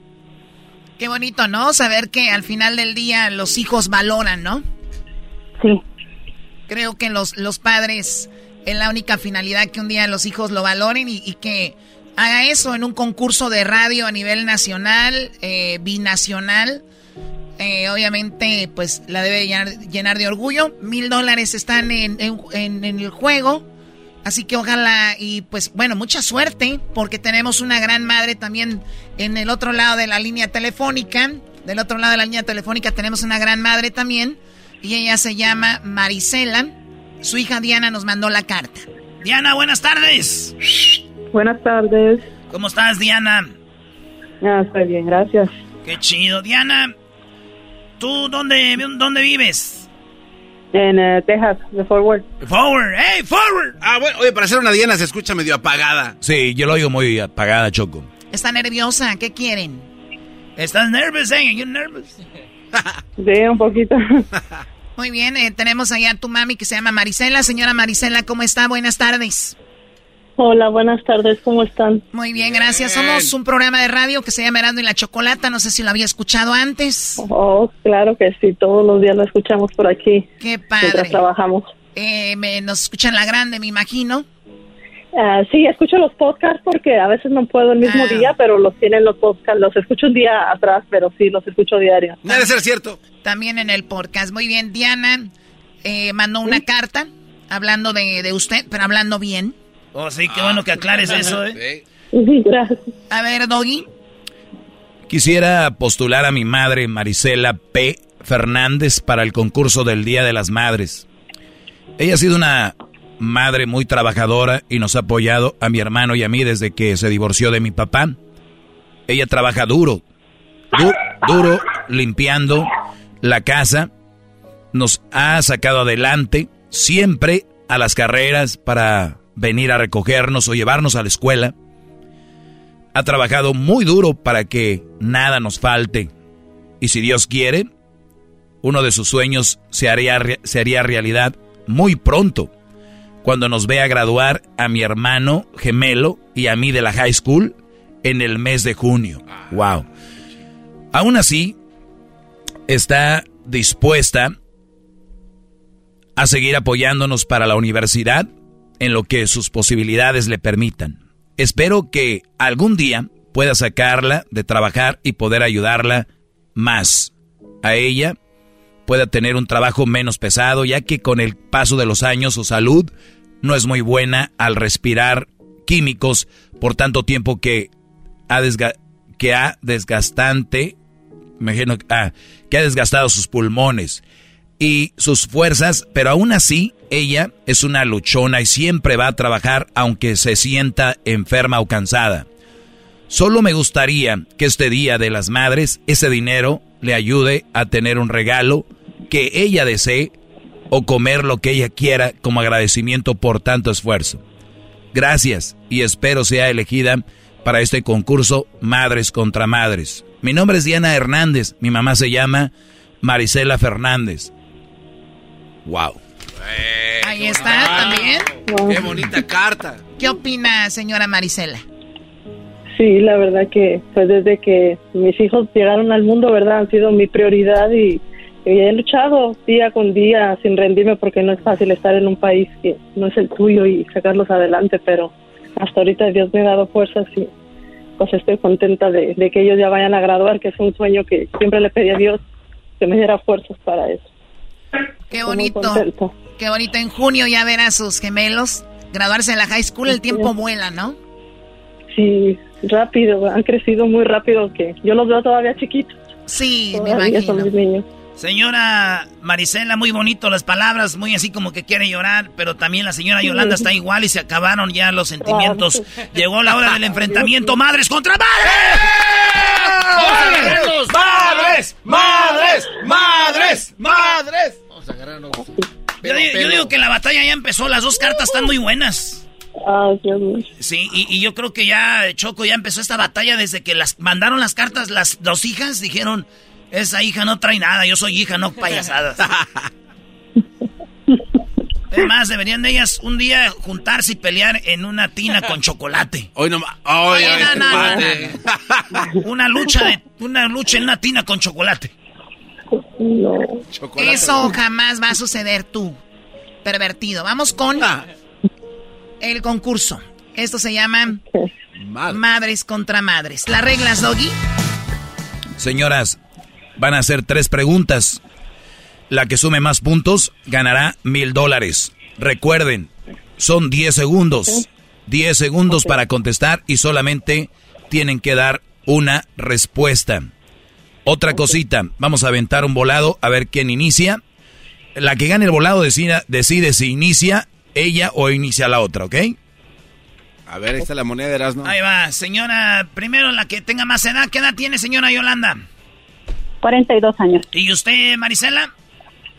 Qué bonito, ¿no? Saber que al final del día los hijos valoran, ¿no? Sí. Creo que los, los padres es la única finalidad que un día los hijos lo valoren y, y que haga eso en un concurso de radio a nivel nacional, eh, binacional. Eh, obviamente, pues la debe llenar, de orgullo. Mil dólares están en- en el juego. Así que ojalá y pues bueno, mucha suerte porque tenemos una gran madre también en el otro lado de la línea telefónica. Del otro lado de la línea telefónica tenemos una gran madre también y ella se llama Marisela. Su hija Diana nos mandó la carta. Diana, buenas tardes. Buenas tardes. ¿Cómo estás, Diana? Ah, estoy bien, gracias. Qué chido. Diana, ¿tú dónde, dónde vives? En eh, Texas, de Forward. Forward, hey, Forward. Ah, bueno, oye, para ser una Diana se escucha medio apagada. Sí, yo lo oigo muy apagada, Choco. Está nerviosa, ¿qué quieren? ¿Estás nerviosa? ¿Estás you nervous? sí, un poquito. Muy bien, eh, tenemos allá a tu mami que se llama Marisela. Señora Marisela, ¿cómo está? Buenas tardes. Hola, buenas tardes, ¿cómo están? Muy bien, gracias. Somos un programa de radio que se llama Erando y la Chocolata. No sé si lo había escuchado antes. Oh, claro que sí, todos los días lo escuchamos por aquí. Qué padre. Mientras trabajamos. Eh, me, nos escuchan la grande, me imagino. Uh, sí, escucho los podcasts porque a veces no puedo el mismo Ah. día, pero los tienen los podcasts. Los escucho un día atrás, pero sí, los escucho diario. Debe ser cierto. También en el podcast. Muy bien, Diana eh, mandó una carta hablando de, de usted, pero hablando bien. Oh, sí, qué bueno que aclares eso, ¿eh? Gracias. A ver, Doggy. Quisiera postular a mi madre, Marisela P. Fernández, para el concurso del Día de las Madres. Ella ha sido una madre muy trabajadora y nos ha apoyado a mi hermano y a mí desde que se divorció de mi papá. Ella trabaja duro, du- duro, limpiando la casa. Nos ha sacado adelante siempre a las carreras para venir a recogernos o llevarnos a la escuela. Ha trabajado muy duro para que nada nos falte. Y si Dios quiere, uno de sus sueños se haría, se haría realidad muy pronto, cuando nos vea graduar a mi hermano gemelo y a mí de la high school en el mes de junio. Wow. Aún así, está dispuesta a seguir apoyándonos para la universidad en lo que sus posibilidades le permitan. Espero que algún día pueda sacarla de trabajar y poder ayudarla más a ella, pueda tener un trabajo menos pesado, ya que con el paso de los años su salud no es muy buena al respirar químicos por tanto tiempo que ha, desga- que ha desgastante, imagino, ah, que ha desgastado sus pulmones y sus fuerzas, pero aún así ella es una luchona y siempre va a trabajar aunque se sienta enferma o cansada. Solo me gustaría que este Día de las Madres ese dinero le ayude a tener un regalo que ella desee o comer lo que ella quiera como agradecimiento por tanto esfuerzo. Gracias y espero sea elegida para este concurso Madres contra Madres. Mi nombre es Diana Hernández, mi mamá se llama Marisela Fernández. Wow. Ahí está también. Qué bonita carta. ¿Qué opina, señora Marisela? Sí, la verdad que pues desde que mis hijos llegaron al mundo, ¿verdad? Han sido mi prioridad y, y he luchado día con día sin rendirme porque no es fácil estar en un país que no es el tuyo y sacarlos adelante, pero hasta ahorita Dios me ha dado fuerzas y pues estoy contenta de, de que ellos ya vayan a graduar, que es un sueño que siempre le pedí a Dios que me diera fuerzas para eso. Qué bonito. Qué bonito. En junio ya ver a sus gemelos graduarse de la high school. El tiempo vuela, ¿no? Sí, rápido, han crecido muy rápido que yo los veo todavía chiquitos. Sí, me imagino. Son mis niños. Señora Marisela, muy bonito las palabras, muy así como que quiere llorar, pero también la señora Yolanda está igual y se acabaron ya los sentimientos. Llegó la hora del enfrentamiento, madres contra madres. ¡Madres! ¡Madres! ¡Madres! ¡Madres! Vamos a agarrarnos. Yo, digo- yo digo que la batalla ya empezó, las dos cartas están muy buenas. Ah. Sí, y, y yo creo que ya Choco ya empezó esta batalla desde que las mandaron las cartas las dos hijas, dijeron, esa hija no trae nada, yo soy hija, no payasadas. Además, deberían de ellas un día juntarse y pelear en una tina con chocolate. Hoy no cuate. Una lucha de una lucha en una tina con chocolate. No. Eso jamás va a suceder tú, pervertido. Vamos con el concurso. Esto se llama Madres contra Madres. Las reglas, Doggy. Señoras, van a hacer tres preguntas. La que sume más puntos ganará mil dólares. Recuerden, son 10 segundos. 10 segundos para contestar y solamente tienen que dar una respuesta. Otra cosita, vamos a aventar un volado a ver quién inicia. La que gane el volado decida- decide si inicia ella o inicia la otra, ¿ok? A ver, esta es la moneda de Erasmo. Ahí va, señora, primero la que tenga más edad. ¿Qué edad tiene, señora Yolanda? 42 años. ¿Y usted, Marisela?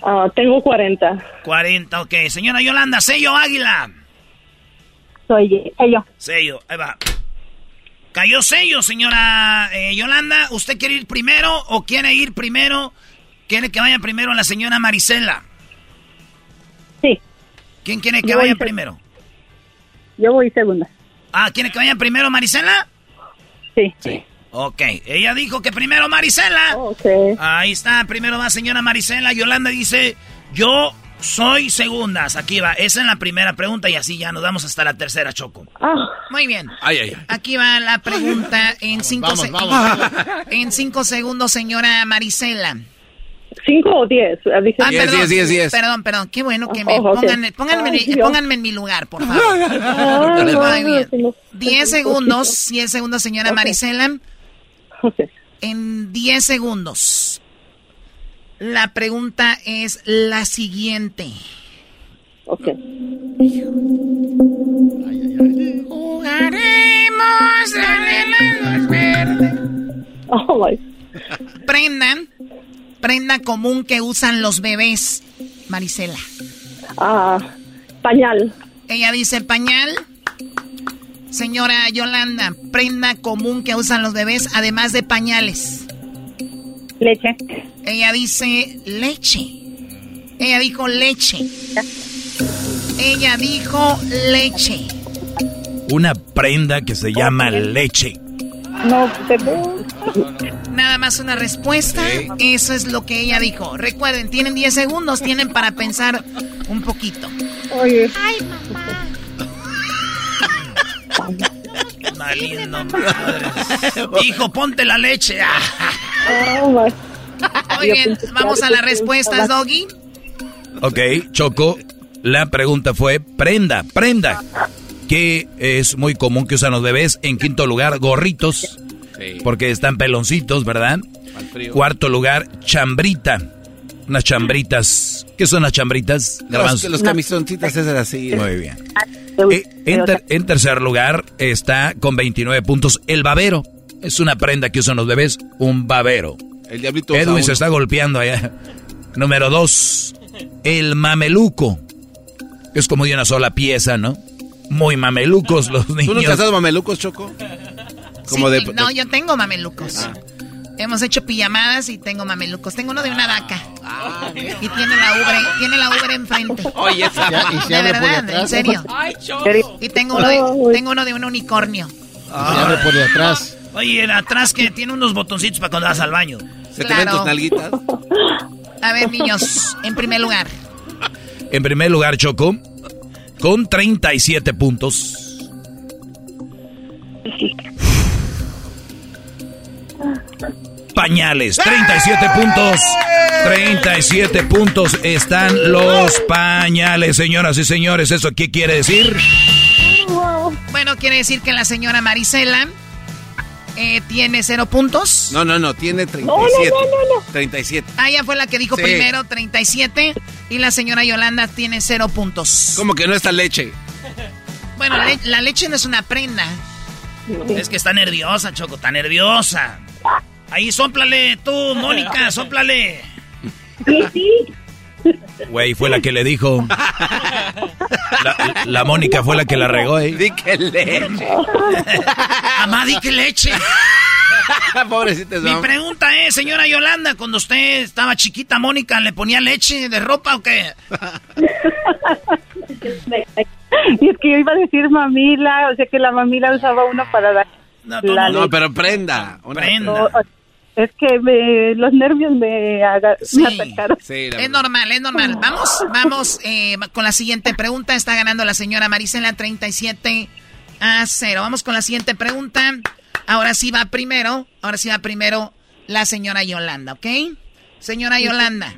Ah, tengo 40. 40, ok. Señora Yolanda, sello águila. Soy sello. Sello, ahí va. Cayó sello, señora eh, Yolanda. ¿Usted quiere ir primero o quiere ir primero? ¿Quiere que vaya primero la señora Marisela? Sí. ¿Quién quiere que Yo vaya primero? Yo voy segunda. Ah, ¿quiere que vaya primero Marisela? Sí. Sí. Ok, ella dijo que primero Marisela. Ok. Ahí está, primero va señora Marisela. Yolanda dice, yo soy segundas. Aquí va, esa es la primera pregunta y así ya nos damos hasta la tercera, Choco. Ah, Muy bien. Ay, ay, ay. Aquí va la pregunta en cinco, vamos, en cinco segundos, señora Marisela. ¿Cinco o diez? Ah, Ah, Diez, perdón, diez, diez, diez. Perdón, perdón. Qué bueno que me Oh, ok. pongan, pónganme, Ay, pónganme en mi lugar, por favor. Muy no, bien. no, Diez segundos, diez segundos, señora Ok. Marisela. En diez segundos. La pregunta es la siguiente. Ok. Jugaremos arenas verdes. Oh, my. Prenda, prenda común que usan los bebés, Marisela. Ah, pañal. Ella dice pañal. Señora Yolanda, prenda común que usan los bebés, además de pañales. Leche. Ella dice leche. Ella dijo leche. Ella dijo leche. Una prenda que se llama leche. No, perdón. Nada más una respuesta. Eso es lo que ella dijo. Recuerden, tienen 10 segundos, tienen para pensar un poquito. Oye. Madres. Hijo, ponte la leche. Oh, my. Muy bien, vamos a las respuestas, Doggy. Ok, Choco, la pregunta fue prenda, prenda, que es muy común que usan los bebés. En quinto lugar, gorritos, Sí. porque están peloncitos, ¿verdad? Cuarto lugar, chambrita. Unas chambritas. ¿Qué son las chambritas? Los, los camisoncitas esas así. Muy bien. Eh, en, ter- en tercer lugar está con 29 puntos el babero. Es una prenda que usan los bebés, un babero. El diablito. Edwin se está golpeando allá. Número dos, el mameluco. Es como de una sola pieza, ¿no? Muy mamelucos los ¿Tú niños. nunca has dado mamelucos, Choco? Como Sí, de... no, yo tengo mamelucos. Hemos hecho pijamadas y tengo mamelucos. Tengo uno de una vaca. y tiene la ubre, tiene la ubre enfrente. Oye, esa... Ya, y se De verdad, en serio. Y tengo uno de, tengo uno de un unicornio. Se abre por detrás. Oye, el atrás que tiene unos botoncitos para cuando vas al baño. ¿Se te ven Claro. tus nalguitas? A ver, niños, en primer lugar. En primer lugar, Choco, con 37 puntos. Pañales, 37 puntos. 37 puntos están los pañales, señoras y señores. ¿Eso qué quiere decir? Bueno, quiere decir que la señora Marisela eh, tiene cero puntos. No, no, no, tiene 37. No, no, no, no, 37. Ah, ella fue la que dijo Sí. primero 37 y la señora Yolanda tiene cero puntos. ¿Cómo que no está leche? Bueno, le- la leche no es una prenda. Es que está nerviosa, Choco, está nerviosa. Ahí, sóplale tú, Mónica, sóplale. Sí, sí. Güey, fue la que le dijo. La, la Mónica fue la que la regó, ¿eh? Di que leche. Amá, di que leche. Pobrecita es Mi pregunta es, señora Yolanda, cuando usted estaba chiquita, Mónica, ¿le ponía leche de ropa o qué? Y es que yo iba a decir mamila, o sea que la mamila usaba uno para dar No, la no. Pero prenda. Una Prenda. O- o- Es que me- los nervios me, aga- Sí. me atacaron. Sí, la Es normal, es normal. Vamos, vamos eh, con la siguiente pregunta. Está ganando la señora Marisela 37 a 0. Vamos con la siguiente pregunta. Ahora sí va primero. Ahora sí va primero la señora Yolanda, ¿ok? Señora Yolanda.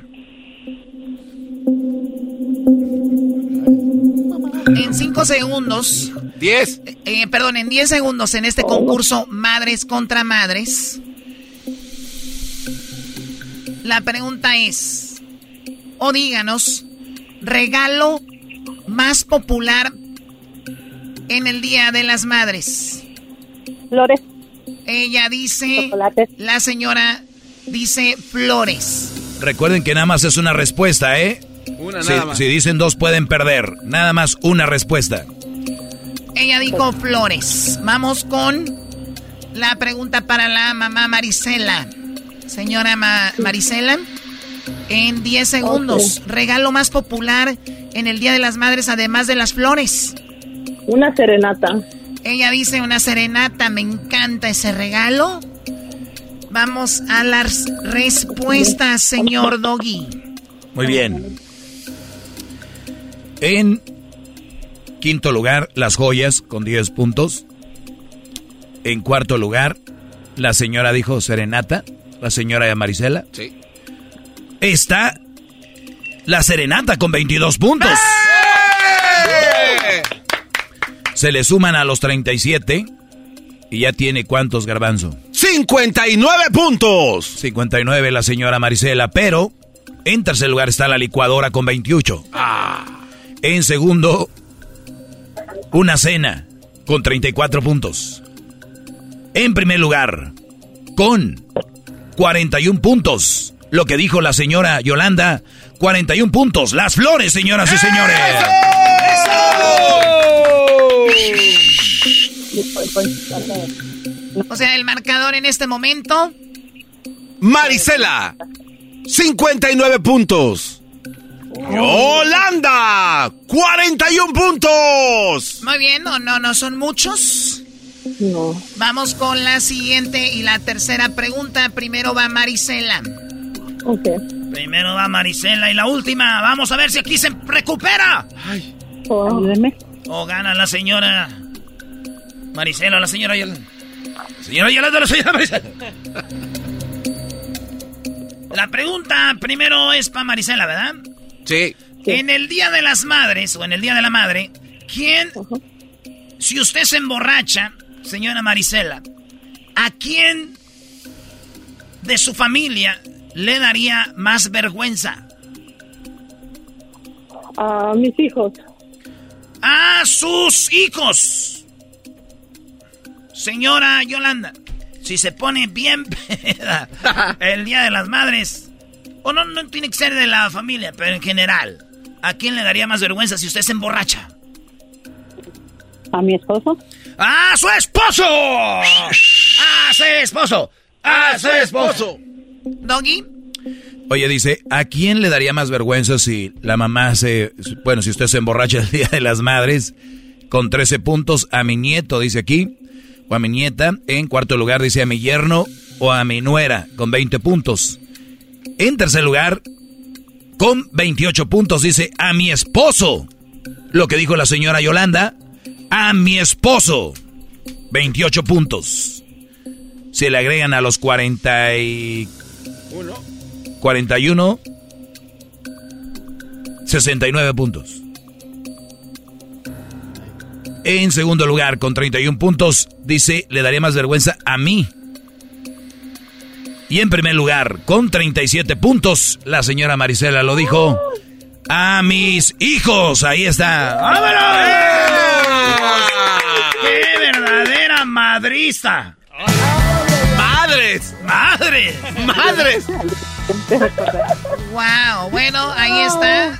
En cinco segundos, 10. eh, perdón, en 10 segundos en este concurso Madres contra Madres. La pregunta es, o díganos, regalo más popular en el Día de las Madres? Flores. Ella dice, la señora dice flores. Recuerden que nada más es una respuesta, ¿eh? Una Si, nada más. si dicen dos pueden perder. Nada más una respuesta. Ella dijo flores. Vamos con la pregunta para la mamá Marisela. Señora Ma- Marisela, en 10 segundos, regalo más popular en el Día de las Madres además de las flores. Una serenata. Ella dice una serenata, me encanta ese regalo. Vamos a las respuestas, señor Doggy. Muy bien. En quinto lugar, las joyas con 10 puntos. En cuarto lugar, la señora dijo Serenata, la señora Marisela. Sí. Está la Serenata con 22 puntos. Se le suman a los 37 y ya tiene cuántos garbanzo. 59 puntos. 59 la señora Marisela, pero en tercer lugar está la licuadora con 28. En segundo, una cena con 34 puntos. En primer lugar, con 41 puntos. Lo que dijo la señora Yolanda, 41 puntos. Las flores, señoras y señores. O sea, el marcador en este momento. Marisela, 59 puntos. Holanda, 41 puntos. Muy bien, no, no, no son muchos. No. Vamos con la siguiente y la tercera pregunta. Primero va Marisela. Ok. Primero va Marisela y la última. Vamos a ver si aquí se recupera. Ayúdeme. O gana la señora Marisela, la señora Yolanda. Señora Yolanda, la señora Marisela. La pregunta primero es para Marisela, ¿verdad? Sí. En el Día de las Madres o en el Día de la Madre, ¿quién, si usted se emborracha, señora Marisela, a quién de su familia le daría más vergüenza? A mis hijos. A sus hijos. Señora Yolanda, si se pone bien peda el Día de las Madres, o no, no tiene que ser de la familia, pero en general, ¿a quién le daría más vergüenza si usted se emborracha? A mi esposo. ¡A su esposo! ¡A su esposo! ¡A su esposo! Doggy. Oye, dice, ¿a quién le daría más vergüenza si la mamá se... Bueno, si usted se emborracha el Día de las Madres con 13 puntos, a mi nieto, dice aquí, o a mi nieta. En cuarto lugar dice a mi yerno o a mi nuera con 20 puntos. En tercer lugar, con 28 puntos, dice a mi esposo. Lo que dijo la señora Yolanda, a mi esposo. 28 puntos. Se le agregan a los 40 y... 41, 69 puntos. En segundo lugar, con 31 puntos, dice, le daría más vergüenza a mí. Y en primer lugar, con 37 puntos, la señora Marisela lo dijo, a mis hijos. Ahí está. ¡Vámonos! ¡Qué verdadera madriza! ¡Madres! ¡Madres! ¡Madres! Wow, bueno, ahí está.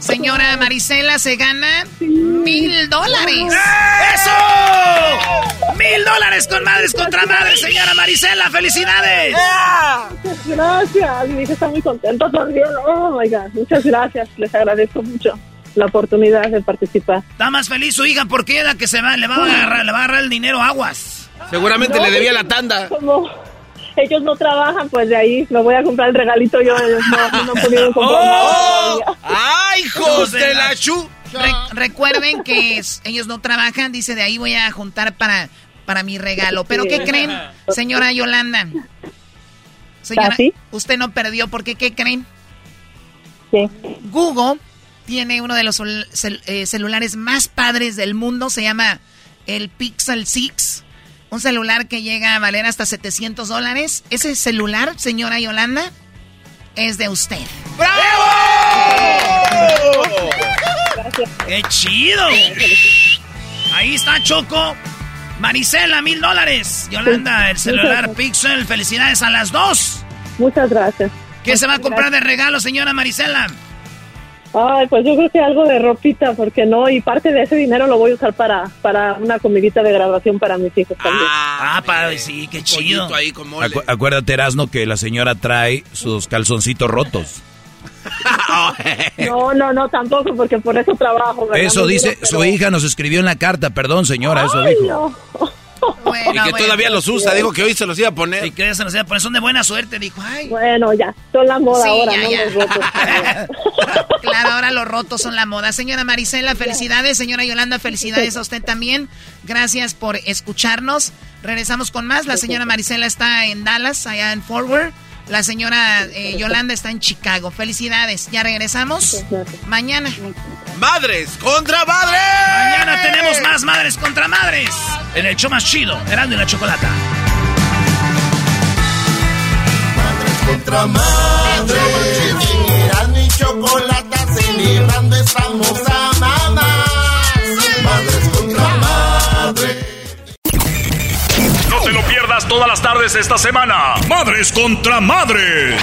Señora Marisela se gana mil dólares. ¡Eso! ¡Mil dólares con madres contra madres, señora Marisela! ¡Felicidades! Muchas gracias. Mi hija está muy contenta también. Oh my God. Muchas gracias. Les agradezco mucho la oportunidad de participar. Está más feliz su hija porque es la que se va, le va a agarrar, le va a agarrar el dinero a aguas. Seguramente No, le debía la tanda. Como ellos no trabajan, pues de ahí me voy a comprar el regalito yo. Ellos no, no comprar ¡Oh! nada. ¡Ay, hijos de la chu! Re- recuerden que es- ellos no trabajan, dice, de ahí voy a juntar para, para mi regalo. Pero ¿qué creen, señora Yolanda? Señora, ¿Ah, sí? usted no perdió, porque ¿qué creen? Sí. Google tiene uno de los cel- eh, celulares más padres del mundo, se llama el Pixel 6. Un celular que llega a valer hasta 700 dólares. Ese celular, señora Yolanda, es de usted. ¡Qué chido! Ahí está Choco. Marisela, mil dólares. Yolanda, el celular Pixel. Felicidades a las dos. Muchas gracias. ¿Qué se va a comprar de regalo, señora Marisela? Ay, pues yo creo que algo de ropita, porque no, y parte de ese dinero lo voy a usar para, para una comidita de graduación para mis hijos también. Ah, para, sí, qué chido. Acu- acuérdate, Erasno, que la señora trae sus calzoncitos rotos. No, no, no, tampoco, porque por eso trabajo. ¿verdad? Eso dice, su pero- hija nos escribió en la carta, perdón señora, eso Ay, dijo. no. Y que todavía los usa. Dijo que hoy se los iba a poner. Y que se los iba a poner. Son de buena suerte, dijo. Ay. Bueno, ya, son la moda Sí, ahora, ya, no ya. los rotos. Claro, ahora los rotos son la moda. Señora Marisela, felicidades. Señora Yolanda, felicidades a usted también. Gracias por escucharnos. Regresamos con más. La señora Marisela está en Dallas, allá en Forward. La señora eh, Yolanda está en Chicago. Felicidades. Ya regresamos mañana. Madres contra madres. Mañana tenemos más madres contra madres. En el show más chido, Erasmo y la Chocolata. contra madre. Erasmo y chocolata celebrando estamos a todas las tardes esta semana. Madres contra madres.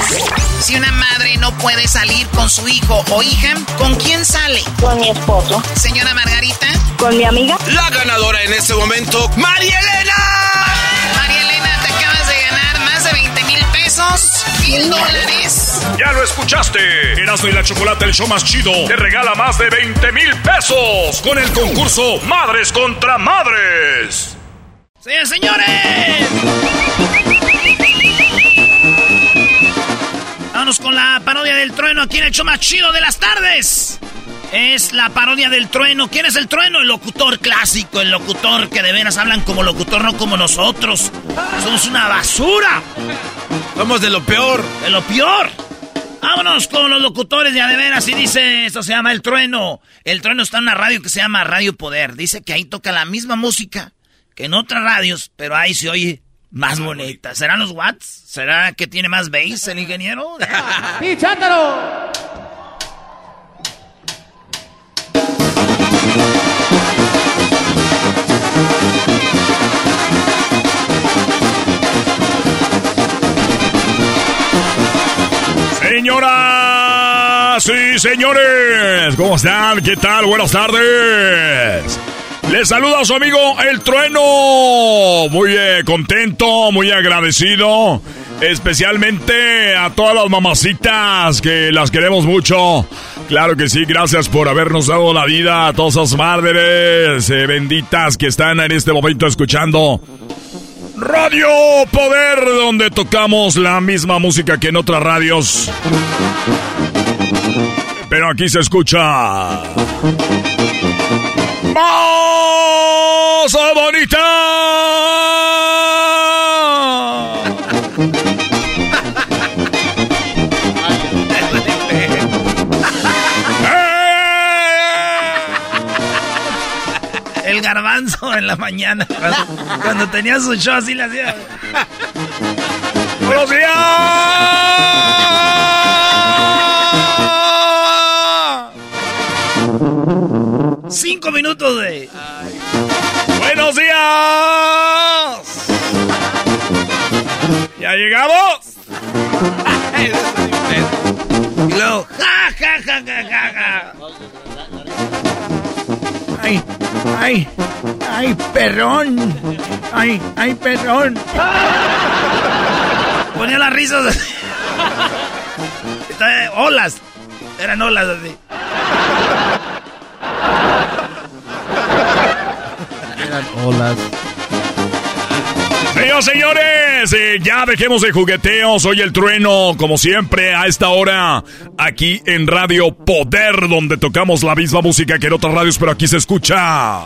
Si una madre no puede salir con su hijo o hija, ¿con quién sale? Con mi esposo. Señora Margarita. Con mi amiga. La ganadora en este momento, María Elena. María Elena, te acabas de ganar más de 20 mil pesos, mil dólares. Ya lo escuchaste. Erasmo y la Chocolata, el show más chido, te regala más de 20 mil pesos con el concurso Madres contra Madres. Señores, señores. Vámonos con la parodia del trueno aquí en el show más chido de las tardes. Es la parodia del trueno. ¿Quién es el trueno? El locutor clásico, el locutor que de veras hablan como locutor, no como nosotros. Somos una basura. Somos de lo peor. De lo peor. Vámonos con los locutores de a de veras y dice, esto se llama El Trueno. El Trueno está en una radio que se llama Radio Poder. Dice que ahí toca la misma música que en otras radios, pero ahí se oye más bonita. ¿Serán los watts? ¿Será que tiene más bass el ingeniero? ¡Sí, chántalo! Señoras y señores, ¿cómo están? ¿Qué tal? Buenas tardes. Les saluda a su amigo El Trueno. Muy eh, contento, muy agradecido. Especialmente a todas las mamacitas que las queremos mucho. Claro que sí, gracias por habernos dado la vida a todas esas madres eh, benditas que están en este momento escuchando Radio Poder, donde tocamos la misma música que en otras radios. Pero aquí se escucha. ¡Más bonita! El garbanzo en la mañana. Cuando, cuando tenía su show así le hacía. ¡Buenos días! Cinco minutos de. ¡Buenos días! ¿Ya llegamos? Y luego, ja, ja, ja, ja, ja, ja. Ay, ay, ay, perrón. Ay, ay, perrón. Ponía las risas. Está- Olas. Eran olas así. Eran olas. Señores, eh, ya dejemos de jugueteos. Soy el trueno, como siempre, a esta hora, aquí en Radio Poder, donde tocamos la misma música que en otras radios, pero aquí se escucha.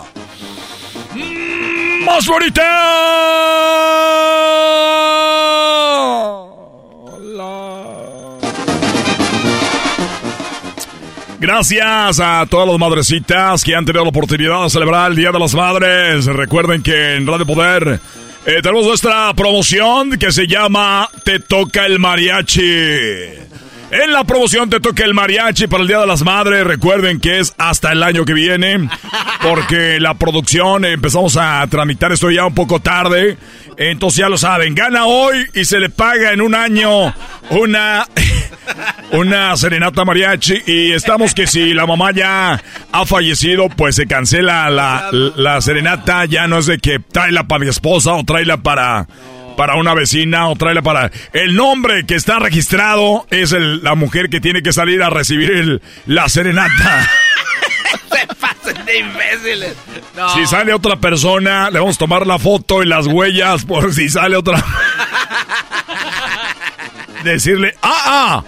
¡Más bonita! Gracias a todas las madrecitas que han tenido la oportunidad de celebrar el Día de las Madres. Recuerden que en Radio Poder eh, tenemos nuestra promoción que se llama Te toca el mariachi. En la promoción te toca el mariachi para el Día de las Madres. Recuerden que es hasta el año que viene. Porque la producción empezamos a tramitar esto ya un poco tarde. Entonces ya lo saben, gana hoy y se le paga en un año una, una serenata mariachi. Y estamos que si la mamá ya ha fallecido, pues se cancela la, la serenata. Ya no es de que tráela para mi esposa o tráela para para una vecina o tráela para... El nombre que está registrado es la mujer que tiene que salir a recibir el, la serenata. De imbéciles. Si sale otra persona, le vamos a tomar la foto y las huellas por si sale otra... Decirle, ah, ah,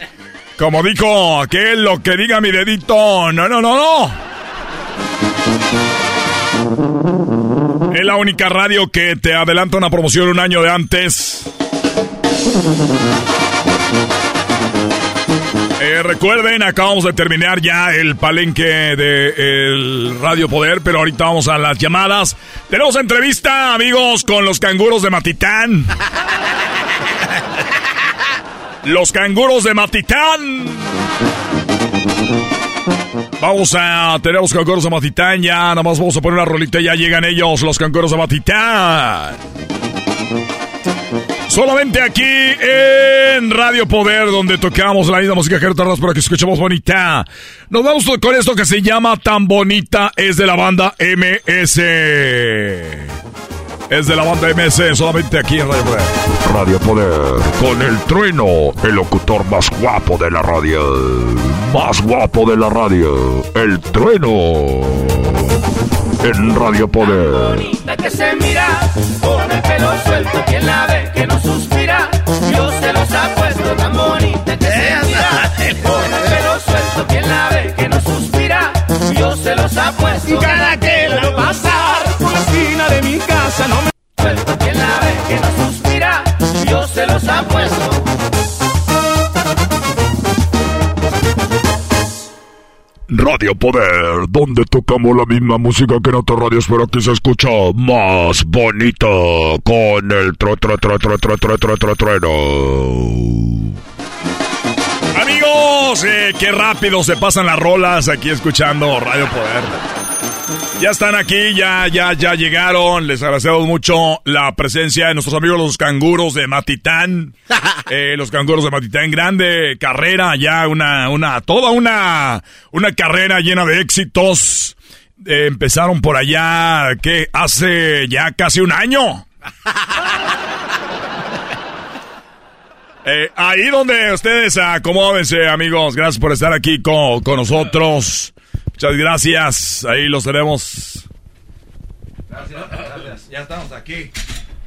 como dijo aquel, lo que diga mi dedito, no, no, no, no. Es la única radio que te adelanta una promoción un año de antes. Eh, recuerden, acabamos de terminar ya el palenque de Radio Poder, pero ahorita vamos a las llamadas. Tenemos entrevista, amigos, con los canguros de Matitán. los canguros de Matitán. Vamos a tener los canguros de Matitán. Ya nada más vamos a poner una rolita. Ya llegan ellos, los canguros de Matitán. Solamente aquí en Radio Poder, donde tocamos la misma música que tardas para que escuchemos bonita. Nos vamos con esto que se llama Tan Bonita, es de la banda MS. Es de la banda MS, solamente aquí en Radio Poder. Radio Poder, con el trueno, el locutor más guapo de la radio. Más guapo de la radio, el trueno. En Radio Poder. bonita que se mira, con el pelo suelto, quien la ve que no suspira. Yo se los apuesto, tan bonita que se mira, con el pelo suelto, quien la ve que no suspira. Yo se los apuesto, cada que la veo pasar por la esquina de mi casa, no me suelto, quien la ve que no suspira. Yo se los apuesto. Radio Poder, donde tocamos la misma música que en otras radios, pero aquí se escucha más bonita con el tro tro tro tro tro trueno. Amigos, eh, qué rápido se pasan las rolas aquí escuchando Radio Poder. Ya están aquí, ya, ya, ya llegaron. Les agradecemos mucho la presencia de nuestros amigos los canguros de Matitán. Eh, los canguros de Matitán, grande carrera, ya una, una, toda una, una carrera llena de éxitos. Eh, empezaron por allá, que hace ya casi un año. Eh, ahí donde ustedes acomódense, amigos. Gracias por estar aquí con, con nosotros. Muchas gracias. Ahí los tenemos. Gracias, gracias. Ya estamos aquí.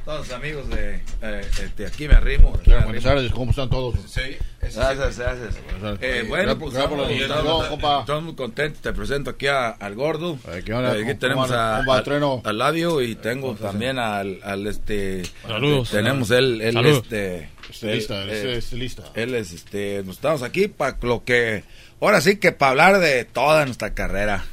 Todos los amigos de, eh, de aquí me arrimo. Aquí me Buenas tardes, ¿cómo están todos? Sí, gracias, gracias. Eh, bueno, pues estamos, estamos- compa. estamos muy contentos. Te presento aquí a- al gordo. ¿qué onda? Aquí ¿Cómo- tenemos a, va, al- Ladio y tengo también al, al este. Saludos. Tenemos él, él Saludos. este. Estilista, él, es eh, estilista. Él es este. Nos estamos aquí para lo que. Ahora sí que para hablar de toda nuestra carrera.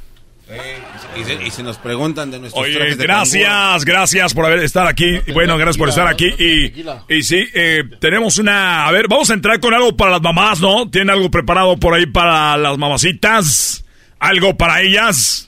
Y, si- y si nos preguntan de nuestros Oye, trajes de gracias, gracias por haber estar aquí. Bueno, gracias por estar aquí. Y, y sí, eh, tenemos una... A ver, vamos a entrar con algo para las mamás, ¿no? ¿Tienen algo preparado por ahí para las mamacitas? ¿Algo para ellas?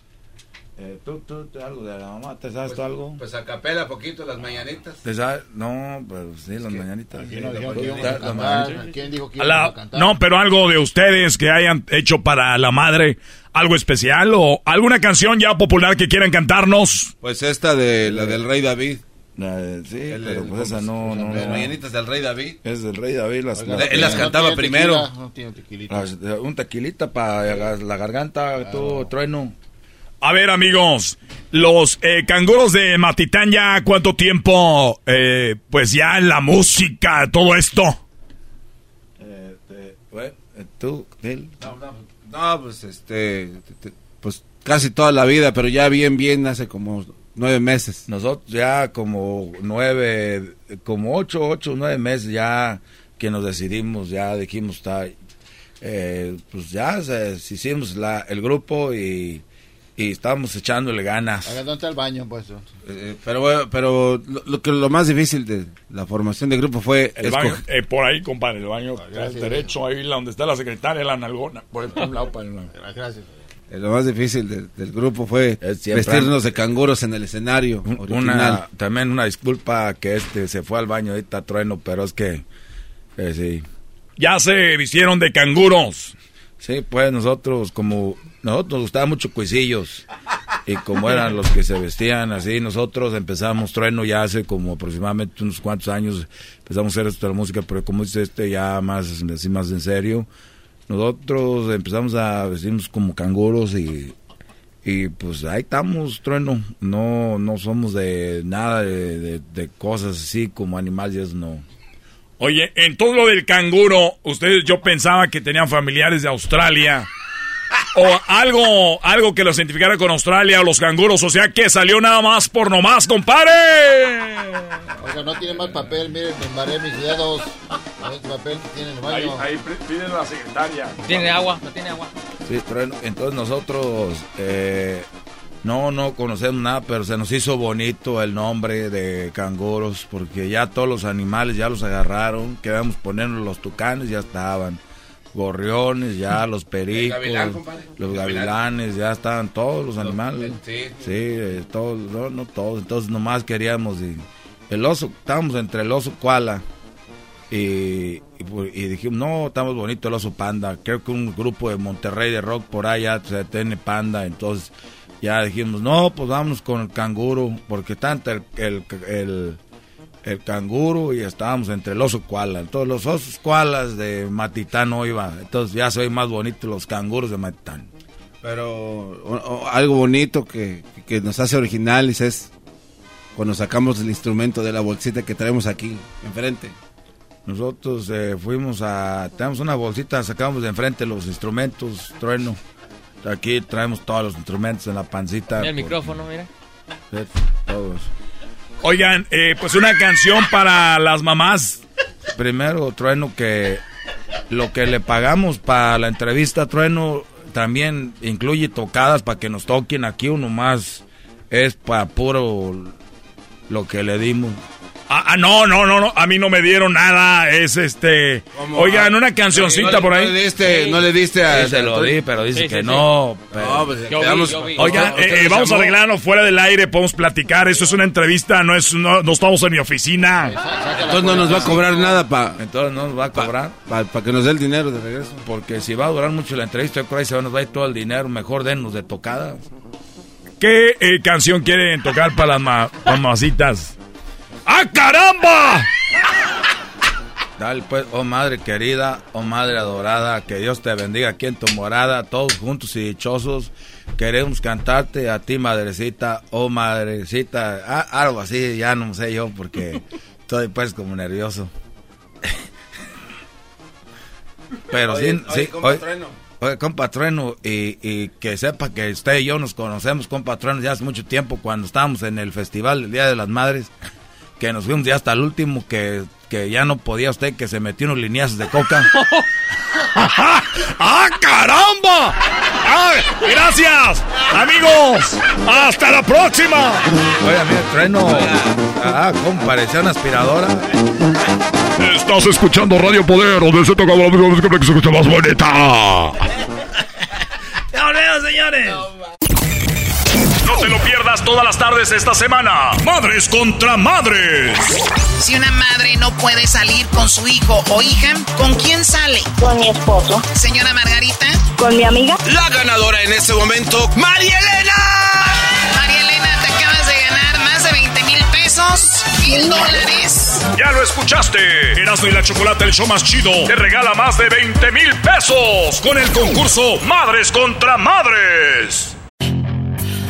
Eh, ¿tú, tú, tú, algo de la mamá? ¿Te sabes tú algo? Pues a capela poquito las mañanitas. ¿Te sabes? No, pero sí, las mañanitas. Aquí no Sí, las mañanitas, las. ¿Quién dijo que la- a cantar? no, pero algo de ustedes que hayan hecho para la madre. ¿Algo especial o alguna canción ya popular que quieran cantarnos? Pues esta de la del rey David. sí, El- pero el- pues esa no, no, Las no. mañanitas del rey David. Es del rey David. Las, Oiga, él las cantaba primero. No tiene tequilita. Las- un tequilita para la garganta, tú, trueno. A ver, amigos, los eh, canguros de Matitán ya cuánto tiempo, eh, pues ya en la música, todo esto. Eh, te- bueno, eh, tú, Bill. No, pues este. te- te- Pues casi toda la vida, pero ya bien, bien hace como nueve meses. Nosotros ya como nueve, como ocho, ocho, nueve meses ya que nos decidimos, ya dijimos, está, eh, pues ya se- hicimos la, el grupo y, y estábamos echándole ganas. ¿Dónde está el baño, pues? Eh, pero bueno, pero lo, lo que lo más difícil de la formación de grupo fue El baño, eh, por ahí, compadre, el baño gracias. derecho, ahí la- donde está la secretaria, la nalgona, por el un lado para el lado. Gracias. eh, lo más difícil del, del grupo fue vestirnos de canguros en el escenario original. Una, también una disculpa que este se fue al baño ahorita trueno, pero es que eh, sí. Ya se vistieron de canguros. Sí, pues nosotros como nosotros nos gustaban mucho cuisillos y como eran los que se vestían así, nosotros empezamos trueno ya hace como aproximadamente unos cuantos años empezamos a hacer esto de la música, pero como dice este ya más así más en serio. Nosotros empezamos a vestirnos como canguros y y pues ahí estamos, trueno. No no somos de nada de, de- de cosas así como animales, no. Oye, en todo lo del canguro, ustedes, yo pensaba que tenían familiares de Australia. O algo, algo que los identificara con Australia o los canguros. O sea que salió nada más por nomás, compadre. Oiga, no tiene más papel, miren, me embaré mis dedos. Este papel que tiene en el baño. piden a la secretaria. Tiene agua, no tiene agua. Sí, trueno. Entonces nosotros eh, no, no conocemos nada, pero se nos hizo bonito el nombre de canguros, porque ya todos los animales ya los agarraron, queríamos ponernos los tucanes, ya estaban. Gorriones, ya los pericos, gavilán, los gavilanes, ya estaban todos los animales. sí. Sí, eh, todos, no, no todos. Entonces nomás queríamos y el oso, estábamos entre el oso koala y, y, y dijimos, no, estamos bonito el oso panda. Creo que un grupo de Monterrey de rock por allá se tiene panda. Entonces ya dijimos, no, pues vámonos con el canguro, porque tanto el, el, el, el canguro y estábamos entre el oso koala. Entonces los osos koalas de Matitán no iba. Entonces ya soy más bonito los canguros de Matitán. Pero o- o algo bonito que, que nos hace originales es cuando sacamos el instrumento de la bolsita que traemos aquí enfrente. Nosotros eh, fuimos a... Tenemos una bolsita, sacamos de enfrente los instrumentos, trueno. Aquí traemos todos los instrumentos en la pancita. Mira el por- micrófono, mira. Sí, Todos. Oigan, eh, pues una canción para las mamás. Primero, Trueno, que lo que le pagamos para la entrevista, Trueno, también incluye tocadas para que nos toquen aquí. Uno más es para puro lo que le dimos. Ah, ah, no, no, no, no, a mí no me dieron nada. Es este. Oigan, una cancioncita no, por ahí. No le diste, no le diste a... Sí, se lo di, pero dice Sí, que sí, no. pero- No, pues Yo vi, quedamos- yo vi. Oigan, Usted- eh, eh, vamos a llamó. arreglarlo fuera del aire, podemos platicar. Esto es una entrevista, no es, no, no estamos en mi oficina. Entonces no nos va a cobrar nada para Entonces no nos va a cobrar. que nos dé el dinero de regreso. Porque si va a durar mucho la entrevista, yo creo que se nos va a ir todo el dinero. Mejor denos de tocadas. ¿Qué eh, canción quieren tocar para las ma- mamacitas? ¡Ah, caramba! Dale pues, oh madre querida, oh madre adorada, que Dios te bendiga aquí en tu morada, todos juntos y dichosos. Queremos cantarte a ti, madrecita, oh madrecita, ah, algo así, ya no sé yo porque estoy pues como nervioso. Pero Oye, sí, oye, sí, compa oye, Trueno. oye, compa Trueno, y, y que sepa que usted y yo nos conocemos, compa Trueno, ya hace mucho tiempo cuando estábamos en el festival del Día de las Madres, que nos fuimos ya hasta el último, que, que ya no podía usted, que se metió unos lineazos de coca. ¡Ah, caramba! ¡Ah, gracias! Amigos, hasta la próxima. Oiga, mira, Trueno, ah, compa, parecía una aspiradora. Estás escuchando Radio Poder, donde se toca la música que se escucha más bonita. ¡Ya volvemos, señores! Te lo pierdas todas las tardes esta semana. Madres contra madres. Si una madre no puede salir con su hijo o hija, ¿con quién sale? Con mi esposo. Señora Margarita. Con mi amiga. La ganadora en este momento, María Elena. María Elena, te acabas de ganar más de 20 mil pesos, mil dólares. Ya lo escuchaste. Erasmo y la Chocolate, el show más chido, te regala más de 20 mil pesos con el concurso Madres contra Madres.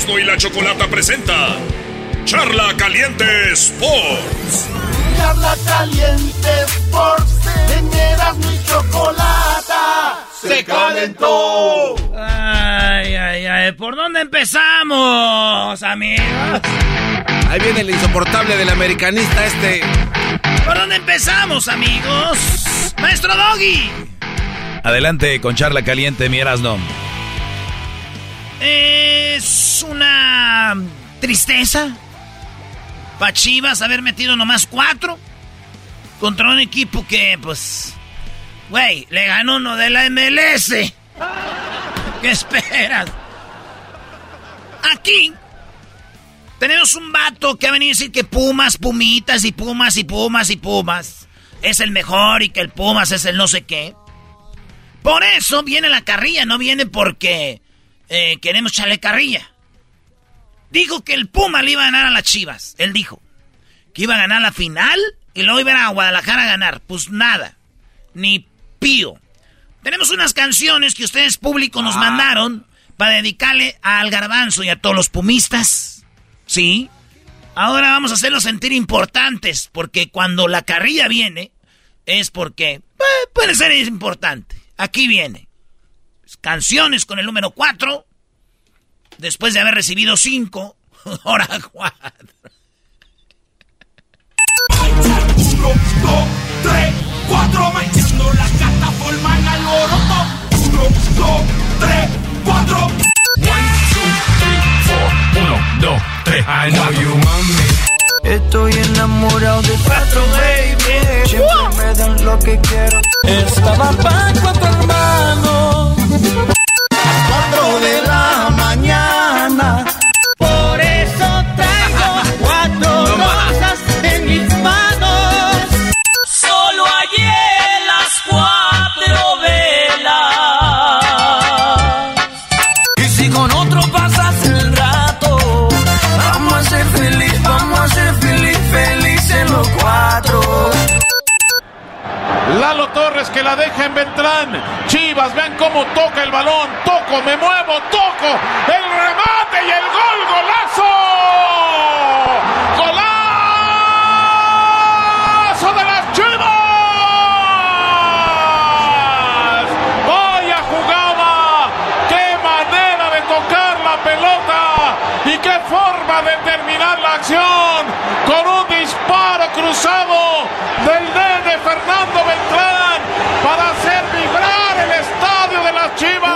Erasmo y la Chocolata presenta Charla Caliente Sports. Charla Caliente Sports. En Erasmo y Chocolata se calentó. Ay, ay, ay. ¿Por dónde empezamos, amigos? Ahí viene el insoportable del americanista este. ¿Por dónde empezamos, amigos? Maestro Doggy. Adelante con charla caliente, mi Erasno. Es una tristeza para Chivas haber metido nomás cuatro contra un equipo que, pues, güey, le ganó uno de la MLS. ¿Qué esperas? Aquí tenemos un vato que ha venido a decir que Pumas, Pumitas y Pumas y Pumas y Pumas es el mejor y que el Pumas es el no sé qué. Por eso viene la carrilla, no viene porque eh, queremos echarle carrilla. Dijo que el Puma le iba a ganar a las Chivas. Él dijo que iba a ganar la final y luego iba a Guadalajara a ganar. Pues nada, ni pío. Tenemos unas canciones que ustedes público nos mandaron para dedicarle al garbanzo y a todos los pumistas. Sí. Ahora vamos a hacerlos sentir importantes, porque cuando la carrilla viene, es porque eh, puede ser importante. Aquí viene. Canciones con el número 4. Después de haber recibido 5. Ahora 4. 1, 2, 3, 4. Metiendo la cataforma en alboroto. 1, 2, 3, 4. 1, 2, 3, 4. 1, 2, 3. I know you mami. Estoy enamorado de cuatro, baby. Siempre me dan lo que quiero. Estaba para cuatro hermanos. Cuatro de la Lalo Torres que la deja en Beltrán. Chivas, vean cómo toca el balón. Toco, me muevo, toco. El remate y el gol, golazo. Golazo de las Chivas. Vaya jugada. Qué manera de tocar la pelota. Y qué forma de terminar la acción. Con un disparo cruzado del nene Fernando Beltrán para hacer vibrar el estadio de las Chivas.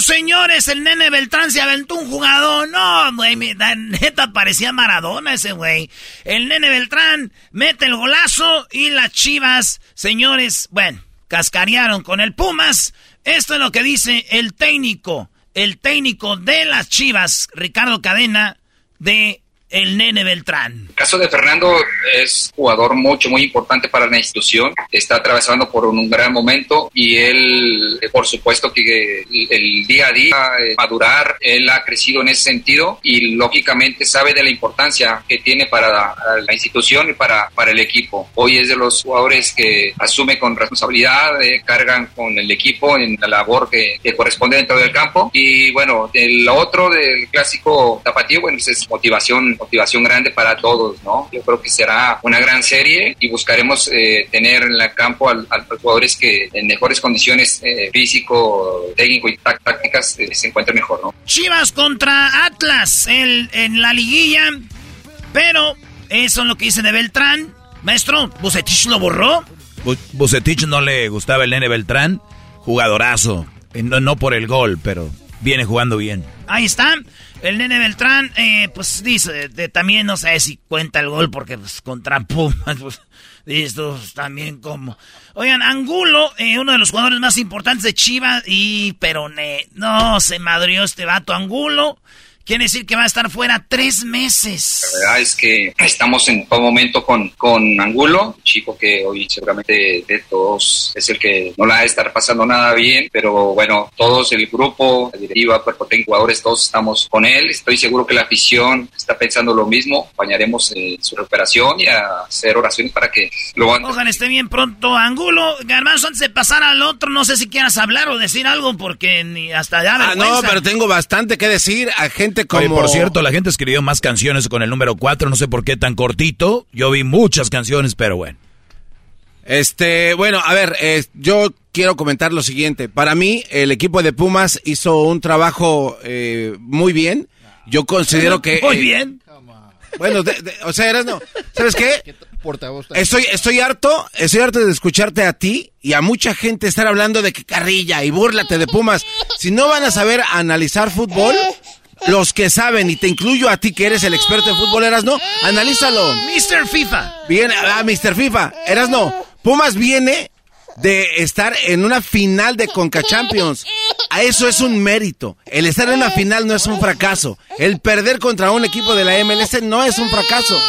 Señores, el nene Beltrán se aventó un jugador. No, güey, neta parecía Maradona ese güey. El nene Beltrán mete el golazo y las chivas, señores, bueno, cascarearon con el Pumas. Esto es lo que dice el técnico, el técnico de las chivas, Ricardo Cadena, de el nene Beltrán. El caso de Fernando es jugador mucho, muy importante para la institución. Está atravesando por un, gran momento y él, por supuesto, que el, día a día, eh, madurar, él ha crecido en ese sentido y lógicamente sabe de la importancia que tiene para la, institución y para, para el equipo. Hoy es de los jugadores que asume con responsabilidad, eh, cargan con el equipo en la labor que, que corresponde dentro del campo. Y bueno, el otro del clásico tapatío, bueno, es motivación motivación grande para todos, ¿no? Yo creo que será una gran serie y buscaremos eh, tener en el campo a, los jugadores que en mejores condiciones eh, físico, técnico y tá- tácticas eh, se encuentren mejor, ¿no? Chivas contra Atlas el- en la liguilla. Pero eso es lo que dice de Beltrán. Maestro, ¿Bucetich lo borró? Bu- Bucetich no le gustaba el nene Beltrán. Jugadorazo. Eh, No, no por el gol, pero viene jugando bien. Ahí está. El nene Beltrán, eh, pues dice, de- también no sé si cuenta el gol porque pues contra Pumas, pues, esto también como... Oigan, Angulo, eh, uno de los jugadores más importantes de Chivas y Peroné. No, se madrió este vato Angulo. Quiere decir que va a estar fuera tres meses. La verdad es que estamos en todo momento con, con Angulo, un chico que hoy seguramente de todos es el que no la ha de estar pasando nada bien, pero bueno, todos, el grupo, la directiva, cuerpo técnico, jugadores, todos estamos con él. Estoy seguro que la afición está pensando lo mismo. Acompañaremos en su recuperación y a hacer oraciones para que lo antes Ojalá esté bien pronto Angulo. Garbanzo, antes de pasar al otro, no sé si quieras hablar o decir algo porque ni hasta allá Ah, no, pero tengo bastante que decir a gente gente como... Oye, por cierto, la gente escribió más canciones con el número 4, no sé por qué tan cortito. Yo vi muchas canciones, pero bueno. Este, bueno, a ver, eh, yo quiero comentar lo siguiente. Para mí, el equipo de Pumas hizo un trabajo eh, muy bien. Yo considero que... Muy eh, bien. Bueno, de- de- o sea, eras no. ¿Sabes qué? Estoy, estoy harto, estoy harto de escucharte a ti y a mucha gente estar hablando de que carrilla y búrlate de Pumas. Si no van a saber analizar fútbol, los que saben, y te incluyo a ti que eres el experto en fútbol, eras no, analízalo. Mr. FIFA. Viene, ah, Mr. FIFA, eras no. Pumas viene de estar en una final de Conca Champions. A eso es un mérito. El estar en una final no es un fracaso. El perder contra un equipo de la MLS no es un fracaso.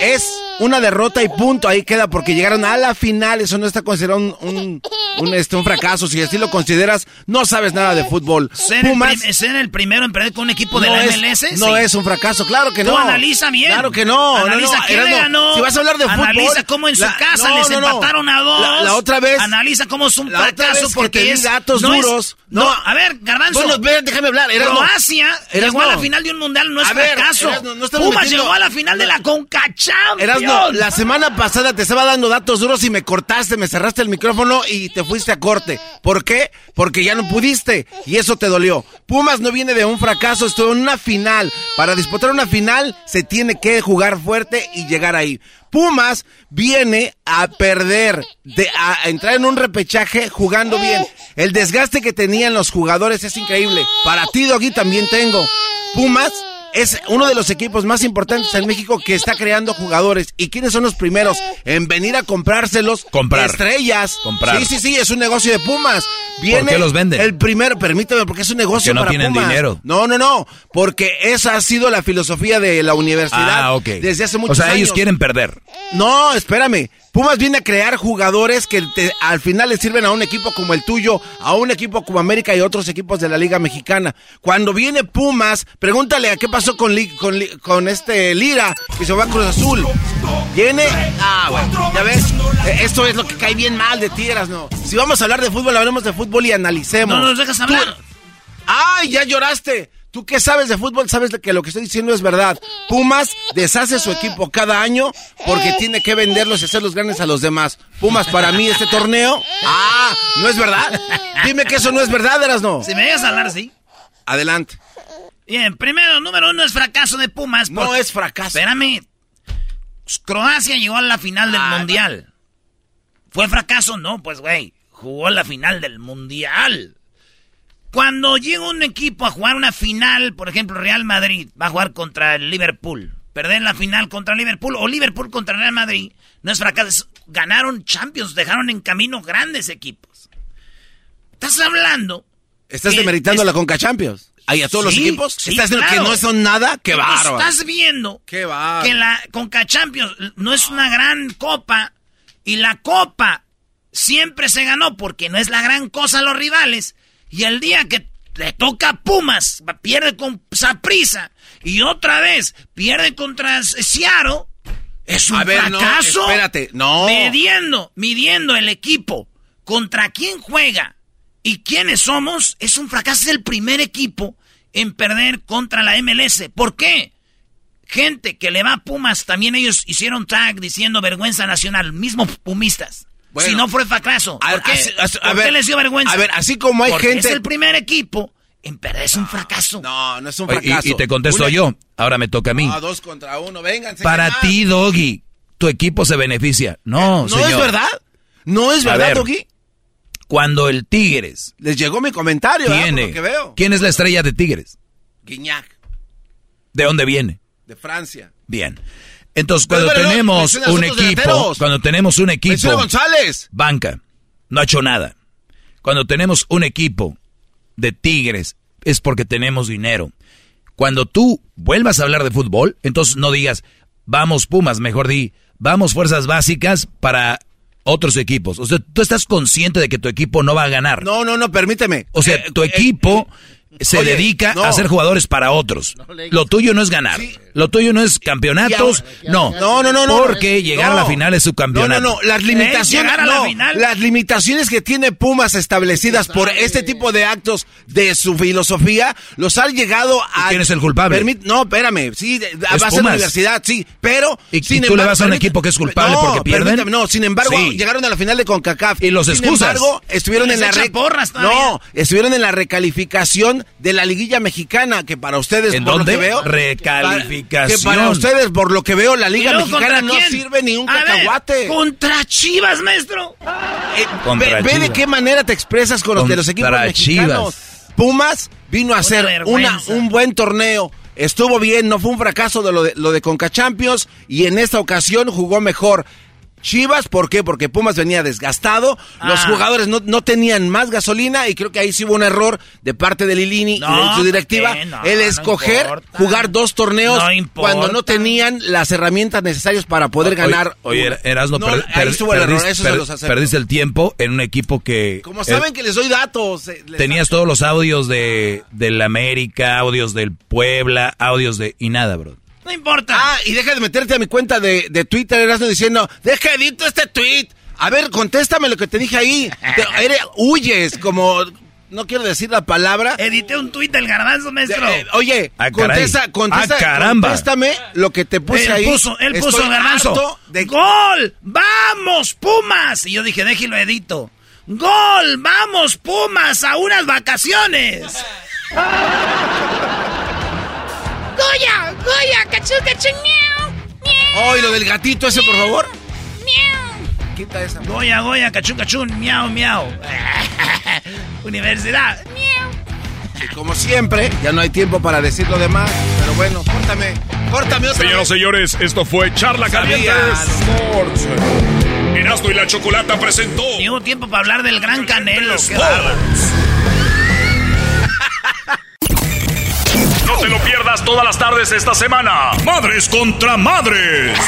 Es una derrota y punto. Ahí queda porque llegaron a la final. Eso no está considerado un, un, un, este, un fracaso. Si así lo consideras, no sabes nada de fútbol. ¿Ser, el, prim- ser el primero en perder con un equipo de no la es- MLS? No es un fracaso, claro que Tú no. analiza bien. Claro que no. no, Analiza no, quién Erasmo, le ganó. Si vas a hablar de fútbol. Analiza cómo en su la- casa no, les no, no. empataron a dos. La, la otra vez. Analiza cómo es un fracaso porque es. datos no es- duros. no, no. a ver, Garbanzo. Bueno, déjame hablar. Croacia llegó a la final de un mundial, no es fracaso. No Pumas llegó a la final de la Conca Champions. Erasmo, la semana pasada te estaba dando datos duros y me cortaste, me cerraste el micrófono y te fuiste a corte. ¿Por qué? Porque ya no pudiste y eso te dolió. Pumas no viene de un fracaso, estuvo en una final. Para disputar una final se tiene que jugar fuerte y llegar ahí. Pumas viene a perder, de, a, a entrar en un repechaje jugando bien. El desgaste que tenían los jugadores es increíble. Para ti, Doggy, también tengo. Pumas es uno de los equipos más importantes en México que está creando jugadores. ¿Y quiénes son los primeros en venir a comprárselos? Comprar. Estrellas. Comprar. Sí, sí, sí, es un negocio de Pumas. Viene qué los venden? El primero, permítame, porque es un negocio Porque no para tienen Pumas. dinero. No, no, no, porque esa ha sido la filosofía de la universidad Ah, ok. desde hace O muchos sea, años. ellos quieren perder. No, espérame. Pumas viene a crear jugadores que te- al final le sirven a un equipo como el tuyo, a un equipo como América y otros equipos de la Liga Mexicana. Cuando viene Pumas, pregúntale a qué pasó con, con, con este Lira, que se va a Cruz Azul. Viene. Ah, bueno, ya ves. Eh, Esto es lo que cae bien mal de Tigras, ¿no? Si vamos a hablar de fútbol, hablemos de fútbol y analicemos. No nos dejas Tú- hablar. ¡Ay, ya lloraste! ¿Tú qué sabes de fútbol? Sabes que lo que estoy diciendo es verdad. Pumas deshace su equipo cada año porque tiene que venderlos y hacerlos grandes a los demás. Pumas, para mí, este torneo... ¡Ah! ¿No es verdad? Dime que eso no es verdad, Erasno. Si me dejas hablar así. Adelante. Bien, primero, número uno es fracaso de Pumas. No es fracaso. Espérame. Croacia llegó a la final del Ah, mundial. ¿Fue fracaso? No, pues güey. Jugó la final del mundial. Cuando llega un equipo a jugar una final, por ejemplo, Real Madrid va a jugar contra el Liverpool. Perder la final contra Liverpool o Liverpool contra Real Madrid no es fracaso. Ganaron Champions, dejaron en camino grandes equipos. Estás hablando. ¿Estás demeritando es- la Conca Champions? ¿Ahí a todos los equipos? sí, ¿Estás diciendo claro. que no son nada? ¡Qué bárbaro! Estás viendo ¡Qué bárbaro! que la Conca Champions no es una gran copa y la copa siempre se ganó porque no es la gran cosa a los rivales y el día que le toca a Pumas pierde con Saprisa y otra vez pierde contra Seattle es un A ver, no, fracaso espérate, no. midiendo midiendo el equipo contra quién juega y quiénes somos es un fracaso es el primer equipo en perder contra la MLS ¿por qué? gente que le va a Pumas, también ellos hicieron tag diciendo vergüenza nacional, mismos pumistas. Bueno. si no fue fracaso. A- ¿Por qué, así- así- a ¿Por qué ver, les dio vergüenza? a ver, así como hay Porque gente- es el primer equipo en perder, es un fracaso. No, no es un fracaso. y, y te contesto Una- yo. Ahora me toca a mí. Ah, dos contra uno, vénganse. Para ¿qué ti, Doggy, tu equipo se beneficia. No, ¿No señor. es verdad? ¿No es verdad, ver, Doggy? Cuando el Tigres Les llegó mi comentario, tiene... lo que veo. ¿Quién es la estrella de Tigres? Guiñac, ¿De dónde viene? de Francia. Bien. Entonces, cuando pero, tenemos un equipo, delanteros. cuando tenemos un equipo, Menciona González. banca, no ha hecho nada. Cuando tenemos un equipo de Tigres, es porque tenemos dinero. Cuando tú vuelvas a hablar de fútbol, entonces no digas, vamos Pumas, mejor di, vamos fuerzas básicas para otros equipos. O sea, tú estás consciente de que tu equipo no va a ganar. No, no, no, permíteme. O sea, Eh, tu eh, equipo se Oye, dedica no. a ser jugadores para otros. Lo tuyo no es ganar. Lo tuyo no es campeonatos. No. No, no, no, no. Porque llegar a la No. final es su No, campeonato. no, no. Las limitaciones, llegar a la no. final. las limitaciones que tiene Pumas establecidas por este tipo de actos de su filosofía, los han llegado a. quién es el culpable? Permit- no, espérame. Sí, de- a Pumas. universidad, sí. Pero. ¿Y- y tú le vas a un equipo que es culpable no, porque pierden? no, sin embargo, Sí. llegaron a la final de CONCACAF. Y los Sin excusas. embargo, estuvieron en la porras. No, estuvieron en la recalificación de la liguilla mexicana, que para ustedes, ¿En por dónde? lo que veo. Recalificación. Que para ustedes, por lo que veo, la ¿Y liga mexicana no sirve ni un A ver, cacahuate. contra Chivas, maestro. Eh, Contra ve, ve de Chivas. qué manera te expresas con los de los equipos Contra mexicanos. Chivas. Pumas vino a hacer una, un buen torneo. Estuvo bien, no fue un fracaso de lo de, lo de Conca Champions y en esta ocasión jugó mejor. Chivas, ¿por qué? Porque Pumas venía desgastado, los Ah. jugadores no, no tenían más gasolina y creo que ahí sí hubo un error de parte de Lilini y de su directiva ¿por qué? No, el escoger jugar dos torneos cuando no tenían las herramientas necesarias para poder Oye, ganar. Oye, Erasmo, No, per- ahí per- estuvo el error, perdiste, eso se per- los acepto. perdiste el tiempo en un equipo que... Como saben que les doy datos. eh, les- Tenías todos los audios de del América, audios del Puebla, audios de... Y nada, bro. No importa. Ah, y deja de meterte a mi cuenta de, de Twitter, Erasmo, diciendo, deja edito este tweet. A ver, contéstame lo que te dije ahí. Te- eres- huyes, como, no quiero decir la palabra. Edité un tuit del garbanzo, maestro. Eh, oye, Ah, contesta, contesta, Ah, caramba. contéstame lo que te puse él ahí. puso, él puso Estoy el garbanzo. de- ¡Gol! ¡Vamos, Pumas! Y yo dije, déjelo edito. ¡Gol! ¡Vamos, Pumas! ¡A unas vacaciones! Goya, Goya, cachú, cachú, miau, miau, Oh, y lo del gatito ese, por favor. miau. Quita esa. Goya, Goya, cachún, cachún, miau, miau. Universidad. Y como siempre, ya no hay tiempo para decir lo demás. Pero bueno, córtame, córtame otra Señoras y señores, esto fue Charla. Caliente Sports. Erasmo y la Chocolata presentó Ni hubo tiempo para hablar del gran Canelo. Sports. No te lo pierdas todas las tardes esta semana. Madres contra madres.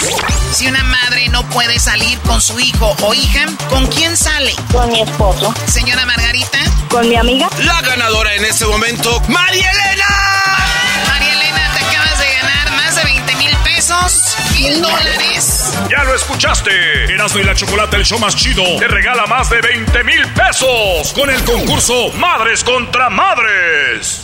Si una madre no puede salir con su hijo o hija, ¿con quién sale? Con mi esposo. Señora Margarita. Con mi amiga. La ganadora en este momento, María Elena. María Elena, te acabas de ganar más de 20 mil pesos, mil dólares. Ya lo escuchaste. Erasmo y la Chocolata, el show más chido, te regala más de 20 mil pesos con el concurso Madres contra Madres.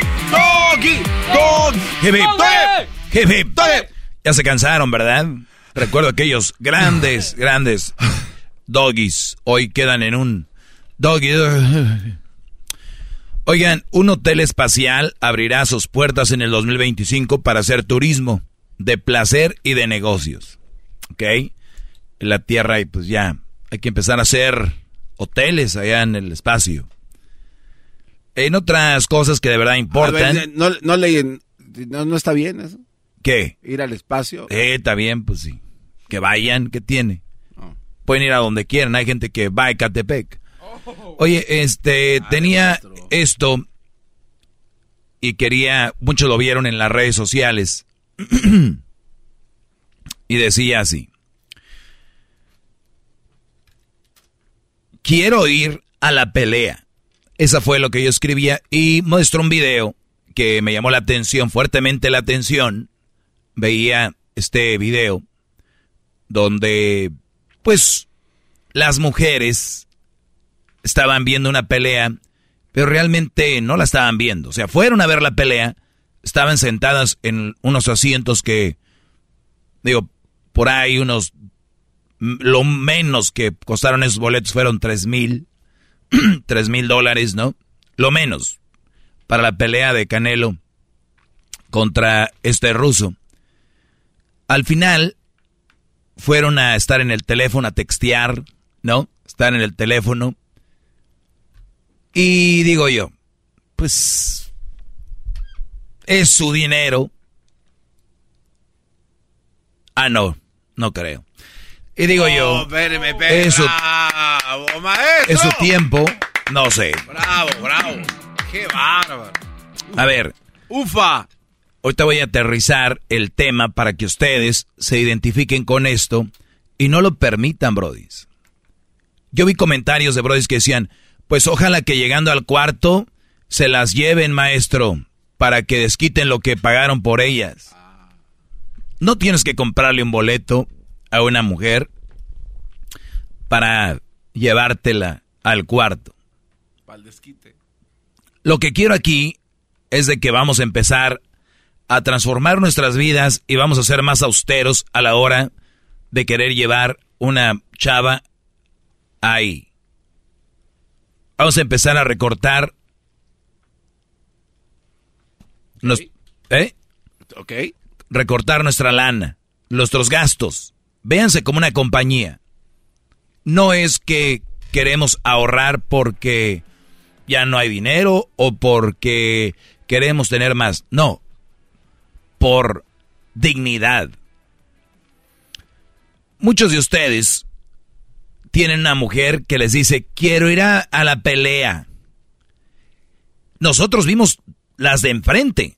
doggy, doggy. Hip, hip. Hip. Ya se cansaron, ¿verdad? Recuerdo aquellos grandes, grandes doggies. Hoy quedan en un doggy. Oigan, un hotel espacial abrirá sus puertas en el 2025 para hacer turismo de placer y de negocios. ¿Ok? En la Tierra y pues ya hay que empezar a hacer hoteles allá en el espacio. En otras cosas que de verdad importan. ver, no, no leí, no, no está bien eso. ¿Qué? Ir al espacio. Eh, está bien, pues sí. Que vayan, ¿qué tiene? Pueden ir a donde quieran, hay gente que va a Catepec. Oye, este, tenía esto y quería, muchos lo vieron en las redes sociales y decía así. Quiero ir a la pelea. Esa fue lo que yo escribía y muestro un video que me llamó la atención, fuertemente la atención. Veía este video donde, pues, las mujeres estaban viendo una pelea, pero realmente no la estaban viendo. O sea, fueron a ver la pelea, estaban sentadas en unos asientos que, digo, por ahí unos, lo menos que costaron esos boletos fueron tres mil, tres mil dólares, ¿no? Lo menos para la pelea de Canelo contra este ruso. Al final fueron a estar en el teléfono, a textear, ¿no? Estar en el teléfono. Y digo yo, pues es su dinero. Ah, no, no creo. Y digo yo, es su, es su tiempo, no sé. Bravo, bravo. Qué bárbaro. A ver. Ufa. Ahorita voy a aterrizar el tema para que ustedes se identifiquen con esto y no lo permitan, brodis. Yo vi comentarios de brodis que decían, pues ojalá que llegando al cuarto se las lleven, maestro, para que desquiten lo que pagaron por ellas. No tienes que comprarle un boleto a una mujer para llevártela al cuarto. Lo que quiero aquí es de que vamos a empezar a transformar nuestras vidas y vamos a ser más austeros a la hora de querer llevar una chava ahí. Vamos a empezar a recortar. ¿Eh? Ok. Recortar nuestra lana, nuestros gastos. Véanse como una compañía. No es que queremos ahorrar porque ya no hay dinero o porque queremos tener más. No, por dignidad. Muchos de ustedes tienen una mujer que les dice, quiero ir a, la pelea. Nosotros vimos las de enfrente.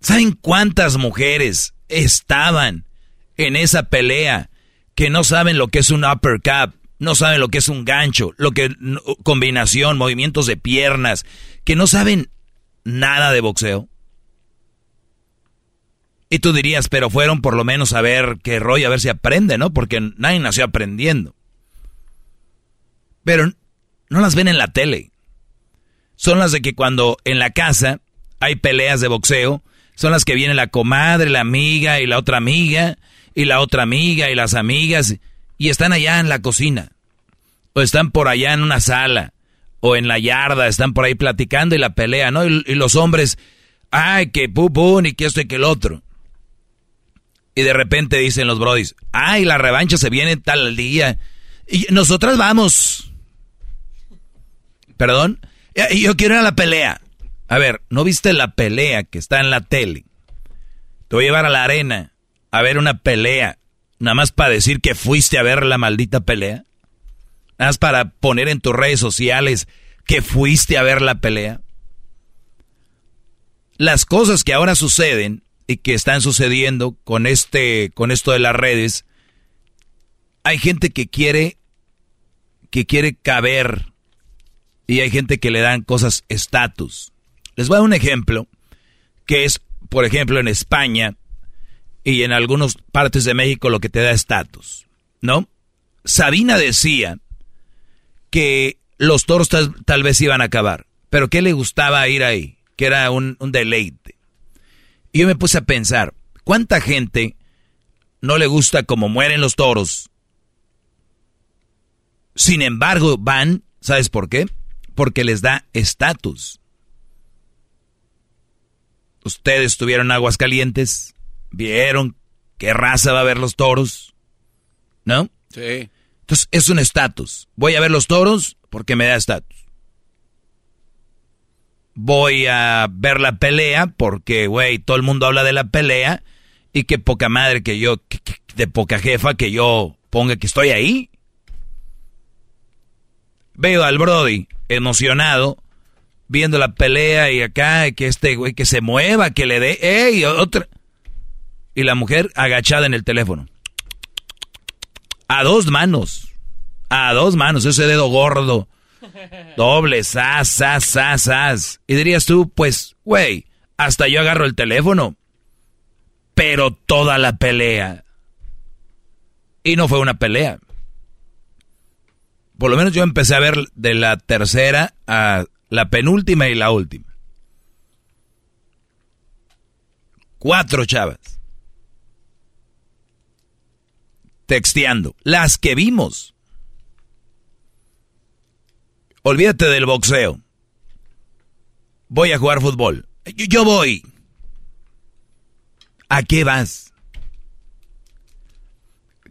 ¿Saben cuántas mujeres estaban en esa pelea que no saben lo que es un uppercut, no saben lo que es un gancho, lo que combinación, movimientos de piernas, que no saben nada de boxeo? Y tú dirías, pero fueron por lo menos a ver qué rollo, a ver si aprende, ¿no? Porque nadie nació aprendiendo. Pero no las ven en la tele. Son las de que cuando en la casa hay peleas de boxeo, son las que viene la comadre, la amiga y la otra amiga, y la otra amiga y las amigas, y están allá en la cocina, o están por allá en una sala, o en la yarda, están por ahí platicando y la pelea, ¿no? Y, los hombres, ay, que pupun y que esto y que el otro. Y de repente dicen los brodis, ay, la revancha se viene tal día. Y nosotras vamos. ¿Perdón? Y yo quiero ir a la pelea. A ver, ¿no viste la pelea que está en la tele? Te voy a llevar a la arena a ver una pelea. Nada más para decir que fuiste a ver la maldita pelea. Nada más para poner en tus redes sociales que fuiste a ver la pelea. Las cosas que ahora suceden y que están sucediendo con este con esto de las redes hay gente que quiere que quiere caber y hay gente que le dan cosas estatus. Les voy a dar un ejemplo que es, por ejemplo, en España y en algunas partes de México lo que te da estatus, ¿no? Sabina decía que los toros tal, vez iban a acabar, pero que le gustaba ir ahí, que era un, un deleite. Y yo me puse a pensar, ¿cuánta gente no le gusta cómo mueren los toros? Sin embargo, van, ¿sabes por qué? Porque les da estatus. Ustedes tuvieron aguas calientes, vieron qué raza va a ver los toros, ¿no? Sí. Entonces es un estatus. Voy a ver los toros porque me da estatus voy a ver la pelea porque, güey, todo el mundo habla de la pelea y qué poca madre que yo, de poca jefa que yo ponga que estoy ahí. Veo al Brody emocionado viendo la pelea y acá que este güey que se mueva, que le dé, ey, otra. Y la mujer agachada en el teléfono. A dos manos. A dos manos, ese dedo gordo Doble, sas, sas, sas, sas. Y dirías tú, pues, güey, hasta yo agarro el teléfono. Pero toda la pelea. Y no fue una pelea. Por lo menos yo empecé a ver de la tercera a la penúltima y la última. Cuatro chavas. texteando. Las que vimos. Olvídate del boxeo. Voy a jugar fútbol. Yo, voy. ¿A qué vas?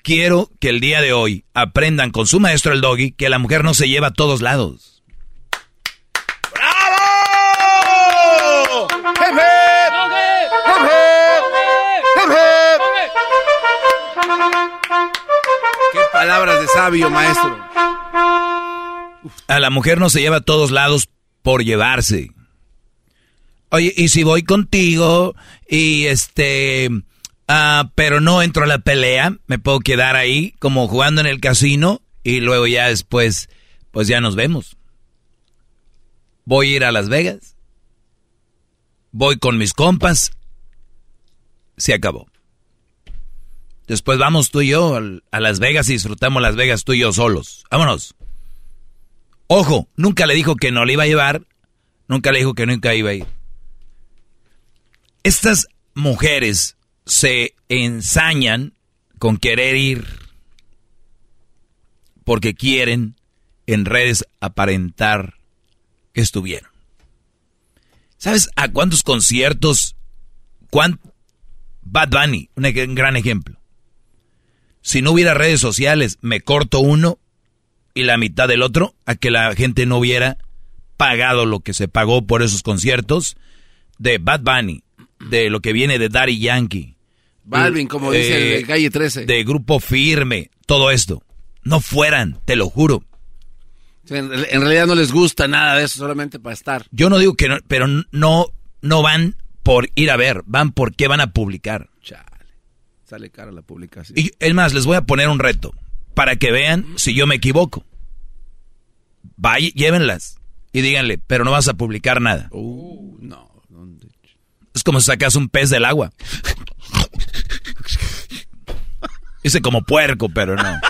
Quiero que el día de hoy aprendan con su maestro el doggy que la mujer no se lleva a todos lados. ¡Bravo! ¡Jefe! ¡Jefe! Sabio, maestro. A la mujer no se lleva a todos lados por llevarse. Oye, y si voy contigo y este, ah, pero no entro a la pelea, me puedo quedar ahí como jugando en el casino y luego ya después, pues ya nos vemos. Voy a ir a Las Vegas. Voy con mis compas. Se acabó. Después vamos tú y yo a Las Vegas y disfrutamos Las Vegas tú y yo solos. Vámonos. Ojo, nunca le dijo que no le iba a llevar, nunca le dijo que nunca iba a ir. Estas mujeres se ensañan con querer ir porque quieren en redes aparentar que estuvieron. ¿Sabes a cuántos conciertos? Cuán, Bad Bunny, un gran ejemplo. Si no hubiera redes sociales, me corto uno y la mitad del otro a que la gente no hubiera pagado lo que se pagó por esos conciertos de Bad Bunny, de lo que viene de Daddy Yankee. Balvin, como dice el Calle 13. De Grupo Firme, todo esto. No fueran, te lo juro. en, realidad no les gusta nada de eso, solamente para estar. Yo no digo que no, pero no, no van por ir a ver, van porque van a publicar. Chale, sale cara la publicación. Y es más, les voy a poner un reto para que vean si yo me equivoco. Vaya, llévenlas y díganle, pero no vas a publicar nada. Uh, no. Es como si sacas un pez del agua. Hice como puerco, pero no.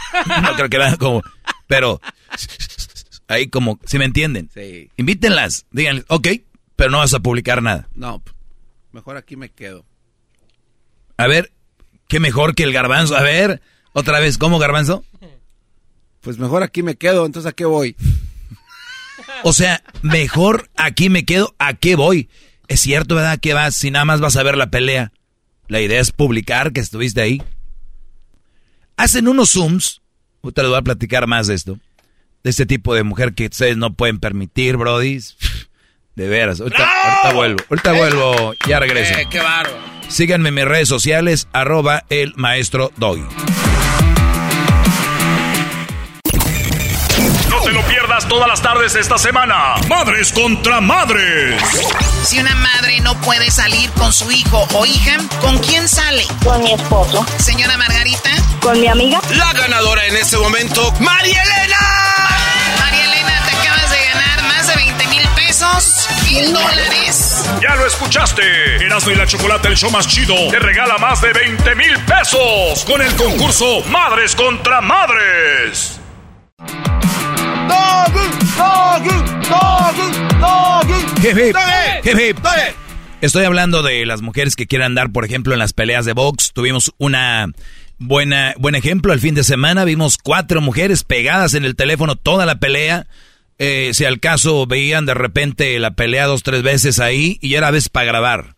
No creo que vean como. Pero. Ahí como. ¿Si me entienden? Sí. Invítenlas. Díganle, ok, pero no vas a publicar nada. No. Mejor aquí me quedo. A ver, ¿qué mejor que el garbanzo? A ver. Otra vez, ¿cómo garbanzo? Pues mejor aquí me quedo, entonces ¿a qué voy? O sea, mejor aquí me quedo, ¿a qué voy? Es cierto, ¿verdad? Que vas, si nada más vas a ver la pelea. La idea es publicar que estuviste ahí. Hacen unos zooms, ahorita les voy a platicar más de esto, de este tipo de mujer que ustedes no pueden permitir, brodis. De veras, ahorita, vuelvo, ahorita vuelvo, ya regreso. Eh, qué bárbaro. Síganme en mis redes sociales, arroba el maestro Doggy. te lo pierdas todas las tardes esta semana. Madres contra madres. Si una madre no puede salir con su hijo o hija, ¿con quién sale? Con mi esposo. Señora Margarita. Con mi amiga. La ganadora en este momento, María Elena. Pesos. Mil dólares. Ya lo escuchaste. Erasmo y la Chocolate, el show más chido, te regala más de 20 mil pesos con el concurso Madres contra Madres. Estoy hablando de las mujeres que quieren andar, por ejemplo, en las peleas de box. Tuvimos una buena buen ejemplo el fin de semana. Vimos cuatro mujeres pegadas en el teléfono toda la pelea. Eh, si al caso veían de repente la pelea dos tres veces ahí y era vez para grabar.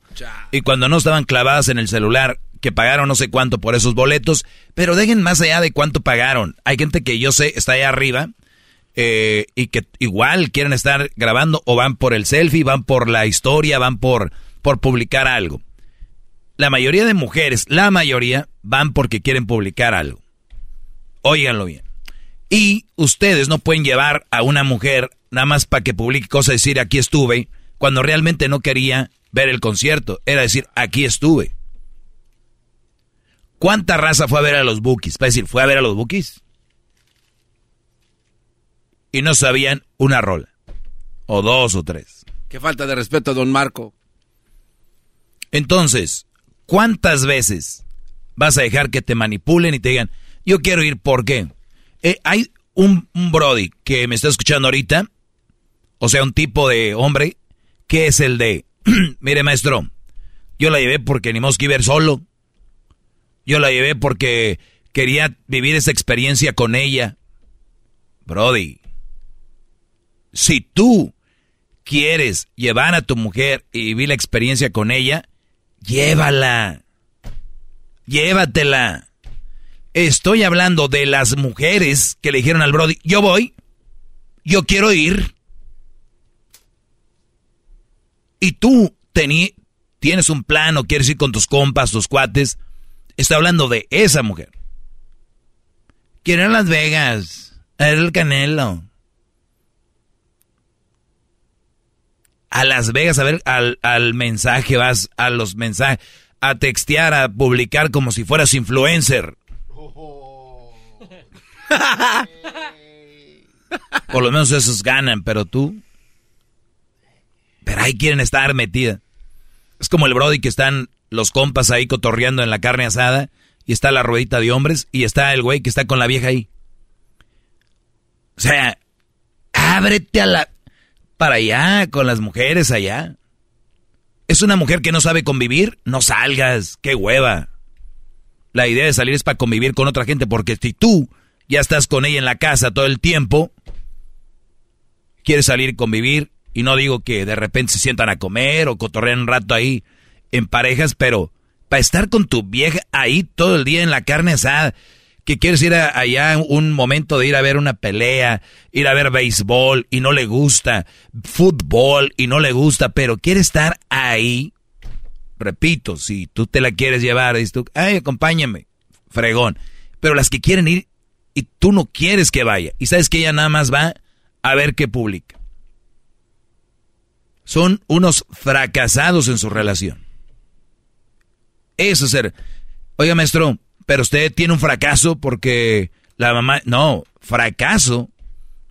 Y cuando no estaban clavadas en el celular, que pagaron no sé cuánto por esos boletos, pero dejen más allá de cuánto pagaron. Hay gente que yo sé está allá arriba eh, y que igual quieren estar grabando o van por el selfie, van por la historia, van por, por publicar algo. La mayoría de mujeres, la mayoría, van porque quieren publicar algo. Óiganlo bien. Y ustedes no pueden llevar a una mujer nada más para que publique cosas y decir aquí estuve, cuando realmente no quería ver el concierto. Era decir aquí estuve. ¿Cuánta raza fue a ver a los Bookies? Para decir, ¿fue a ver a los Bookies? y no sabían una rola. O dos o tres. Qué falta de respeto, don Marco. Entonces, ¿cuántas veces vas a dejar que te manipulen y te digan, yo quiero ir, ¿por qué? Eh, hay un, Brody que me está escuchando ahorita, o sea, un tipo de hombre, que es el de, mire maestro, yo la llevé porque ni que iba solo. Yo la llevé porque quería vivir esa experiencia con ella. Brody, si tú quieres llevar a tu mujer y vivir la experiencia con ella, llévala. Llévatela. Estoy hablando de las mujeres que le dijeron al Brody, yo voy, yo quiero ir. Y tú tienes un plan o quieres ir con tus compas, tus cuates. Estoy hablando de esa mujer quiero ir a Las Vegas, a ver el Canelo. A Las Vegas, a ver, al, al mensaje vas, a los mensajes, a textear, a publicar como si fueras influencer. Por lo menos esos ganan, pero tú. Pero ahí quieren estar metida. Es como el Brody que están los compas ahí cotorreando en la carne asada y está la ruedita de hombres y está el güey que está con la vieja ahí. O sea, ábrete a la... para allá, con las mujeres allá. Es una mujer que no sabe convivir, no salgas, qué hueva. La idea de salir es para convivir con otra gente, porque si tú ya estás con ella en la casa todo el tiempo, quieres salir convivir, y no digo que de repente se sientan a comer o cotorrean un rato ahí en parejas, pero para estar con tu vieja ahí todo el día en la carne asada, que quieres ir allá un momento de ir a ver una pelea, ir a ver béisbol y no le gusta, fútbol y no le gusta, pero quiere estar ahí. Repito, si tú te la quieres llevar, dices tú, ay, acompáñame, fregón. Pero las que quieren ir y tú no quieres que vaya, y sabes que ella nada más va a ver qué publica. Son unos fracasados en su relación. Eso es ser. Oiga, maestro, pero usted tiene un fracaso porque la mamá... No, fracaso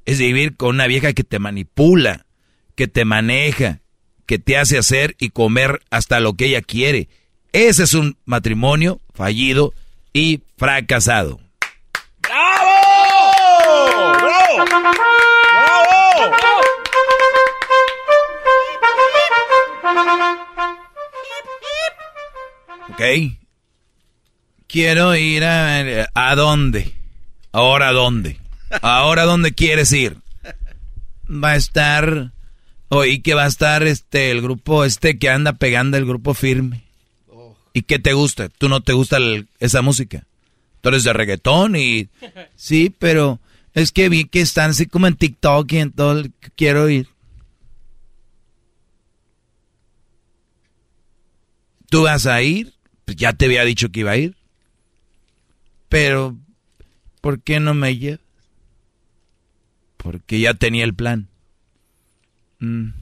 es vivir con una vieja que te manipula, que te maneja, que te hace hacer y comer hasta lo que ella quiere. Ese es un matrimonio fallido y fracasado. ¡Bravo! ¡Bravo! ¡Bravo! Ok. Quiero ir a... ¿A dónde? ¿Ahora dónde? ¿Ahora dónde quieres ir? Va a estar... Oí que va a estar este el grupo este que anda pegando el grupo firme. ¿Y qué te gusta? ¿Tú no te gusta esa música? Tú eres de reggaetón y... Sí, pero es que vi que están así como en TikTok y en todo... Quiero ir. ¿Tú vas a ir? Pues ya te había dicho que iba a ir. Pero, ¿por qué no me llevas? Porque ya tenía el plan. Mm.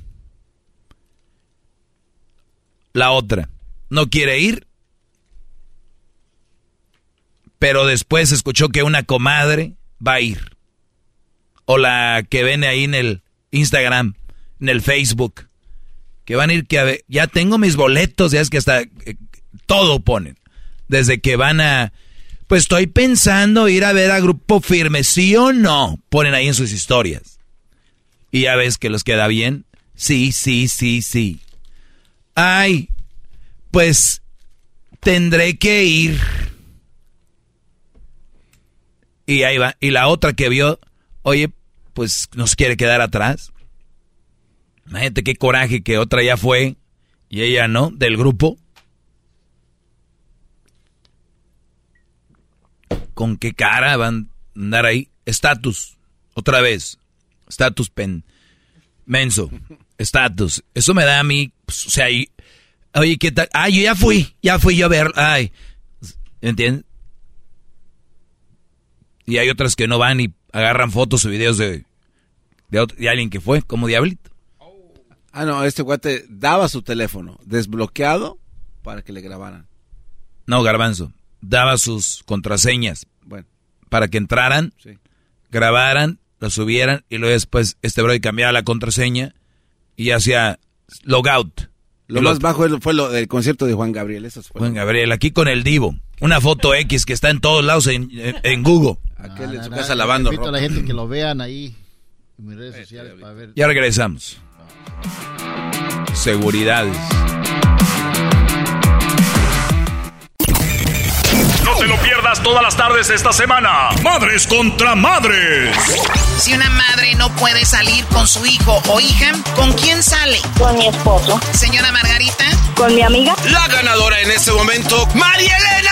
La otra, no quiere ir, pero después escuchó que una comadre va a ir. O la que ven ahí en el Instagram, en el Facebook, que van a ir, que ya tengo mis boletos, ya es que hasta eh, todo ponen. Desde que van a... Pues estoy pensando ir a ver a Grupo Firme, ¿sí o no? Ponen ahí en sus historias. Y ya ves que los queda bien. Sí, sí, sí, sí. Ay, pues tendré que ir. Y ahí va. Y la otra que vio, oye, pues nos quiere quedar atrás. Imagínate qué coraje que otra ya fue y ella no, del grupo. ¿Con qué cara van a andar ahí? Estatus, otra vez. Estatus pen. Menso. Estatus. Eso me da a mí, pues, o sea, oye, ¿qué tal? Ah, yo ya fui, ya fui yo a ver, ay. ¿Entiendes? Y hay otras que no van y agarran fotos o videos de, de, alguien que fue, como Diablito. Ah, no, este guate daba su teléfono desbloqueado para que le grabaran. No, Garbanzo daba sus contraseñas para que entraran, grabaran, lo subieran y luego después este bro cambiaba la contraseña y hacía logout. Lo más bajo fue lo del concierto de Juan Gabriel. Eso fue Juan Gabriel, aquí con el Divo. Una foto X que está en todos lados en, Google. Aquel en su casa lavando ropa. a la gente que lo vean ahí en mis redes sociales para ver. Ya regresamos. Seguridades. Te lo pierdas todas las tardes esta semana. Madres contra madres. Si una madre no puede salir con su hijo o hija, ¿con quién sale? Con mi esposo. Señora Margarita. Con mi amiga. La ganadora en este momento, María Elena.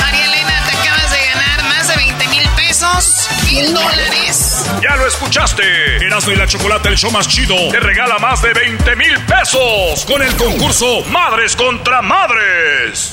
María Elena, te acabas de ganar más de 20 mil pesos. Mil dólares. Ya lo escuchaste. Erasmo y la Chocolate, el show más chido, te regala más de 20 mil pesos con el concurso Madres contra Madres.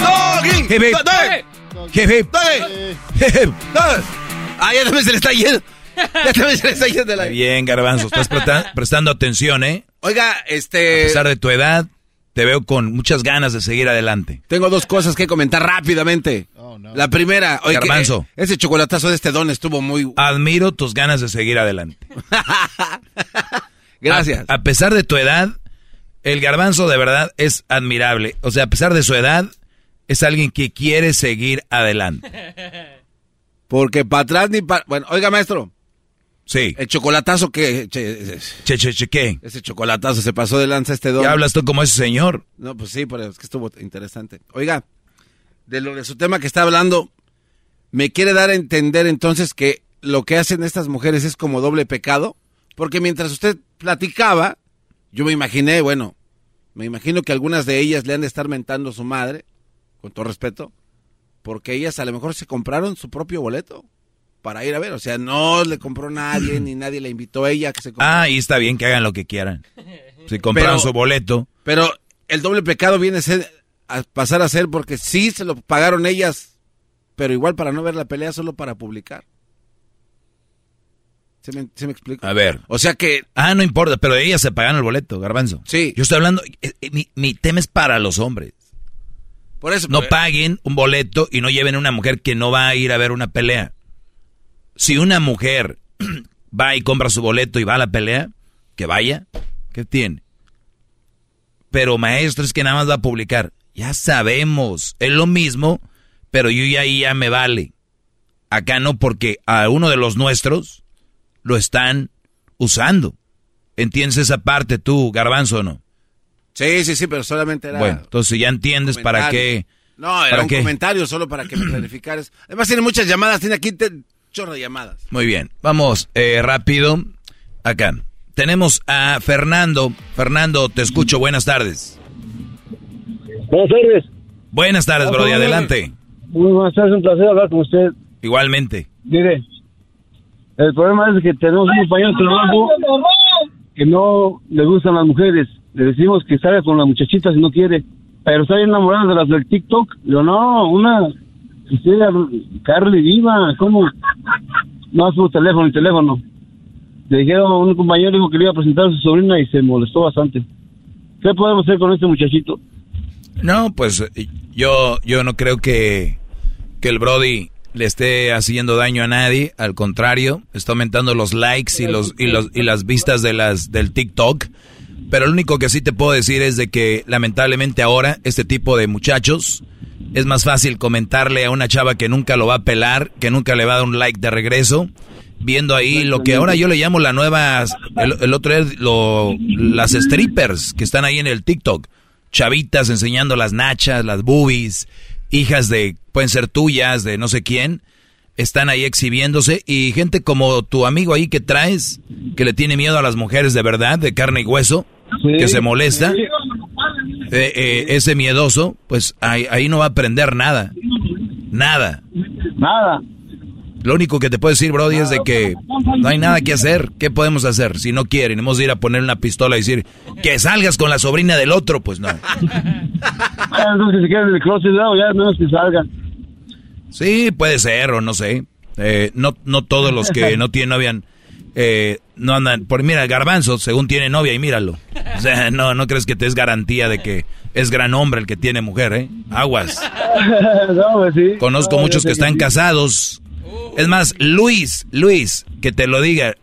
Doggy. Hip, hip. Hip, hip. Ah, ya también se le está yendo. Ya también se le está yendo la... Bien, Garbanzo, estás presta- prestando atención, ¿eh? Oiga, A este... pesar de tu edad, te veo con muchas ganas de seguir adelante. Tengo dos cosas que comentar rápidamente. La primera, oye, que, Garbanzo. eh, ese chocolatazo de este don estuvo muy... Admiro tus ganas de seguir adelante. Gracias. A, a pesar de tu edad, el garbanzo de verdad es admirable. O sea, a pesar de su edad, es alguien que quiere seguir adelante. Porque para atrás ni para... Bueno, oiga, maestro. Sí. El chocolatazo que... Che, che, che, che, ¿qué? Ese chocolatazo se pasó de lanza este don. ¿Qué hablas tú como ese señor? No, pues sí, pero es que estuvo interesante. Oiga, de lo de su tema que está hablando, ¿me quiere dar a entender entonces que lo que hacen estas mujeres es como doble pecado? Porque mientras usted platicaba, yo me imaginé, bueno, me imagino que algunas de ellas le han de estar mentando a su madre, con todo respeto, porque ellas a lo mejor se compraron su propio boleto para ir a ver. O sea, no le compró nadie, ni nadie le invitó a ella a que se comprara. Ah, y está bien que hagan lo que quieran. Si compraron Pero- su boleto. Pero el doble pecado viene a, ser, a pasar a ser porque sí se lo pagaron ellas, pero igual para no ver la pelea, solo para publicar. ¿Se me, se me explica? A ver. O sea que... Ah, no importa, pero ellas se pagaron el boleto, garbanzo. Sí. Yo estoy hablando, eh, eh, mi, mi tema es para los hombres. Por eso... No paguen un boleto y no lleven a una mujer que no va a ir a ver una pelea. Si una mujer va y compra su boleto y va a la pelea, que vaya, ¿qué tiene? Pero maestro es que nada más va a publicar. Ya sabemos, es lo mismo, pero yo ya ahí ya me vale. Acá no, porque a uno de los nuestros lo están usando. ¿Entiendes esa parte tú, garbanzo o no? Sí, sí, sí, pero solamente era... Bueno, entonces ya entiendes para qué. No, era ¿para un qué? comentario solo para que me clarificaras. Además tiene muchas llamadas, tiene aquí te- chorro de llamadas. Muy bien, vamos eh, rápido. Acá tenemos a Fernando. Fernando, te escucho. Buenas tardes. Buenas tardes. Buenas tardes, Brody. Adelante. Muy buenas tardes, un placer hablar con usted. Igualmente. Mire, el problema es que tenemos un compañero de trabajo que no le gustan las mujeres. Le decimos que salga con la muchachita si no quiere, pero está enamorada de las del TikTok. Yo no, una Cristina Carly Viva, ¿cómo? No, su teléfono, el teléfono. Le dijeron, un compañero dijo que le iba a presentar a su sobrina y se molestó bastante. ¿Qué podemos hacer con este muchachito? No, pues yo, yo no creo que, que el Brody le esté haciendo daño a nadie. Al contrario, está aumentando los likes y los, y los, y las vistas de las, del TikTok. Pero lo único que sí te puedo decir es de que lamentablemente ahora este tipo de muchachos es más fácil comentarle a una chava que nunca lo va a pelar, que nunca le va a dar un like de regreso, viendo ahí lo que ahora yo le llamo la nueva, el, otro es lo, las strippers que están ahí en el TikTok, chavitas enseñando las nachas, las boobies, hijas de, pueden ser tuyas, de no sé quién, están ahí exhibiéndose y gente como tu amigo ahí que traes, que le tiene miedo a las mujeres de verdad, de carne y hueso, que se molesta, eh, eh, ese miedoso, pues ahí, ahí no va a aprender nada. Nada. Nada. Lo único que te puedo decir, Brody, es de que no hay nada que hacer. ¿Qué podemos hacer? Si no quieren, hemos de ir a poner una pistola y decir que salgas con la sobrina del otro, pues no. Ah, entonces que se queden en el closet, ¿no? ya no es que salgan. Sí, puede ser, o no sé. Eh, no, no todos los que no tienen novia eh, no andan. Por mira, Garbanzo, según tiene novia, y míralo. O sea, no, no crees que te es garantía de que es gran hombre el que tiene mujer, ¿eh? Aguas. no, pues sí. Conozco No, muchos que están sí. casados. Es más, Luis, Luis, que te lo diga.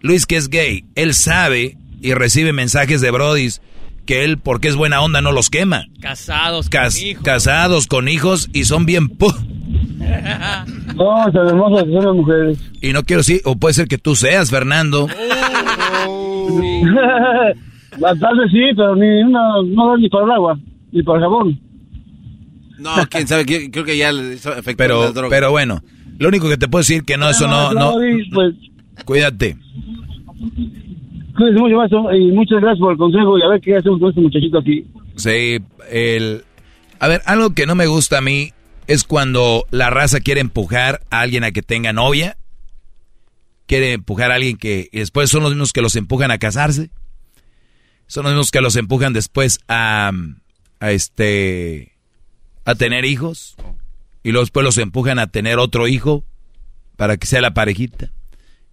Luis que es gay, él sabe y recibe mensajes de brodis que él, porque es buena onda, no los quema. Casados, Cas- con hijos. casados con hijos y son bien pu No, tan hermosas que son las mujeres. y no quiero decir, o puede ser que tú seas, Fernando. Tal vez sí, pero ni una, no da ni para el agua, ni para el jabón. No, quién sabe, creo que ya le hizo efecto Pero, las drogas. pero bueno, lo único que te puedo decir que no, eso no, no. Pues, Cuídate. mucho, y muchas gracias por el consejo y a ver qué hacemos con este muchachito aquí. Sí, el... A ver, algo que no me gusta a mí es cuando la raza quiere empujar a alguien a que tenga novia. Quiere empujar a alguien que... Y después son los mismos que los empujan a casarse. Son los mismos que los empujan después a... A este... A tener hijos. Y luego después los empujan a tener otro hijo. Para que sea la parejita.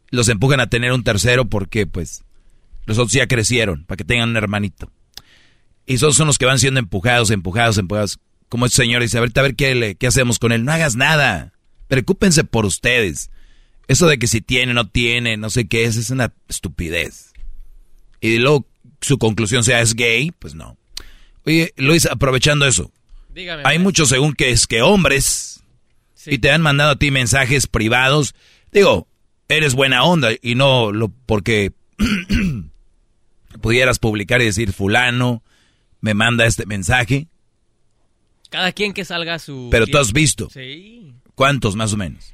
Los empujan a tener un tercero porque pues... Los otros ya crecieron. Para que tengan un hermanito. Y esos son los que van siendo empujados, empujados, empujados. Como este señor dice, ahorita a ver qué, le- qué hacemos con él. No hagas nada. Preocúpense por ustedes. Eso de que si tiene, no tiene, no sé qué es, es una estupidez. Y luego su conclusión sea es gay, pues no. Oye, Luis, aprovechando eso. Dígame. Hay muchos según que es que hombres y te han mandado a ti mensajes privados. Digo, eres buena onda y no lo porque pudieras publicar y decir fulano me manda este mensaje, Cada quien que salga a su... pero tú has visto. Sí. ¿Cuántos más o menos?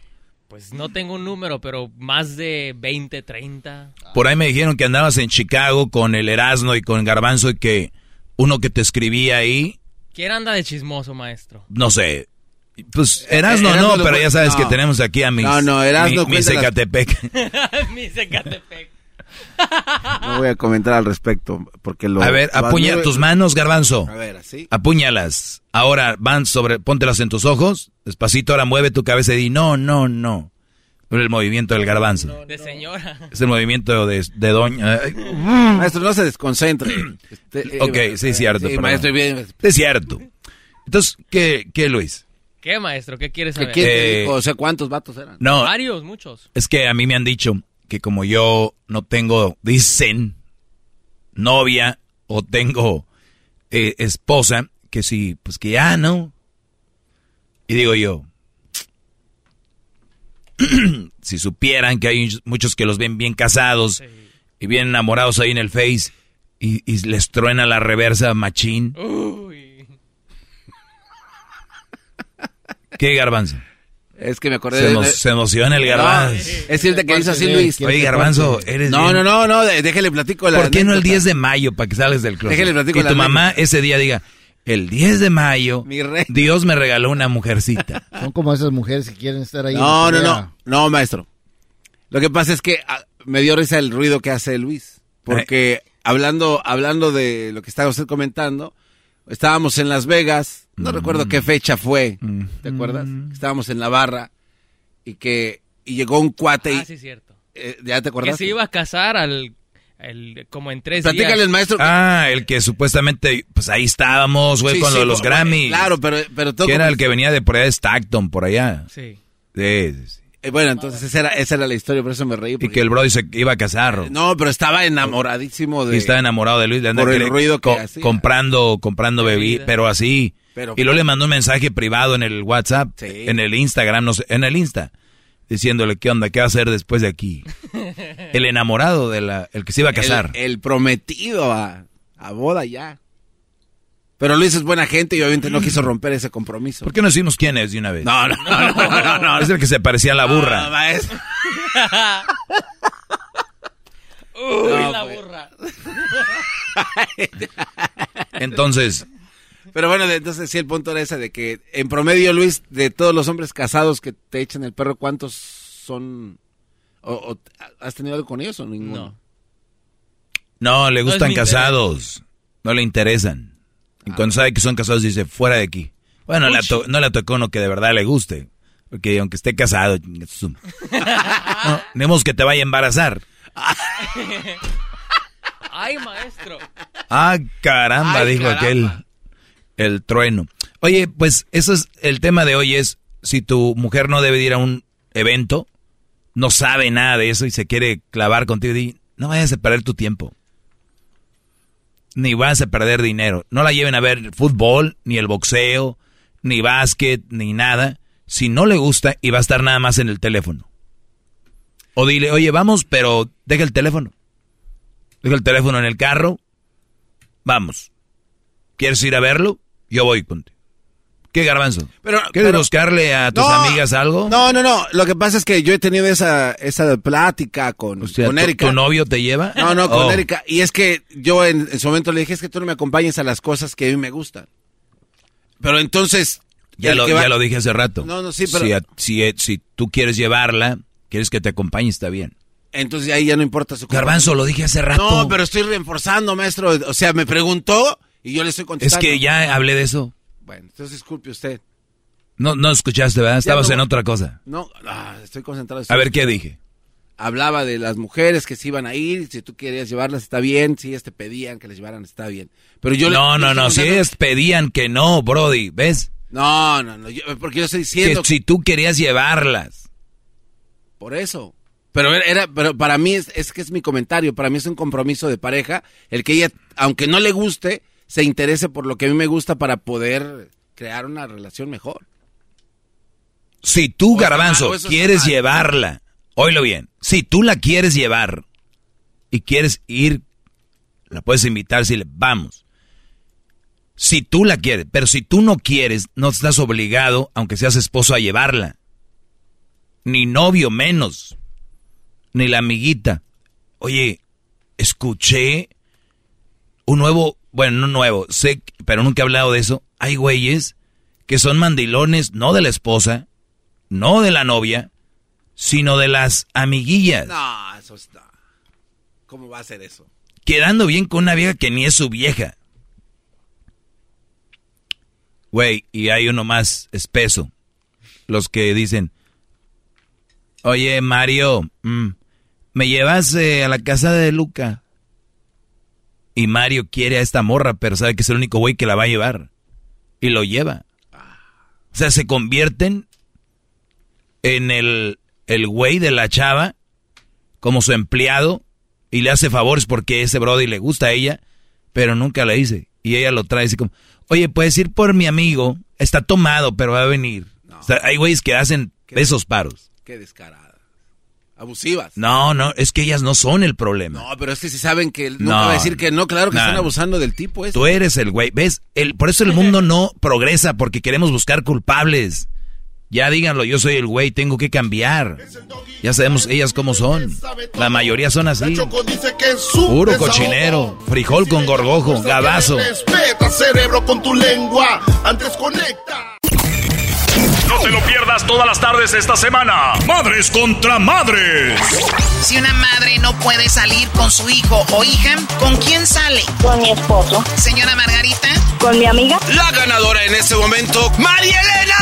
Pues no tengo un número, pero más de 20, 30. Por ahí me dijeron que andabas en Chicago con el Erasmo y con Garbanzo y que uno que te escribía ahí, ¿Quién anda de chismoso, maestro? no sé. Pues Erasmo Erasmo no, lo pero fue- ya sabes no. que tenemos aquí a mis, No, no, mi, mi las- Zacatepec. Mi Zacatepec. No voy a comentar al respecto, porque lo... A ver, apuña tus manos, Garbanzo. A ver, así. Apúñalas. Ahora van sobre, póntelas en tus ojos. Despacito, ahora mueve tu cabeza y di no, no, no. El movimiento del garbanzo. De señora. Es el movimiento de, de doña. Maestro, no se desconcentre. Este, eh, Ok, sí, es cierto. Sí, maestro, bien. Es cierto. Entonces, ¿qué, qué Luis? ¿Qué, maestro? ¿Qué quieres ¿Qué- saber? ¿Quién te Eh? O sea, ¿cuántos vatos eran? No, Varios, muchos. es que a mí me han dicho que como yo no tengo, dicen, novia o tengo eh, esposa, que sí, pues que ya no. Y digo yo, si supieran que hay muchos que los ven bien casados y bien enamorados ahí en el Face y, y les truena la reversa machín. Uy. ¿Qué garbanzo? Es que me acordé Se, de... emo- se emociona el garbanzo. No, es cierto que hizo así Luis. Oye, garbanzo, eres No, bien- no, no, no, déjele platico la ¿Por qué no el anécdota. 10 de mayo para que sales del closet? Déjale platico que la tu mamá ese día diga, el 10 de mayo, Mi rey. Dios me regaló una mujercita. Son como esas mujeres que quieren estar ahí. No, no, no, no, maestro. Lo que pasa es que ah, me dio risa el ruido que hace Luis. Porque hablando, hablando de lo que estaba usted comentando, estábamos en Las Vegas, no recuerdo qué fecha fue, ¿te acuerdas? Estábamos en la barra y que y llegó un cuate y... Ah, sí, cierto. eh, ¿Ya te Que acuerdas? se iba a casar al, al- como en tres Platícale, días. maestro. Ah, el que supuestamente, pues ahí estábamos, güey, Sí, con sí, lo de los bueno, Grammys. Claro, pero, pero todo Que era el que venía de por allá de Stockton, por allá. Sí. Sí, sí, sí. Eh, bueno, entonces esa era, esa era la historia, por eso me reí. Y que el Brody se iba a casar. No, pero estaba enamoradísimo de... y estaba enamorado de Luis. anda por el ruido que co- hacía. Comprando, comprando bebida, pero así. Pero- y luego le mandó un mensaje privado en el WhatsApp, Sí. en el Instagram, no sé, en el Insta, diciéndole qué onda, qué va a hacer después de aquí. el enamorado de la, el que se iba a casar. El, el prometido a, a boda ya. Pero Luis es buena gente y obviamente no quiso romper ese compromiso. ¿Por qué no decimos quién es de una vez? No, no, no, no, no, no. Es el que se parecía a la burra. No, maestro. Uy, No, la pues. burra. Entonces, Pero bueno, entonces sí, el punto era ese de que en promedio, Luis, de todos los hombres casados que te echan el perro, ¿cuántos son? O, o- ¿Has tenido algo con ellos o ninguno? No. no, le gustan casados. No le interesan. Y cuando sabe que son casados dice, fuera de aquí. Bueno, to- no le tocó uno que de verdad le guste. Porque aunque esté casado, no, tenemos que te vaya a embarazar. Ay, maestro. Ah, caramba, Ay, dijo caramba. aquel. El trueno. Oye, pues eso es el tema de hoy es si tu mujer no debe de ir a un evento, no sabe nada de eso y se quiere clavar contigo, di, no vayas a perder tu tiempo. Ni vas a perder dinero. No la lleven a ver fútbol, ni el boxeo, ni básquet, ni nada. Si no le gusta y va a estar nada más en el teléfono. O dile, oye, vamos, pero deja el teléfono. Deja el teléfono en el carro Vamos. ¿Quieres ir a verlo? Yo voy contigo. ¿Qué garbanzo? Pero, ¿Quieres pero- buscarle a tus No, amigas algo? No, no, no. Lo que pasa es que yo he tenido esa, esa plática con, O sea, con ¿tu- Erika. ¿tu novio te lleva? No, no, con Oh. Erika. Y es que yo en, en su momento le dije, es que tú no me acompañes a las cosas que a mí me gustan. Pero entonces... Ya lo, va- ya lo dije hace rato. No, no, sí, pero- Si, a- si, eh, si tú quieres llevarla, quieres que te acompañe, está bien. Entonces ahí ya no importa su Garbanzo, lo dije hace rato. No, pero estoy reforzando, maestro. O sea, me preguntó y yo le estoy Es contestando. que ya hablé de eso. Bueno, entonces disculpe usted. No, no escuchaste, ¿verdad? Estabas no- en otra cosa. No, ah, estoy concentrado. A ver, ¿qué dije? Hablaba de las mujeres que se iban a ir, si tú querías llevarlas está bien, si ellas te pedían que las llevaran está bien. Pero yo no, le no, no, si ellas pedían que no, Brody, ¿ves? No, no, no, yo- porque yo estoy Que diciendo si tú querías llevarlas. por eso. Pero era- pero para mí es, es que es mi comentario, para mí es un compromiso de pareja, el que ella, aunque no le guste, se interese por lo que a mí me gusta para poder crear una relación mejor. Si tú, Garbanzo, quieres llevarla, oílo bien, si tú la quieres llevar y quieres ir, la puedes invitar si le vamos. Si tú la quieres, pero si tú no quieres, no estás obligado, aunque seas esposo, a llevarla. Ni novio menos. Ni la amiguita. Oye, escuché un nuevo, bueno, no nuevo, sé, pero nunca he hablado de eso. Hay güeyes que son mandilones, no de la esposa, no de la novia, sino de las amiguillas. No, eso está. ¿Cómo va a ser eso? Quedando bien con una vieja que ni es su vieja. Güey, y hay uno más espeso. Los que dicen, oye Mario, mm, ¿me llevas eh, a la casa de Luca? Y Mario quiere a esta morra, pero sabe que es el único güey que la va a llevar. Y lo lleva. O sea, se convierten en el, el güey de la chava como su empleado y le hace favores porque ese Brody le gusta a ella, pero nunca le dice. Y ella lo trae así como, oye, puedes ir por mi amigo, está tomado, pero va a venir. O sea, hay güeyes que hacen esos paros. Qué descaradas. Abusivas. No, no, es que ellas no son el problema. No, pero es que si saben que nunca No. va a decir que no, claro que No. están abusando del tipo ese. Tú eres el güey, ¿ves? El, por eso el mundo no progresa, porque queremos buscar culpables. Ya díganlo, yo soy el güey, tengo que cambiar. Ya sabemos ellas cómo son. La mayoría son así. Puro cochinero, frijol con gorgojo, gabazo. Respeta, cerebro, con tu lengua. Antes conecta. No te lo pierdas todas las tardes esta semana. Madres contra madres. Si una madre no puede salir con su hijo o hija, ¿con quién sale? Con mi esposo. Señora Margarita. Con mi amiga. La ganadora en este momento, María Elena.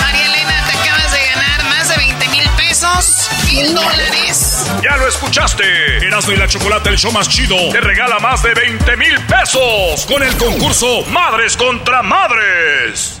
María Elena, te acabas de ganar más de 20 mil pesos, mil dólares. Ya lo escuchaste. Erasmo y la Chocolate, el show más chido, te regala más de 20 mil pesos con el concurso Madres contra Madres.